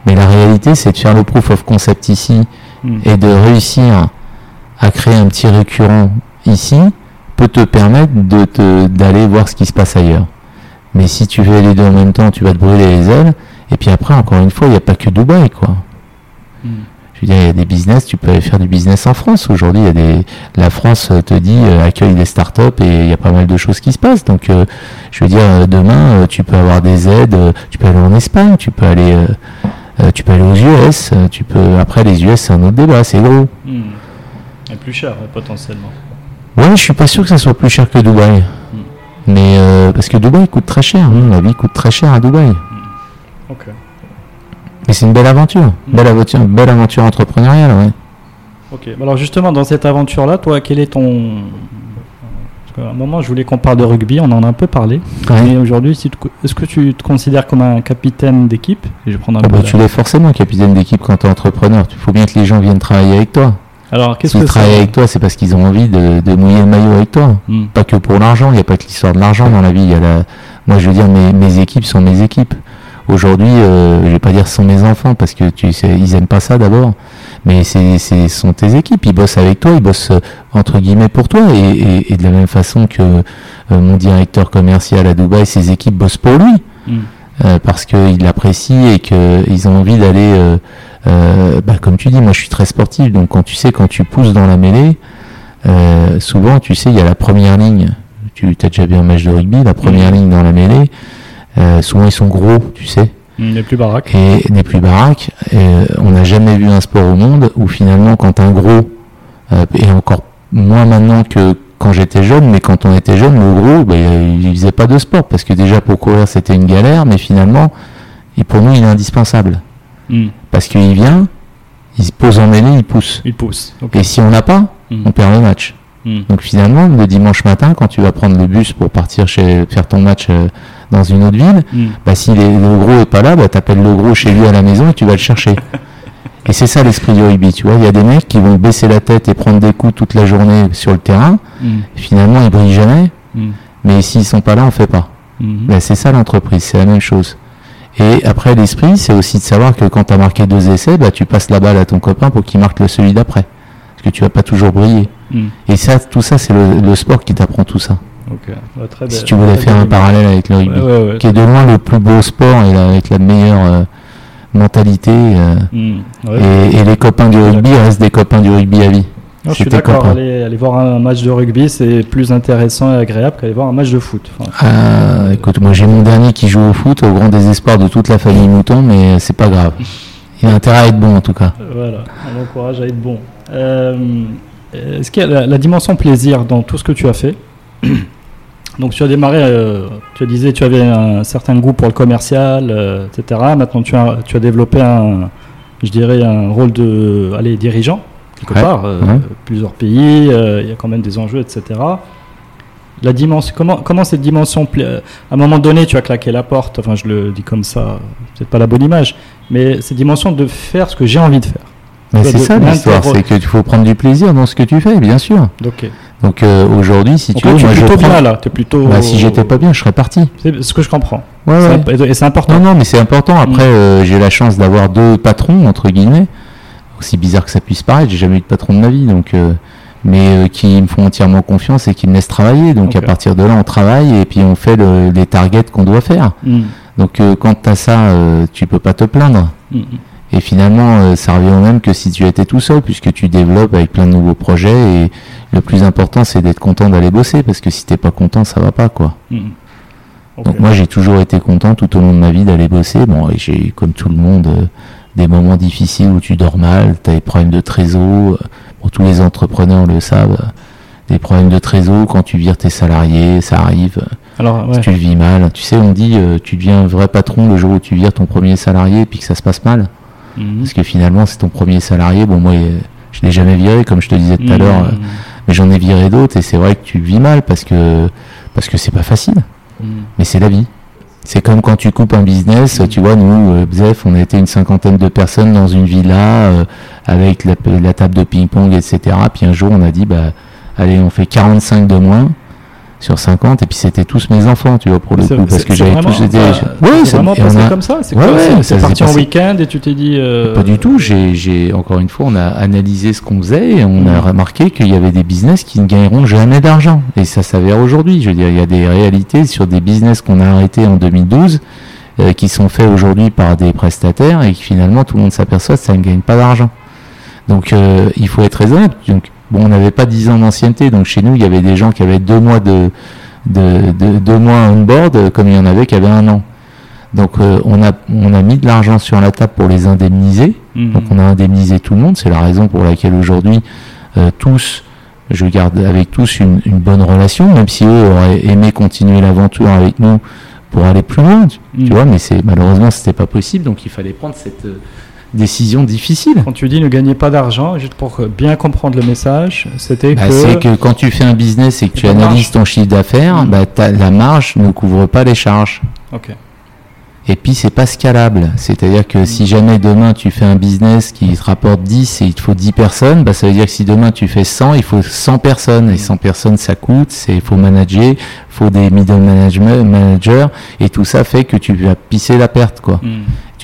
mais la réalité c'est de faire le proof of concept ici Mhm. et de réussir à créer un petit récurrent ici peut te permettre de te- d'aller voir ce qui se passe ailleurs. Mais si tu fais les deux en même temps, tu vas te brûler les ailes. Et puis après, encore une fois, il n'y a pas que Dubaï, quoi. Je veux dire, il y a des business, tu peux aller faire du business en France. Aujourd'hui, il y a des, la France euh, te dit euh, accueille des startups et il y a pas mal de choses qui se passent. Donc, euh, je veux dire, demain, tu peux avoir des aides, tu peux aller en Espagne, tu peux aller, euh, tu peux aller aux US, tu peux. Après, les US, c'est un autre débat, c'est gros. Mhm. Et plus cher, potentiellement. Ouais, je suis pas sûr que ça soit plus cher que Dubaï. Mais euh, parce que Dubaï coûte très cher, hein, la vie coûte très cher à Dubaï. Ok. Mais c'est une belle aventure, belle aventure, belle aventure entrepreneuriale, ouais. Ok. Alors justement, dans cette aventure-là, toi, quel est ton... Parce qu'à un moment, je voulais qu'on parle de rugby, on en a un peu parlé. Ouais. Mais aujourd'hui, si est-ce que tu te considères comme un capitaine d'équipe? Je prendre un Ah peu bah, tu l'es forcément capitaine d'équipe quand tu es entrepreneur. Il faut bien que les gens viennent travailler avec toi. Alors, qu'est-ce que travaillent avec toi, c'est parce qu'ils ont envie de, de mouiller le maillot avec toi. Hmm. Pas que pour l'argent, il n'y a pas que l'histoire de l'argent dans la vie. il Y a la... Moi, je veux dire, mes, mes équipes sont mes équipes. Aujourd'hui, euh, je vais pas dire ce sont mes enfants parce que tu sais, ils aiment pas ça d'abord. Mais c'est, c'est, ce sont tes équipes. Ils bossent avec toi, ils bossent euh, entre guillemets pour toi. Et, et, et de la même façon que euh, mon directeur commercial à Dubaï, ses équipes bossent pour lui. Hmm. Euh, parce qu'ils l'apprécient et qu'ils ont envie d'aller, euh, euh, bah, comme tu dis, moi je suis très sportif, donc quand tu sais, quand tu pousses dans la mêlée, euh, souvent tu sais, il y a la première ligne, tu as déjà vu un match de rugby, la première ligne dans la mêlée, euh, souvent ils sont gros, tu sais, Hmm, Les plus baraques. et des plus baraques. Euh, on n'a jamais vu un sport au monde où finalement quand un gros, euh, et encore moins maintenant que quand j'étais jeune, mais quand on était jeune, le gros, bah, il faisait pas de sport parce que déjà pour courir c'était une galère, mais finalement, et pour nous il est indispensable Hmm. parce qu'il vient, il se pose en mêlée, il pousse. Il pousse. Et si on n'a pas, Hmm. on perd le match. Hmm. Donc finalement, le dimanche matin, quand tu vas prendre le bus pour partir chez, faire ton match euh, dans une autre ville, Hmm. bah, si les- le gros est pas là, bah, t'appelles le gros chez lui à la maison et tu vas le chercher. et c'est ça l'esprit du rugby, tu vois. Il y a des mecs qui vont baisser la tête et prendre des coups toute la journée sur le terrain. Hmm. Finalement, ils brillent jamais. Mais s'ils sont pas là, on fait pas. Hmm. Bah, c'est ça l'entreprise, c'est la même chose. Et après, l'esprit, c'est aussi de savoir que quand tu as marqué deux essais, bah, tu passes la balle à ton copain pour qu'il marque le celui d'après. Parce que tu vas pas toujours briller. Hmm. Et ça, tout ça, c'est le, le sport qui t'apprend tout ça. Ok. Ouais, très Si tu voulais faire un parallèle avec le rugby. Ouais, ouais, qui est de loin le plus beau sport et avec la meilleure euh, mentalité. euh. Ouais. et, et les copains du rugby restent des copains du rugby à vie. Non, je suis d'accord, aller, aller voir un match de rugby, c'est plus intéressant et agréable qu'aller voir un match de foot. Enfin, Ah, écoute, moi j'ai mon dernier qui joue au foot, au grand désespoir de toute la famille Mouton, mais c'est pas grave. Il a intérêt à être bon en tout cas. euh, voilà, on encourage à être bon. Euh, Est-ce qu'il y a la, la dimension plaisir dans tout ce que tu as fait Donc tu as démarré, euh, tu disais tu avais un certain goût pour le commercial, euh, etc. Maintenant tu as, tu as développé un, je dirais, un rôle de allez, dirigeant, quelque Ouais, part, euh, ouais. plusieurs pays, euh, il y a quand même des enjeux, etc. La dimension, comment, comment cette dimension, euh, à un moment donné, tu as claqué la porte, enfin je le dis comme ça, peut-être pas la bonne image, mais cette dimension de faire ce que j'ai envie de faire. C'est ça l'histoire, c'est que tu faut prendre du plaisir dans ce que tu fais, bien sûr. Donc euh, aujourd'hui, si tu veux, moi je plutôt bien là. Es plutôt. Bah, si j'étais pas bien, je serais parti. C'est ce que je comprends. Ouais, ouais. Et c'est important. Non, non, mais c'est important. Après, mm. euh, j'ai la chance d'avoir deux patrons entre guillemets. Aussi bizarre que ça puisse paraître, j'ai jamais eu de patron de ma vie, donc. Euh, mais qui me font entièrement confiance et qui me laissent travailler. Donc à partir de là, on travaille et puis on fait les targets qu'on doit faire. Mm. Donc quand tu as ça, tu peux pas te plaindre. Mm, et finalement, euh, ça revient au même que si tu étais tout seul, puisque tu développes avec plein de nouveaux projets. Et le plus important, c'est d'être content d'aller bosser, parce que si t'es pas content, ça va pas, quoi. Hmm. Donc moi, j'ai toujours été content tout au long de ma vie d'aller bosser. Bon, et j'ai, comme tout le monde, euh, des moments difficiles où tu dors mal, tu as des problèmes de trésor. Euh, bon, tous les entrepreneurs le savent. Des problèmes de trésor quand tu vires tes salariés, ça arrive. Alors, tu le vis mal. Tu sais, on dit, tu deviens un vrai patron le jour où tu vires ton premier salarié et puis que ça se passe mal. Mhm. Parce que finalement, c'est ton premier salarié. Bon, moi, je l'ai jamais viré, comme je te disais tout à l'heure, mhm. mais j'en ai viré d'autres et c'est vrai que tu vis mal parce que parce que c'est pas facile. Mhm. Mais c'est la vie. C'est comme quand tu coupes un business, tu vois, nous, euh, Bzef, on était une cinquantaine de personnes dans une villa euh, avec la, la, table de ping-pong, etc. Puis un jour, on a dit, bah, allez, on fait 45 de moins sur 50 et puis c'était tous mes enfants tu vois pour le coup parce que j'avais tous été ouais c'est vraiment passé comme ça c'est ouais, parti en week-end et tu t'es dit euh, pas du tout j'ai encore une fois on a analysé ce qu'on faisait et on a mm. remarqué qu'il y avait des business qui ne gagneront jamais d'argent. Et ça s'avère aujourd'hui. Je veux dire il y a des réalités sur des business qu'on a arrêtés en 2012 euh, qui sont faits aujourd'hui par des prestataires et qui finalement tout le monde s'aperçoit que ça ne gagne pas d'argent. Donc euh, il faut être raisonnable. Donc Bon, on n'avait pas 10 ans d'ancienneté, donc chez nous, il y avait des gens qui avaient deux mois de, de, deux mois on board, comme il y en avait qui avaient un an. Donc euh, on, a, on a mis de l'argent sur la table pour les indemniser. Mhm. Donc on a indemnisé tout le monde. C'est la raison pour laquelle aujourd'hui, euh, tous, je garde avec tous une, bonne relation, même si eux auraient aimé continuer l'aventure avec nous pour aller plus loin. Tu, mhm. vois, mais c'est malheureusement c'était pas possible. Donc il fallait prendre cette décision difficile. Quand tu dis ne gagnez pas d'argent, juste pour bien comprendre le message, c'était bah, que... C'est que quand tu fais un business et que tu analyses ton chiffre d'affaires, mmh. bah, la marge ne couvre pas les charges. Ok. Et puis c'est pas scalable, c'est-à-dire que si jamais demain tu fais un business qui te rapporte 10 et il te faut 10 personnes, bah ça veut dire que si demain tu fais 100, il faut 100 personnes et 100 personnes ça coûte, c'est faut manager, il faut des middle management managers et tout ça fait que tu vas pisser la perte quoi.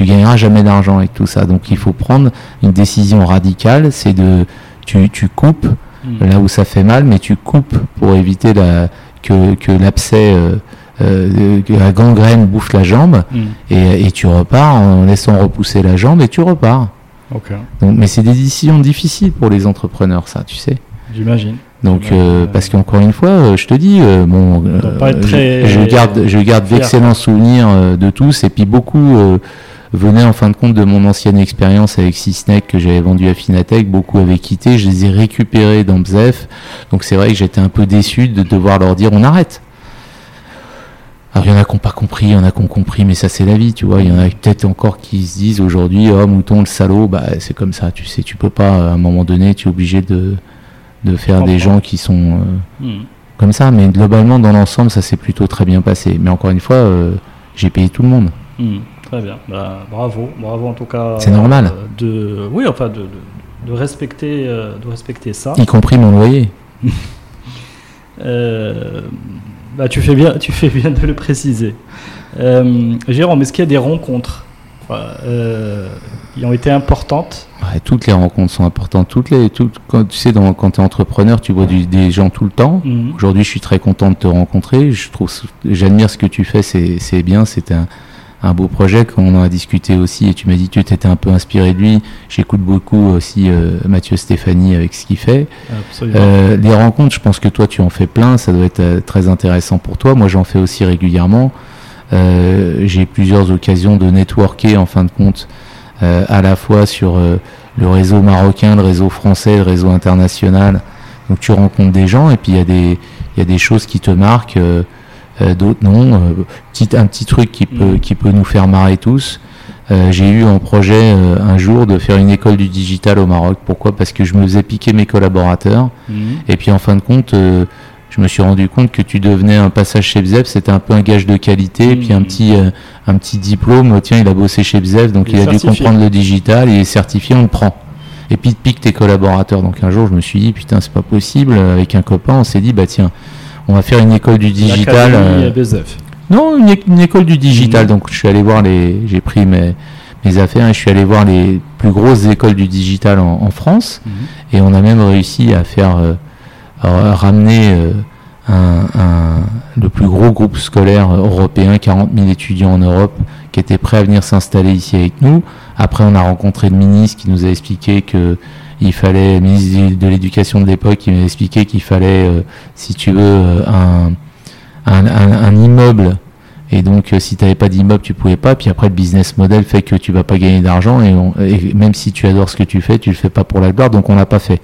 Tu gagneras jamais d'argent avec tout ça. Donc il faut prendre une décision radicale, c'est de tu, tu coupes hmm. là où ça fait mal mais tu coupes pour éviter la que que l'abcès euh, euh, la gangrène bouffe la jambe hmm. et, tu repars en laissant repousser la jambe et tu repars. mais c'est des décisions difficiles pour les entrepreneurs, ça, tu sais. J'imagine. Donc, euh, parce qu'encore une fois, euh, je te dis, bon, je, garde, je garde d'excellents souvenirs de tous, et puis beaucoup venaient en fin de compte de mon ancienne expérience avec Sysnec que j'avais vendu à Finatech, beaucoup avaient quitté, je les ai récupérés dans Bzef, donc c'est vrai que j'étais un peu déçu de devoir leur dire on arrête. Alors il y en a qui n'ont pas compris, il y en a qui ont compris, mais ça c'est la vie, tu vois. Il y en a peut-être encore qui se disent aujourd'hui, oh mouton le salaud, bah c'est comme ça, tu sais, tu peux pas, à un moment donné, tu es obligé de, de faire des gens qui sont euh, hmm. comme ça. Mais globalement, dans l'ensemble, ça s'est plutôt très bien passé. Mais encore une fois, euh, j'ai payé tout le monde. Hmm. Très bien, bah, bravo, bravo en tout cas. C'est normal. Euh, de, oui, enfin de, de, respecter, de respecter ça. Y compris mon loyer. Bah, tu, fais bien, tu fais bien de le préciser. Euh, Jérôme, est-ce qu'il y a des rencontres euh, qui ont été importantes? Toutes les rencontres sont importantes. Toutes les, quand, tu sais, dans, quand tu es entrepreneur, tu vois des gens tout le temps. Mhm. Aujourd'hui, je suis très content de te rencontrer. Je trouve, j'admire ce que tu fais. C'est bien. C'est un, un beau projet qu'on en a discuté aussi et tu m'as dit que tu t'étais un peu inspiré de lui. J'écoute beaucoup aussi euh, Mathieu Stéphanie avec ce qu'il fait. Euh, les rencontres, je pense que toi tu en fais plein, ça doit être euh, très intéressant pour toi. Moi j'en fais aussi régulièrement. J'ai plusieurs occasions de networker en fin de compte à la fois sur le réseau marocain, le réseau français, le réseau international. Donc tu rencontres des gens et puis il y a des il y a des choses qui te marquent. Euh, d'autres non. Euh, petit, un petit truc qui peut, mm. qui peut nous faire marrer tous. Euh, j'ai eu un projet un jour de faire une école du digital au Maroc. Pourquoi? Parce que je me faisais piquer mes collaborateurs. Mm. Et puis en fin de compte, je me suis rendu compte que tu devenais un passage chez Bzef, c'était un peu un gage de qualité. Et puis un mm. petit, un petit diplôme, tiens, il a bossé chez Bzef, donc il, a dû comprendre le digital, il est certifié, on le prend. et puis pique tes collaborateurs. Donc un jour, je me suis dit, putain, c'est pas possible. Avec un copain, on s'est dit, bah tiens, on va faire une école du digital. Euh, non, une, école du digital. Mmh. Donc je suis allé voir les, j'ai pris mes, mes affaires et je suis allé voir les plus grosses écoles du digital en, France. Mmh. Et on a même réussi à faire euh, ramener euh, un, le plus gros groupe scolaire européen, 40 000 étudiants en Europe, qui étaient prêts à venir s'installer ici avec nous. Après, on a rencontré le ministre qui nous a expliqué que il fallait, le ministre de l'Éducation de l'époque, qui m'a expliqué qu'il fallait, euh, si tu veux, euh, un, un, un, immeuble. Et donc, si tu n'avais pas d'immeuble, tu pouvais pas. Puis après, le business model fait que tu vas pas gagner d'argent. Et, et, même si tu adores ce que tu fais, tu le fais pas pour la gloire. Donc, on l'a pas fait.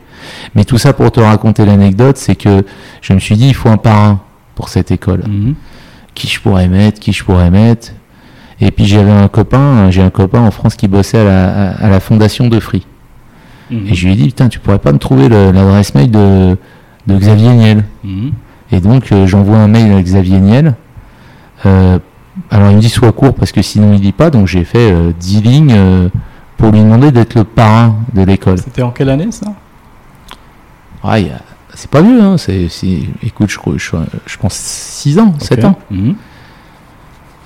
Mais tout ça pour te raconter l'anecdote, c'est que je me suis dit, il faut un parrain pour cette école. Mhm. Qui je pourrais mettre, qui je pourrais mettre. Et puis j'avais un copain, j'ai un copain en France qui bossait à la, fondation de Free. Mhm. Et je lui ai dit, putain, tu pourrais pas me trouver l'adresse mail de, Xavier Niel. Mhm. Et donc euh, j'envoie un mail à Xavier Niel. Euh, alors il me dit soit court parce que sinon il lit pas, donc j'ai fait 10 euh, lignes pour lui demander d'être le parrain de l'école. C'était en quelle année ça? C'est pas vieux, hein, c'est, écoute, je, je, pense 6 ans, 7 ans. Mhm.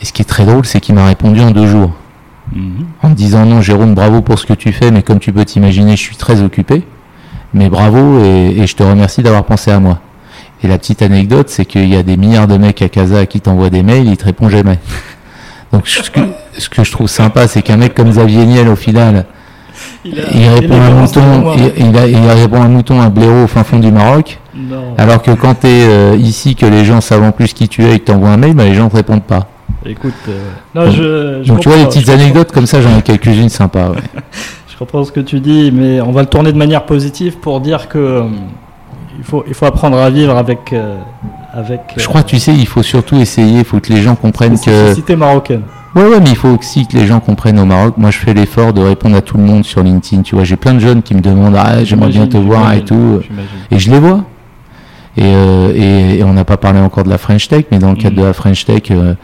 Et ce qui est très drôle, c'est qu'il m'a répondu en deux jours. Mhm. En me disant non, Jérôme, bravo pour ce que tu fais, mais comme tu peux t'imaginer, je suis très occupé. Mais bravo et, je te remercie d'avoir pensé à moi. Et la petite anecdote, c'est qu'il y a des milliards de mecs à Casa qui t'envoient des mails, ils te répondent jamais. Donc ce que, ce que je trouve sympa, c'est qu'un mec comme Xavier Niel, au final, il, répond un mouton, il, répond un mouton, un blaireau au fin fond du Maroc. Alors que quand tu es euh, ici, que les gens savent en plus qui tu es et que t'envoies un mail, bah, les gens ne répondent pas. Écoute, euh, donc, je, tu vois les petites anecdotes comme ça, j'en ai quelques-unes sympas. je comprends ce que tu dis, mais on va le tourner de manière positive pour dire que euh, il faut, il faut apprendre à vivre avec. avec je crois, tu sais, il faut surtout essayer, il faut que les gens comprennent que. Cité marocaine. Ouais, ouais, mais il faut aussi que les gens comprennent au Maroc. Moi, je fais l'effort de répondre à tout le monde sur LinkedIn. Tu vois, j'ai plein de jeunes qui me demandent Ah, j'aimerais bien te voir et tout. Et je les vois. Et, euh, et, on n'a pas parlé encore de la French Tech, mais dans le cadre mm. de la French Tech, euh, euh,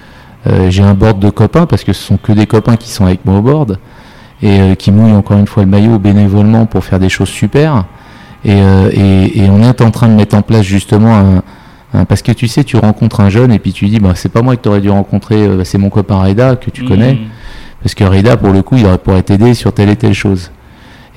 j'ai un board de copains parce que ce sont que des copains qui sont avec moi au board et qui mouillent encore une fois le maillot bénévolement pour faire des choses super. Et, et, et on est en train de mettre en place justement un, parce que tu sais, tu rencontres un jeune et puis tu dis, bah, c'est pas moi que tu aurais dû rencontrer, euh, c'est mon copain Reda que tu mmh. connais. Parce que Reda, pour le coup, il aurait pourrait t'aider sur telle et telle chose.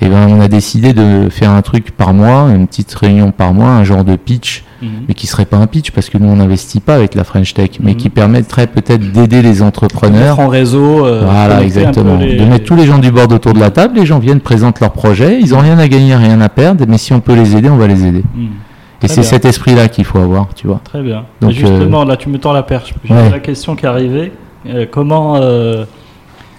Et ben, on a décidé de faire un truc par mois, une petite réunion par mois, un genre de pitch, mmh. mais qui serait pas un pitch parce que nous on n'investit pas avec la French Tech, mais mmh. qui permettrait peut-être d'aider les entrepreneurs. en réseau. Euh, voilà, exactement. De mettre tous les gens du bord autour de la table, les gens viennent, présentent leur projet, ils ont rien à gagner, rien à perdre, mais si on peut les aider, on va les aider. Et c'est cet esprit-là qu'il faut avoir, tu vois. Très bien. Donc, justement, euh, là, tu me tends la perche. J'ai la question qui est arrivée. Euh, comment.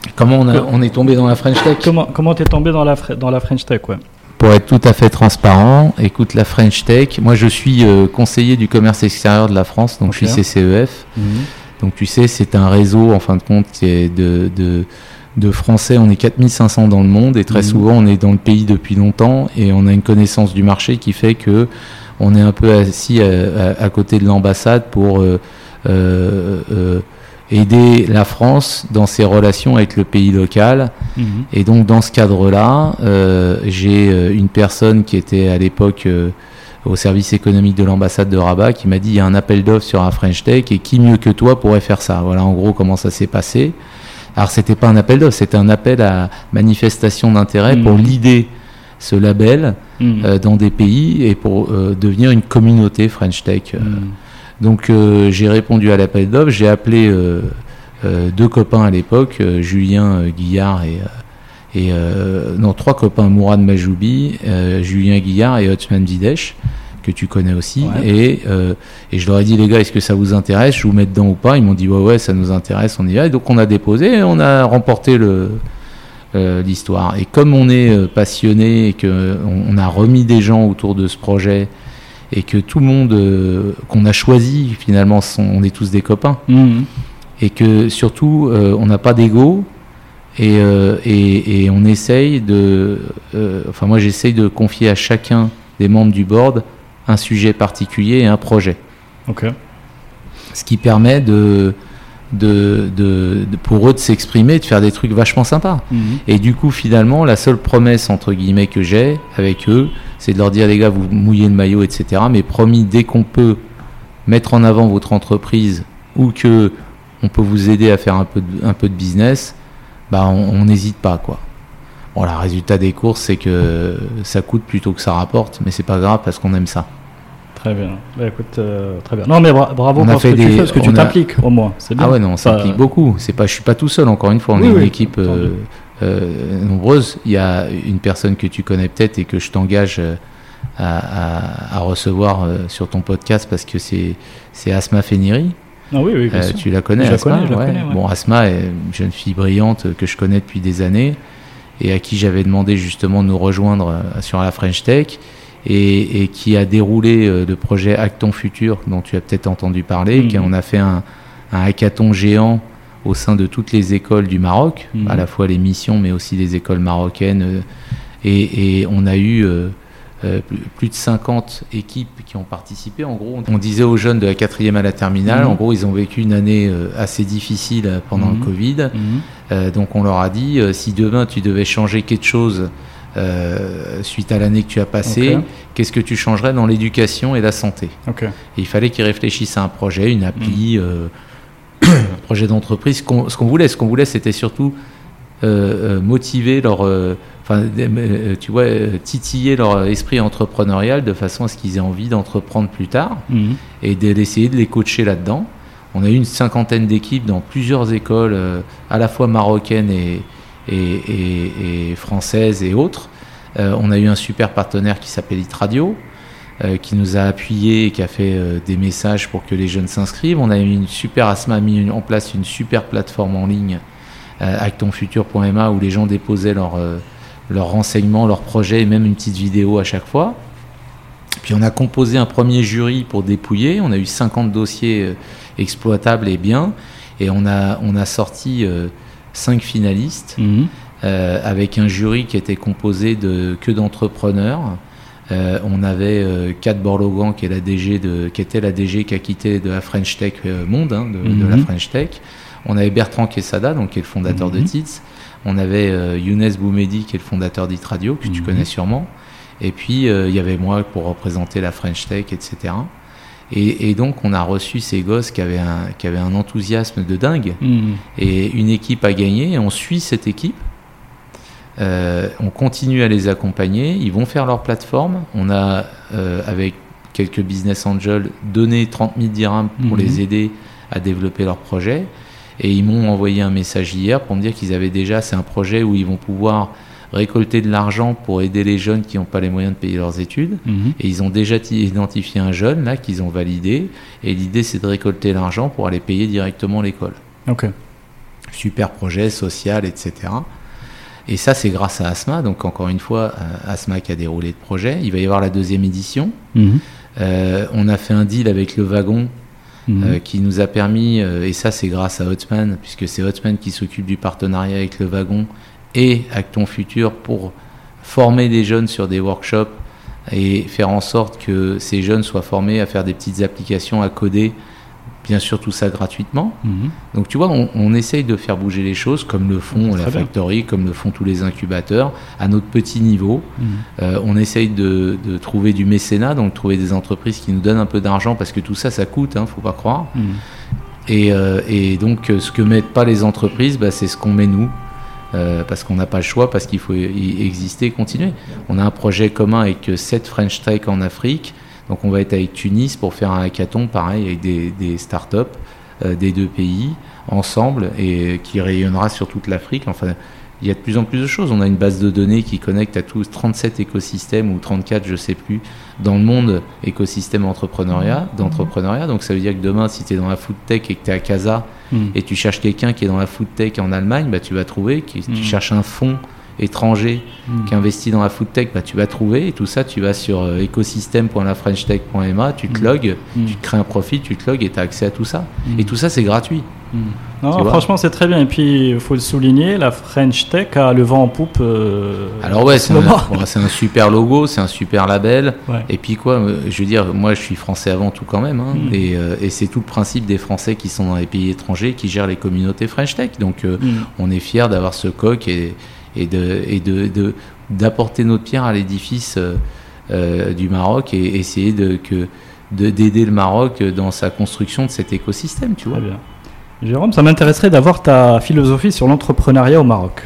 Euh, comment on, on, est tombé dans la French Tech Comment comment t'es tombé dans la dans la French Tech, ouais. Pour être tout à fait transparent, écoute la French Tech. Moi, je suis conseiller du commerce extérieur de la France, donc je suis CCEF. Mhm. Donc tu sais, c'est un réseau en fin de compte qui est de, de de Français, on est 4500 dans le monde et très mhm. souvent on est dans le pays depuis longtemps et on a une connaissance du marché qui fait que on est un peu assis à, côté de l'ambassade pour euh, euh, euh, aider la France dans ses relations avec le pays local. Mhm. Et donc dans ce cadre-là, j'ai une personne qui était à l'époque au service économique de l'ambassade de Rabat qui m'a dit il y a un appel d'offres sur un French Tech et qui mieux que toi pourrait faire ça. Voilà en gros comment ça s'est passé. Alors c'était pas un appel d'offres, c'était un appel à manifestation d'intérêt pour mhm. l'idée ce label euh, dans des pays et pour euh, devenir une communauté French Tech. Euh. Donc j'ai répondu à l'appel d'offres, j'ai appelé deux copains à l'époque, Julien Guillard et, et non trois copains, Mourad Majoubi, Julien Guillard et Otsman Didesh que tu connais aussi. Et, et, je leur ai dit, les gars, est-ce que ça vous intéresse? Je vous mets dedans ou pas? Ils m'ont dit, ouais, ouais, ça nous intéresse, on y va. Et donc on a déposé et on a remporté le, euh, l'histoire. Et comme on est euh, passionné et qu'on on a remis des gens autour de ce projet et que tout le monde euh, qu'on a choisi, finalement, on est tous des copains. Mhm. Et que surtout, on n'a pas d'ego. Et, et, on essaye de. enfin, moi, j'essaye de confier à chacun des membres du board un sujet particulier et un projet. Ok. Ce qui permet de de, de, pour eux de s'exprimer, de faire des trucs vachement sympas. Mhm. Et du coup, finalement, la seule promesse, entre guillemets, que j'ai avec eux, c'est de leur dire, les gars, vous mouillez le maillot, etc. Mais promis, dès qu'on peut mettre en avant votre entreprise ou que on peut vous aider à faire un peu de, un peu de business, bah, on n'hésite pas, quoi. Bon, le résultat des courses, c'est que ça coûte plutôt que ça rapporte, mais c'est pas grave parce qu'on aime ça. Très bien. Bah, écoute, euh, très bien. Non, mais bra- bravo On pour ce que tu des- fais, parce que tu on a- t'impliques au moins. Bien. Ah ouais, non, ça Enfin, implique beaucoup. C'est pas, je suis pas tout seul, encore une fois. On Oui, est une oui, équipe euh, euh, nombreuse. Il y a une personne que tu connais peut-être et que je t'engage euh, à, à- à recevoir euh, sur ton podcast parce que c'est, Asma Feniri. Ah oui, oui, bien sûr. tu la connais, Je la Asma connais, je la Ouais. connais, ouais. Bon, Asma est une jeune fille brillante que je connais depuis des années et à qui j'avais demandé justement de nous rejoindre sur la French Tech et, et qui a déroulé le projet Acton Futur dont tu as peut-être entendu parler. Qui- on a fait un, un hackathon géant au sein de toutes les écoles du Maroc, Mhm. à la fois les missions mais aussi les écoles marocaines. euh, et, et on a eu euh, euh, plus- de 50 équipes qui ont participé. En gros, on disait aux jeunes de la quatrième à la terminale, Mhm. en gros, ils ont vécu une année assez difficile pendant le Covid. Mhm. Euh, donc on leur a dit, si demain tu devais changer quelque chose euh, suite à l'année que tu as passée, qu'est-ce que tu changerais dans l'éducation et la santé? Et il fallait qu'ils réfléchissent à un projet, une appli, euh, projet d'entreprise. Ce qu'on voulait, ce qu'on voulait, c'était surtout euh, euh, motiver leur, euh, enfin, tu vois, titiller leur esprit entrepreneurial de façon à ce qu'ils aient envie d'entreprendre plus tard Mhm. et de- d'essayer de les coacher là-dedans. On a eu une cinquantaine d'équipes dans plusieurs écoles, à la fois marocaines et, et, et- et françaises et autres. Euh, on a eu un super partenaire qui s'appelle Itradio, qui nous a appuyés et qui a fait euh, des messages pour que les jeunes s'inscrivent. On a eu une super Asma a mis en place une super plateforme en ligne, euh, actonfutur.ma, où les gens déposaient leurs euh, leurs renseignements, leurs projets et même une petite vidéo à chaque fois. Puis on a composé un premier jury pour dépouiller. On a eu 50 dossiers euh, exploitables et bien. Et on a, on a sorti euh, 5 finalistes Mhm. euh, avec un jury qui était composé de que d'entrepreneurs. Euh, on avait euh, Kat Borlogan qui est la DG de, qui était la DG qui a quitté de la French Tech euh, Monde, hein, de, de la Mhm. French Tech. On avait Bertrand Quesada, donc qui est le fondateur de Mhm. TITS. On avait euh, Younes Boumedi qui est le fondateur d'Itradio, que tu Mhm. connais sûrement. Et puis il y avait moi pour représenter la French Tech, etc. Et, et donc on a reçu ces gosses qui avaient un, qui avaient un enthousiasme de dingue et une équipe a gagné et on suit cette équipe. Euh, on continue à les accompagner, ils vont faire leur plateforme. On a, euh, avec quelques business angels, donné 30 000 dirhams pour Mhm. les aider à développer leur projet. Et ils m'ont envoyé un message hier pour me dire qu'ils avaient déjà, c'est un projet où ils vont pouvoir récolter de l'argent pour aider les jeunes qui n'ont pas les moyens de payer leurs études. Mhm. Et ils ont déjà ti- identifié un jeune là qu'ils ont validé. Et l'idée c'est de récolter l'argent pour aller payer directement l'école Ok. super projet social, etc. Et ça, c'est grâce à Asma. Donc, encore une fois, euh, Asma qui a déroulé le projet. Il va y avoir la deuxième édition. Mhm. Euh, on a fait un deal avec le wagon Mhm. euh, qui nous a permis, euh, et ça, c'est grâce à Hotman, puisque c'est Hotman qui s'occupe du partenariat avec le wagon et Acton Futur pour former des jeunes sur des workshops et faire en sorte que ces jeunes soient formés à faire des petites applications, à coder, bien sûr tout ça gratuitement. Mhm. Donc tu vois, on, on essaye de faire bouger les choses comme le font la bien. Factory, comme le font tous les incubateurs, à notre petit niveau. Mhm. Euh, on essaye de, de trouver du mécénat, donc trouver des entreprises qui nous donnent un peu d'argent, parce que tout ça, ça coûte, hein, faut pas croire. Mhm. Et, euh, et donc euh, ce que mettent pas les entreprises, bah, c'est ce qu'on met nous. Euh, parce qu'on n'a pas le choix, parce qu'il faut y exister et continuer. On a un projet commun avec euh, 7 French Tech en Afrique, donc on va être avec Tunis pour faire un hackathon pareil avec des, des startups euh, des deux pays ensemble et qui rayonnera sur toute l'Afrique. Enfin, il y a de plus en plus de choses. On a une base de données qui connecte à tous 37 écosystèmes ou 34, je sais plus, dans le monde écosystème entrepreneuriat, d'entrepreneuriat. Donc ça veut dire que demain, si tu es dans la food tech et que tu es à Casa Mhm. et tu cherches quelqu'un qui est dans la food tech en Allemagne, bah, tu vas trouver. Qui, Tu Mhm. cherches un fonds étranger Mm. qui investit dans la food tech, bah, tu vas trouver. Et tout ça, tu vas sur euh, écosystème.lafrenchtech.ma, tu te Mm. logs, Mm. tu te crées un profil, tu te logs et tu as accès à tout ça. Et tout ça, c'est gratuit. Non, franchement, c'est très bien. Et puis, il faut le souligner, la French Tech a le vent en poupe. euh, Alors ouais, c'est ce un, un super logo, c'est un super label. Ouais. Et puis quoi, euh, je veux dire, moi je suis français avant tout quand même, hein, Mm. et, euh, et c'est tout le principe des Français qui sont dans les pays étrangers qui gèrent les communautés French Tech. Donc euh, Mm. on est fiers d'avoir ce coq et, et de et de, de- d'apporter notre pierre à l'édifice euh, euh, du Maroc et essayer de que d'aider le Maroc dans sa construction de cet écosystème, tu vois. Très bien. Jérôme, ça m'intéresserait d'avoir ta philosophie sur l'entrepreneuriat au Maroc.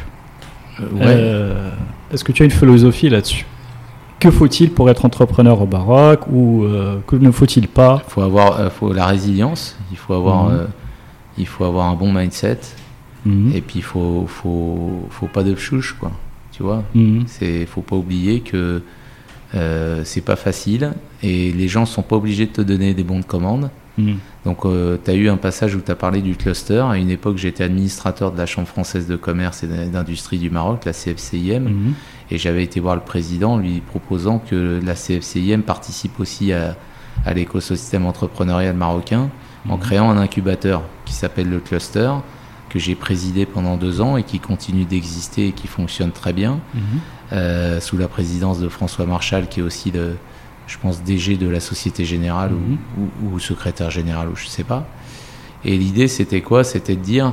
Euh, ouais. Est-ce que tu as une philosophie là-dessus? Que faut-il pour être entrepreneur au Maroc ou euh, que ne faut-il pas? Il faut avoir faut la résilience, il faut avoir Mhm. il faut avoir un bon mindset Mhm. et puis il faut faut faut pas de chouche quoi. Tu vois Mhm. C'est faut pas oublier que euh, c'est pas facile et les gens sont pas obligés de te donner des bons de commande. Mhm. Donc tu as eu un passage où tu as parlé du cluster. À une époque, j'étais administrateur de la Chambre française de commerce et d'industrie du Maroc, la CFCIM, Mhm. et j'avais été voir le président lui proposant que la CFCIM participe aussi à, à l'écosystème entrepreneurial marocain en créant un incubateur qui s'appelle le cluster que j'ai présidé pendant deux ans et qui continue d'exister et qui fonctionne très bien Mhm. euh, sous la présidence de François Marchal, qui est aussi le, je pense, DG de la Société Générale Mhm. ou, ou- ou secrétaire général, ou je sais pas. Et l'idée, c'était quoi? C'était de dire,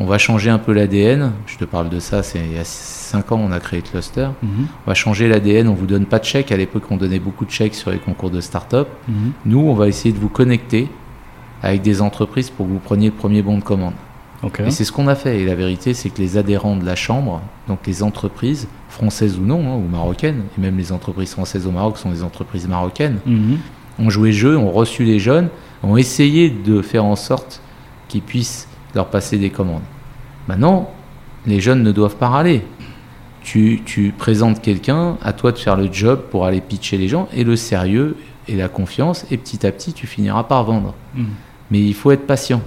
on va changer un peu l'ADN. Je te parle de ça, c'est il y a cinq ans, on a créé cluster. Mhm. On va changer l'ADN, on vous donne pas de chèques. À l'époque, on donnait beaucoup de chèques sur les concours de start-up. Mhm. Nous, on va essayer de vous connecter avec des entreprises pour que vous preniez le premier bon de commande. Ok. Et c'est ce qu'on a fait. Et la vérité, c'est que les adhérents de la Chambre, donc les entreprises, françaises ou non, hein, ou marocaines, et même les entreprises françaises au Maroc sont des entreprises marocaines, Mhm. ont joué le jeu, ont reçu les jeunes, ont essayé de faire en sorte qu'ils puissent leur passer des commandes. Maintenant, les jeunes ne doivent pas râler. Tu, tu présentes quelqu'un, à toi de faire le job pour aller pitcher les gens, et le sérieux et la confiance, et petit à petit, tu finiras par vendre. Mhm. Mais il faut être patient.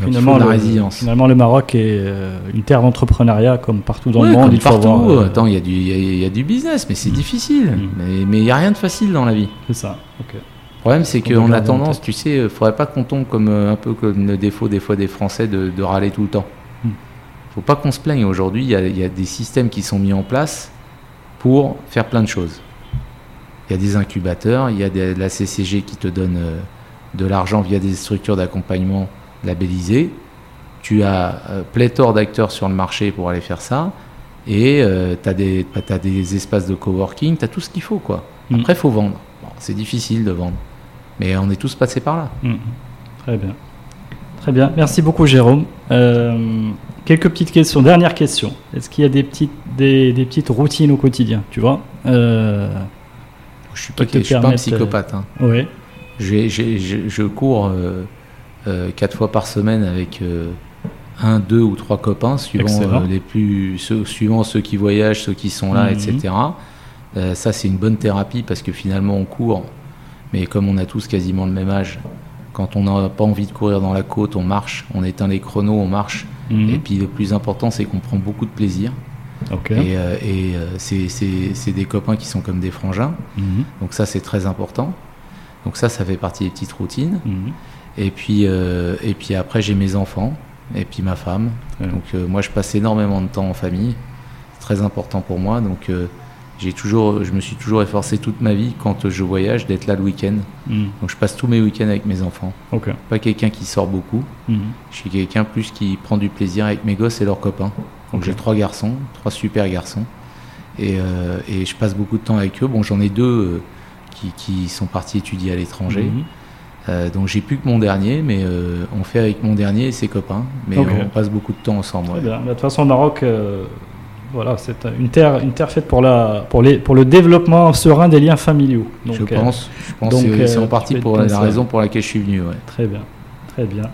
Donc, il faut de la le, résilience. finalement, le Maroc est euh, une terre d'entrepreneuriat comme partout dans le monde. comme il faut partout. avoir, euh, Attends, il y, a du- il y a- il y a du business, mais c'est Mm. difficile. Mm. Mais il n'y a rien de facile dans la vie. C'est ça. Le problème, c'est qu'on a tendance, tu sais, il faudrait pas qu'on tombe comme euh, un peu comme le défaut des fois des Français de, de râler tout le temps. Mm. faut pas qu'on se plaigne. Aujourd'hui, il y, a- il y a des systèmes qui sont mis en place pour faire plein de choses. Il y a des incubateurs, il y a des- la CCG qui te donne euh, de l'argent via des structures d'accompagnement labellisées. Tu as euh, pléthore d'acteurs sur le marché pour aller faire ça. Et tu as, des espaces de coworking, tu as tout ce qu'il faut. quoi. Mm. Après, il faut vendre. Bon, c'est difficile de vendre. Mais on est tous passés par là. Mhm. Très bien. Très bien. Merci beaucoup, Jérôme. Euh, quelques petites questions. Dernière question. Est-ce qu'il y a des petites, des, des petites routines au quotidien Tu vois? Euh, Je suis pas, je suis pas un psychopathe. hein. J'ai- j'ai- je, je cours euh, euh, quatre fois par semaine avec euh, un, deux ou trois copains, suivant euh, les plus, ceux, suivant ceux qui voyagent, ceux qui sont là, Mhm. etc. Euh, ça, c'est une bonne thérapie parce que finalement, on court, mais comme on a tous quasiment le même âge, quand on n'a pas envie de courir dans la côte, on marche, on éteint les chronos, on marche. Mhm. Et puis le plus important, c'est qu'on prend beaucoup de plaisir. Et, euh, et, euh, c'est des copains qui sont comme des frangins. Mhm. Donc ça, c'est très important. Donc ça, ça fait partie des petites routines. Et puis, euh, et puis après, j'ai mes enfants et puis ma femme. Ouais. Donc euh, moi, je passe énormément de temps en famille. C'est très important pour moi. Donc euh, j'ai toujours, je me suis toujours efforcé toute ma vie quand je voyage d'être là le week-end. Mhm. Donc je passe tous mes week-ends avec mes enfants. Ok. Pas quelqu'un qui sort beaucoup. Mhm. Je suis quelqu'un plus qui prend du plaisir avec mes gosses et leurs copains. Donc j'ai trois garçons, trois super garçons. Et, et je passe beaucoup de temps avec eux. Bon, j'en ai deux qui, qui sont partis étudier à l'étranger. Mhm. Euh, donc j'ai plus que mon dernier, mais euh, on fait avec mon dernier et ses copains. Mais on passe beaucoup de temps ensemble. Ouais. Bah, De toute façon, le Maroc, euh, voilà, c'est une terre, une terre faite pour, la, pour, les, pour le développement serein des liens familiaux. Donc, je pense, je pense que c'est- en partie pour la raison pour laquelle je suis venu. ouais. Très bien, très bien.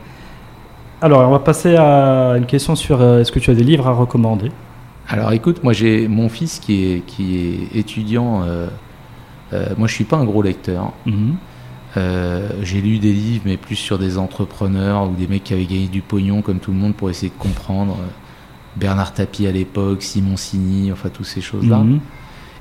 Alors, on va passer à une question sur est-ce que tu as des livres à recommander? Alors écoute, moi j'ai mon fils qui est, qui est étudiant. moi je suis pas un gros lecteur. Mhm. Euh, j'ai lu des livres, mais plus sur des entrepreneurs ou des mecs qui avaient gagné du pognon comme tout le monde pour essayer de comprendre. Bernard Tapie à l'époque, Simon Signy, enfin toutes ces choses-là. Mhm.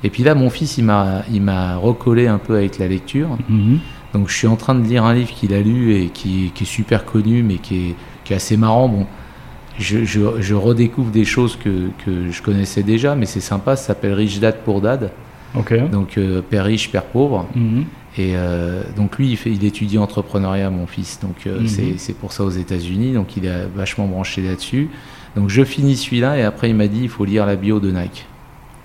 Et puis là, mon fils, il m'a, recollé un peu avec la lecture. Mhm. Donc je suis en train de lire un livre qu'il a lu et qui, qui est super connu, mais qui est, qui est assez marrant. Bon, je, je, je redécouvre des choses que, que je connaissais déjà, mais c'est sympa. Ça s'appelle Rich Dad Poor Dad. Ok. Donc euh, père riche, père pauvre. Mhm. Et euh, donc lui, il, fait, il étudie entrepreneuriat, mon fils. Donc euh, Mhm. c'est, c'est pour ça aux États-Unis. Donc il est vachement branché là-dessus. Donc je finis celui-là et après il m'a dit il faut lire la bio de Nike.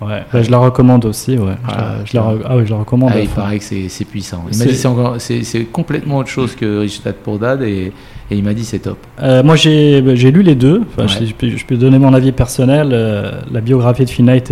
Ouais. Bah, je la recommande aussi. Ouais. Je Ah, la- je la, ah je recommande. Ah, il paraît que c'est, puissant. Il m'a C'est- dit c'est, complètement autre chose que Rich Dad Poor Dad et, et il m'a dit c'est top. Euh, moi, j'ai bah, j'ai lu les deux. Enfin, Ouais. je, je peux, je peux donner mon avis personnel. Euh, la biographie de est,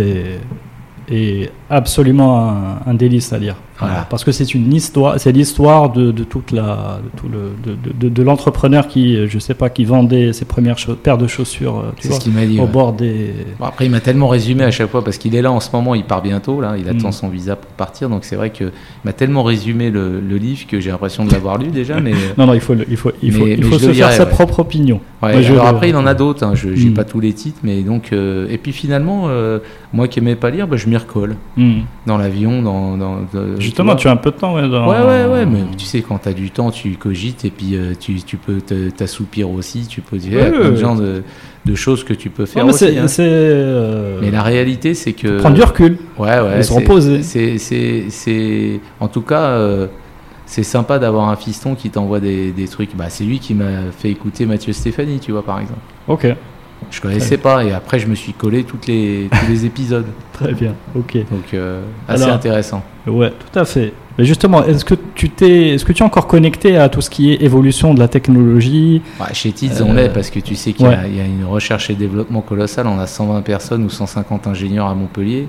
est absolument un, un délice à lire. Voilà. Parce que c'est une histoire, c'est l'histoire de, de toute la, de tout le, de, de, l'entrepreneur qui, euh, je sais pas, qui vendait ses premières paires de chaussures, euh, tu C'est vois, ce qu'il m'a dit. au ouais. bord des. Bon, après, il m'a tellement résumé à chaque fois parce qu'il est là en ce moment, il part bientôt, là, il attend Mm. son visa pour partir. Donc c'est vrai qu'il m'a tellement résumé le, le livre que j'ai l'impression de l'avoir lu déjà. Mais, Non, non, il faut, il faut, il faut, Mais- il faut se faire sa ouais. propre opinion. ouais, Moi, je alors le- après, il en a d'autres. Hein, je j'ai Mm. pas tous les titres, mais donc euh, et puis finalement, euh, moi qui aimais pas lire, bah, je m'y recolle Hmm. dans l'avion, dans, Justement, tu as un peu de temps, ouais. dans- Ouais, ouais, ouais, mais tu sais, quand tu as du temps, tu cogites et puis euh, tu, tu peux t'assoupir aussi. Tu peux dire, il y a Ouais, plein de ouais. genre de, de choses que tu peux faire mais aussi. hein. euh, Mais la réalité, c'est que. prendre du recul. Ouais, ouais. et se reposer. C'est, en tout cas, euh, c'est sympa d'avoir un fiston qui t'envoie des, des trucs. Bah, c'est lui qui m'a fait écouter Mathieu Stéphanie, tu vois, par exemple. Ok, Je connaissais pas et après je me suis collé toutes les, tous les épisodes. très bien. Ok. Donc, euh, assez Alors- intéressant. Ouais, tout à fait. Mais justement, est-ce que tu t'es, est-ce que tu es encore connecté à tout ce qui est évolution de la technologie Ouais, chez Tids, Euh, on l'est parce que tu sais qu'il y, a, ouais. il y a une recherche et développement colossal. On a 120 personnes ou 150 ingénieurs à Montpellier.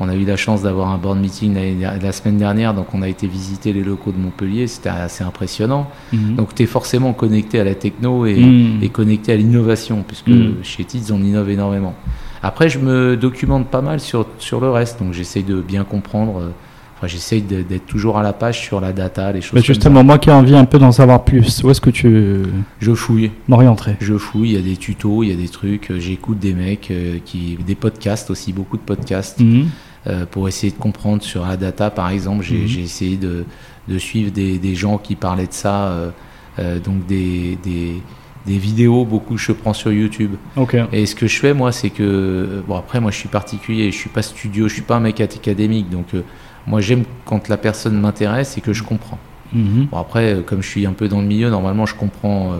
On a eu la chance d'avoir un board meeting la semaine dernière, donc on a été visiter les locaux de Montpellier. C'était assez impressionnant. Mhm. Donc tu es forcément connecté à la techno et, Mhm. et connecté à l'innovation, puisque Mhm. chez Tids, on innove énormément. Après, je me documente pas mal sur, sur le reste, donc j'essaye de bien comprendre. Enfin, j'essaye d'être toujours à la page sur la data, les choses Mais comme justement, moi qui ai envie un peu d'en savoir plus, où est-ce que tu. Je fouille. m'orienterais? Je fouille, il y a des tutos, il y a des trucs, euh, j'écoute des mecs, euh, qui, des podcasts aussi, beaucoup de podcasts, Mhm. euh, pour essayer de comprendre sur la data par exemple. J'ai Mhm. essayé de, de suivre des, des gens qui parlaient de ça, euh, euh, donc des, des, des vidéos, beaucoup je prends sur YouTube. Ok. Et ce que je fais moi, c'est que, bon après moi je suis particulier, je suis pas studio, je suis pas un mec académique, donc moi j'aime quand la personne m'intéresse et que je comprends. Mhm. Bon après, euh, comme je suis un peu dans le milieu, normalement je comprends, euh,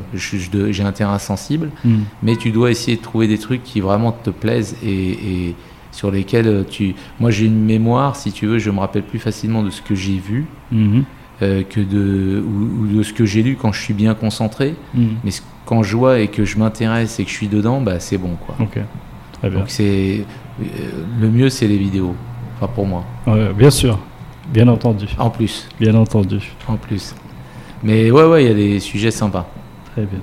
j'ai un terrain sensible Mhm. mais tu dois essayer de trouver des trucs qui vraiment te plaisent et, et sur lesquels euh, tu. Moi, j'ai une mémoire, si tu veux, je me rappelle plus facilement de ce que j'ai vu Mhm. euh, que de ou, ou de ce que j'ai lu quand je suis bien concentré. Mais ce- quand je vois et que je m'intéresse et que je suis dedans, bah c'est bon quoi. Ok. Très bien. Donc c'est euh, le mieux, c'est les vidéos. Enfin pour moi. Ouais, bien sûr. Bien entendu. En plus, Bien entendu. en plus. Mais ouais, ouais, il y a des sujets sympas. Très bien.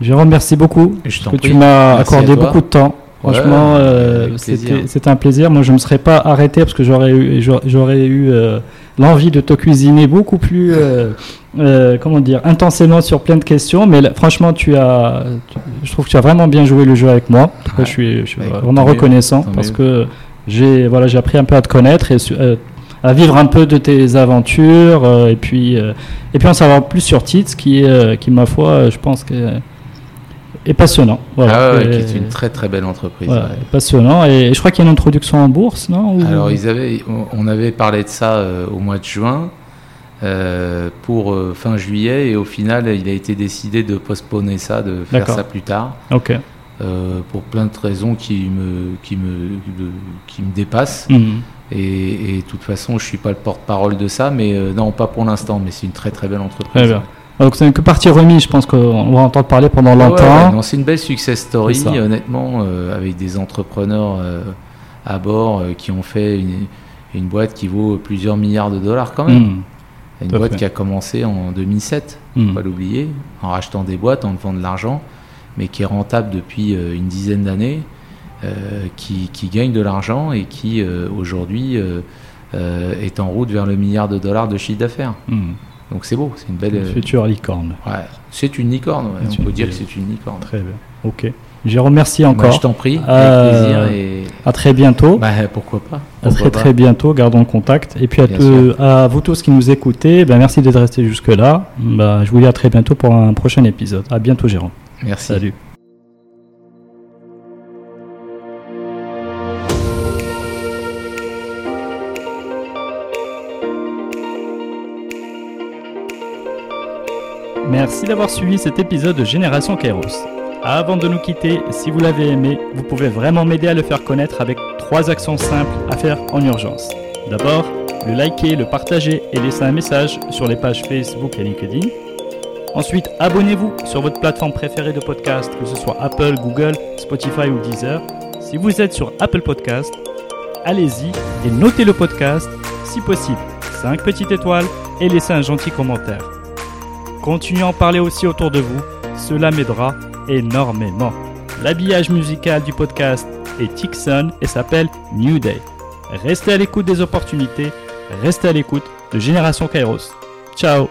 Jérôme, merci beaucoup. Je que prie. tu m'as accordé beaucoup de temps. Ouais, Franchement, euh, avec plaisir. c'était un plaisir. Moi, je ne me serais pas arrêté parce que j'aurais eu, j'aurais- eu euh, l'envie de te cuisiner beaucoup plus, euh, euh, comment dire, intensément sur plein de questions. Mais là, franchement, tu as, tu- je trouve que tu as vraiment bien joué le jeu avec moi. Ouais. je suis, je suis Bah, vraiment mieux, reconnaissant parce mieux. que j'ai, voilà, j'ai appris un peu à te connaître et euh, à vivre un peu de tes aventures euh, et puis, euh, et puis en savoir plus sur Tits, qui, est, qui ma foi, je pense que est passionnant. Voilà. Ah ouais, Et- qui est une très très belle entreprise. voilà, ouais. passionnant. Et je crois qu'il y a une introduction en bourse, non Ou- Alors, ils avaient, on- on avait parlé de ça au mois de juin pour fin juillet et au final, il a été décidé de postponer ça, de faire ça plus tard Ok. Euh, pour plein de raisons qui me, qui me, qui me dépassent. Mhm. Et, de toute façon, je suis pas le porte-parole de ça, mais euh, non, pas pour l'instant. Mais c'est une très très belle entreprise. Très bien. Donc c'est que partie remise, je pense qu'on va entendre parler pendant ouais, longtemps. ouais, c'est une belle success story, honnêtement, euh, avec des entrepreneurs à bord qui ont fait une, une boîte qui vaut plusieurs milliards de dollars quand même. Mhm. Une Tout boîte fait. qui a commencé en 2007, Mhm. faut pas l'oublier, en rachetant des boîtes, en levant de l'argent, mais qui est rentable depuis euh, une dizaine d'années, euh, qui, qui gagne de l'argent et qui euh, aujourd'hui est en route vers le milliard de dollars de chiffre d'affaires. Mhm. Donc c'est beau, c'est une belle. euh, Future licorne. ouais, c'est une licorne, ouais, on peut une- dire que c'est une licorne. Très bien. Ok. Jérôme, merci encore. Bah, je t'en prie, avec plaisir. Et... À très bientôt. Bah, pourquoi pas À pourquoi très pas. très bientôt, gardons le contact. Et puis à, Bien te- à vous tous qui nous écoutez, ben, merci d'être restés jusque-là. Bah, je vous dis à très bientôt pour un prochain épisode. À bientôt Jérôme. Merci. Salut. Merci d'avoir suivi cet épisode de Génération Kairos. Avant de nous quitter, si vous l'avez aimé, vous pouvez vraiment m'aider à le faire connaître avec trois actions simples à faire en urgence. D'abord, le liker, le partager et laisser un message sur les pages Facebook et LinkedIn. Ensuite, abonnez-vous sur votre plateforme préférée de podcast, que ce soit Apple, Google, Spotify ou Deezer. Si vous êtes sur Apple Podcast, allez-y et notez le podcast, si possible, 5 petites étoiles et laissez un gentil commentaire. Continuez à en parler aussi autour de vous, cela m'aidera énormément. L'habillage musical du podcast est Tixon et s'appelle New Day. Restez à l'écoute des opportunités, restez à l'écoute de Génération Kairos. Ciao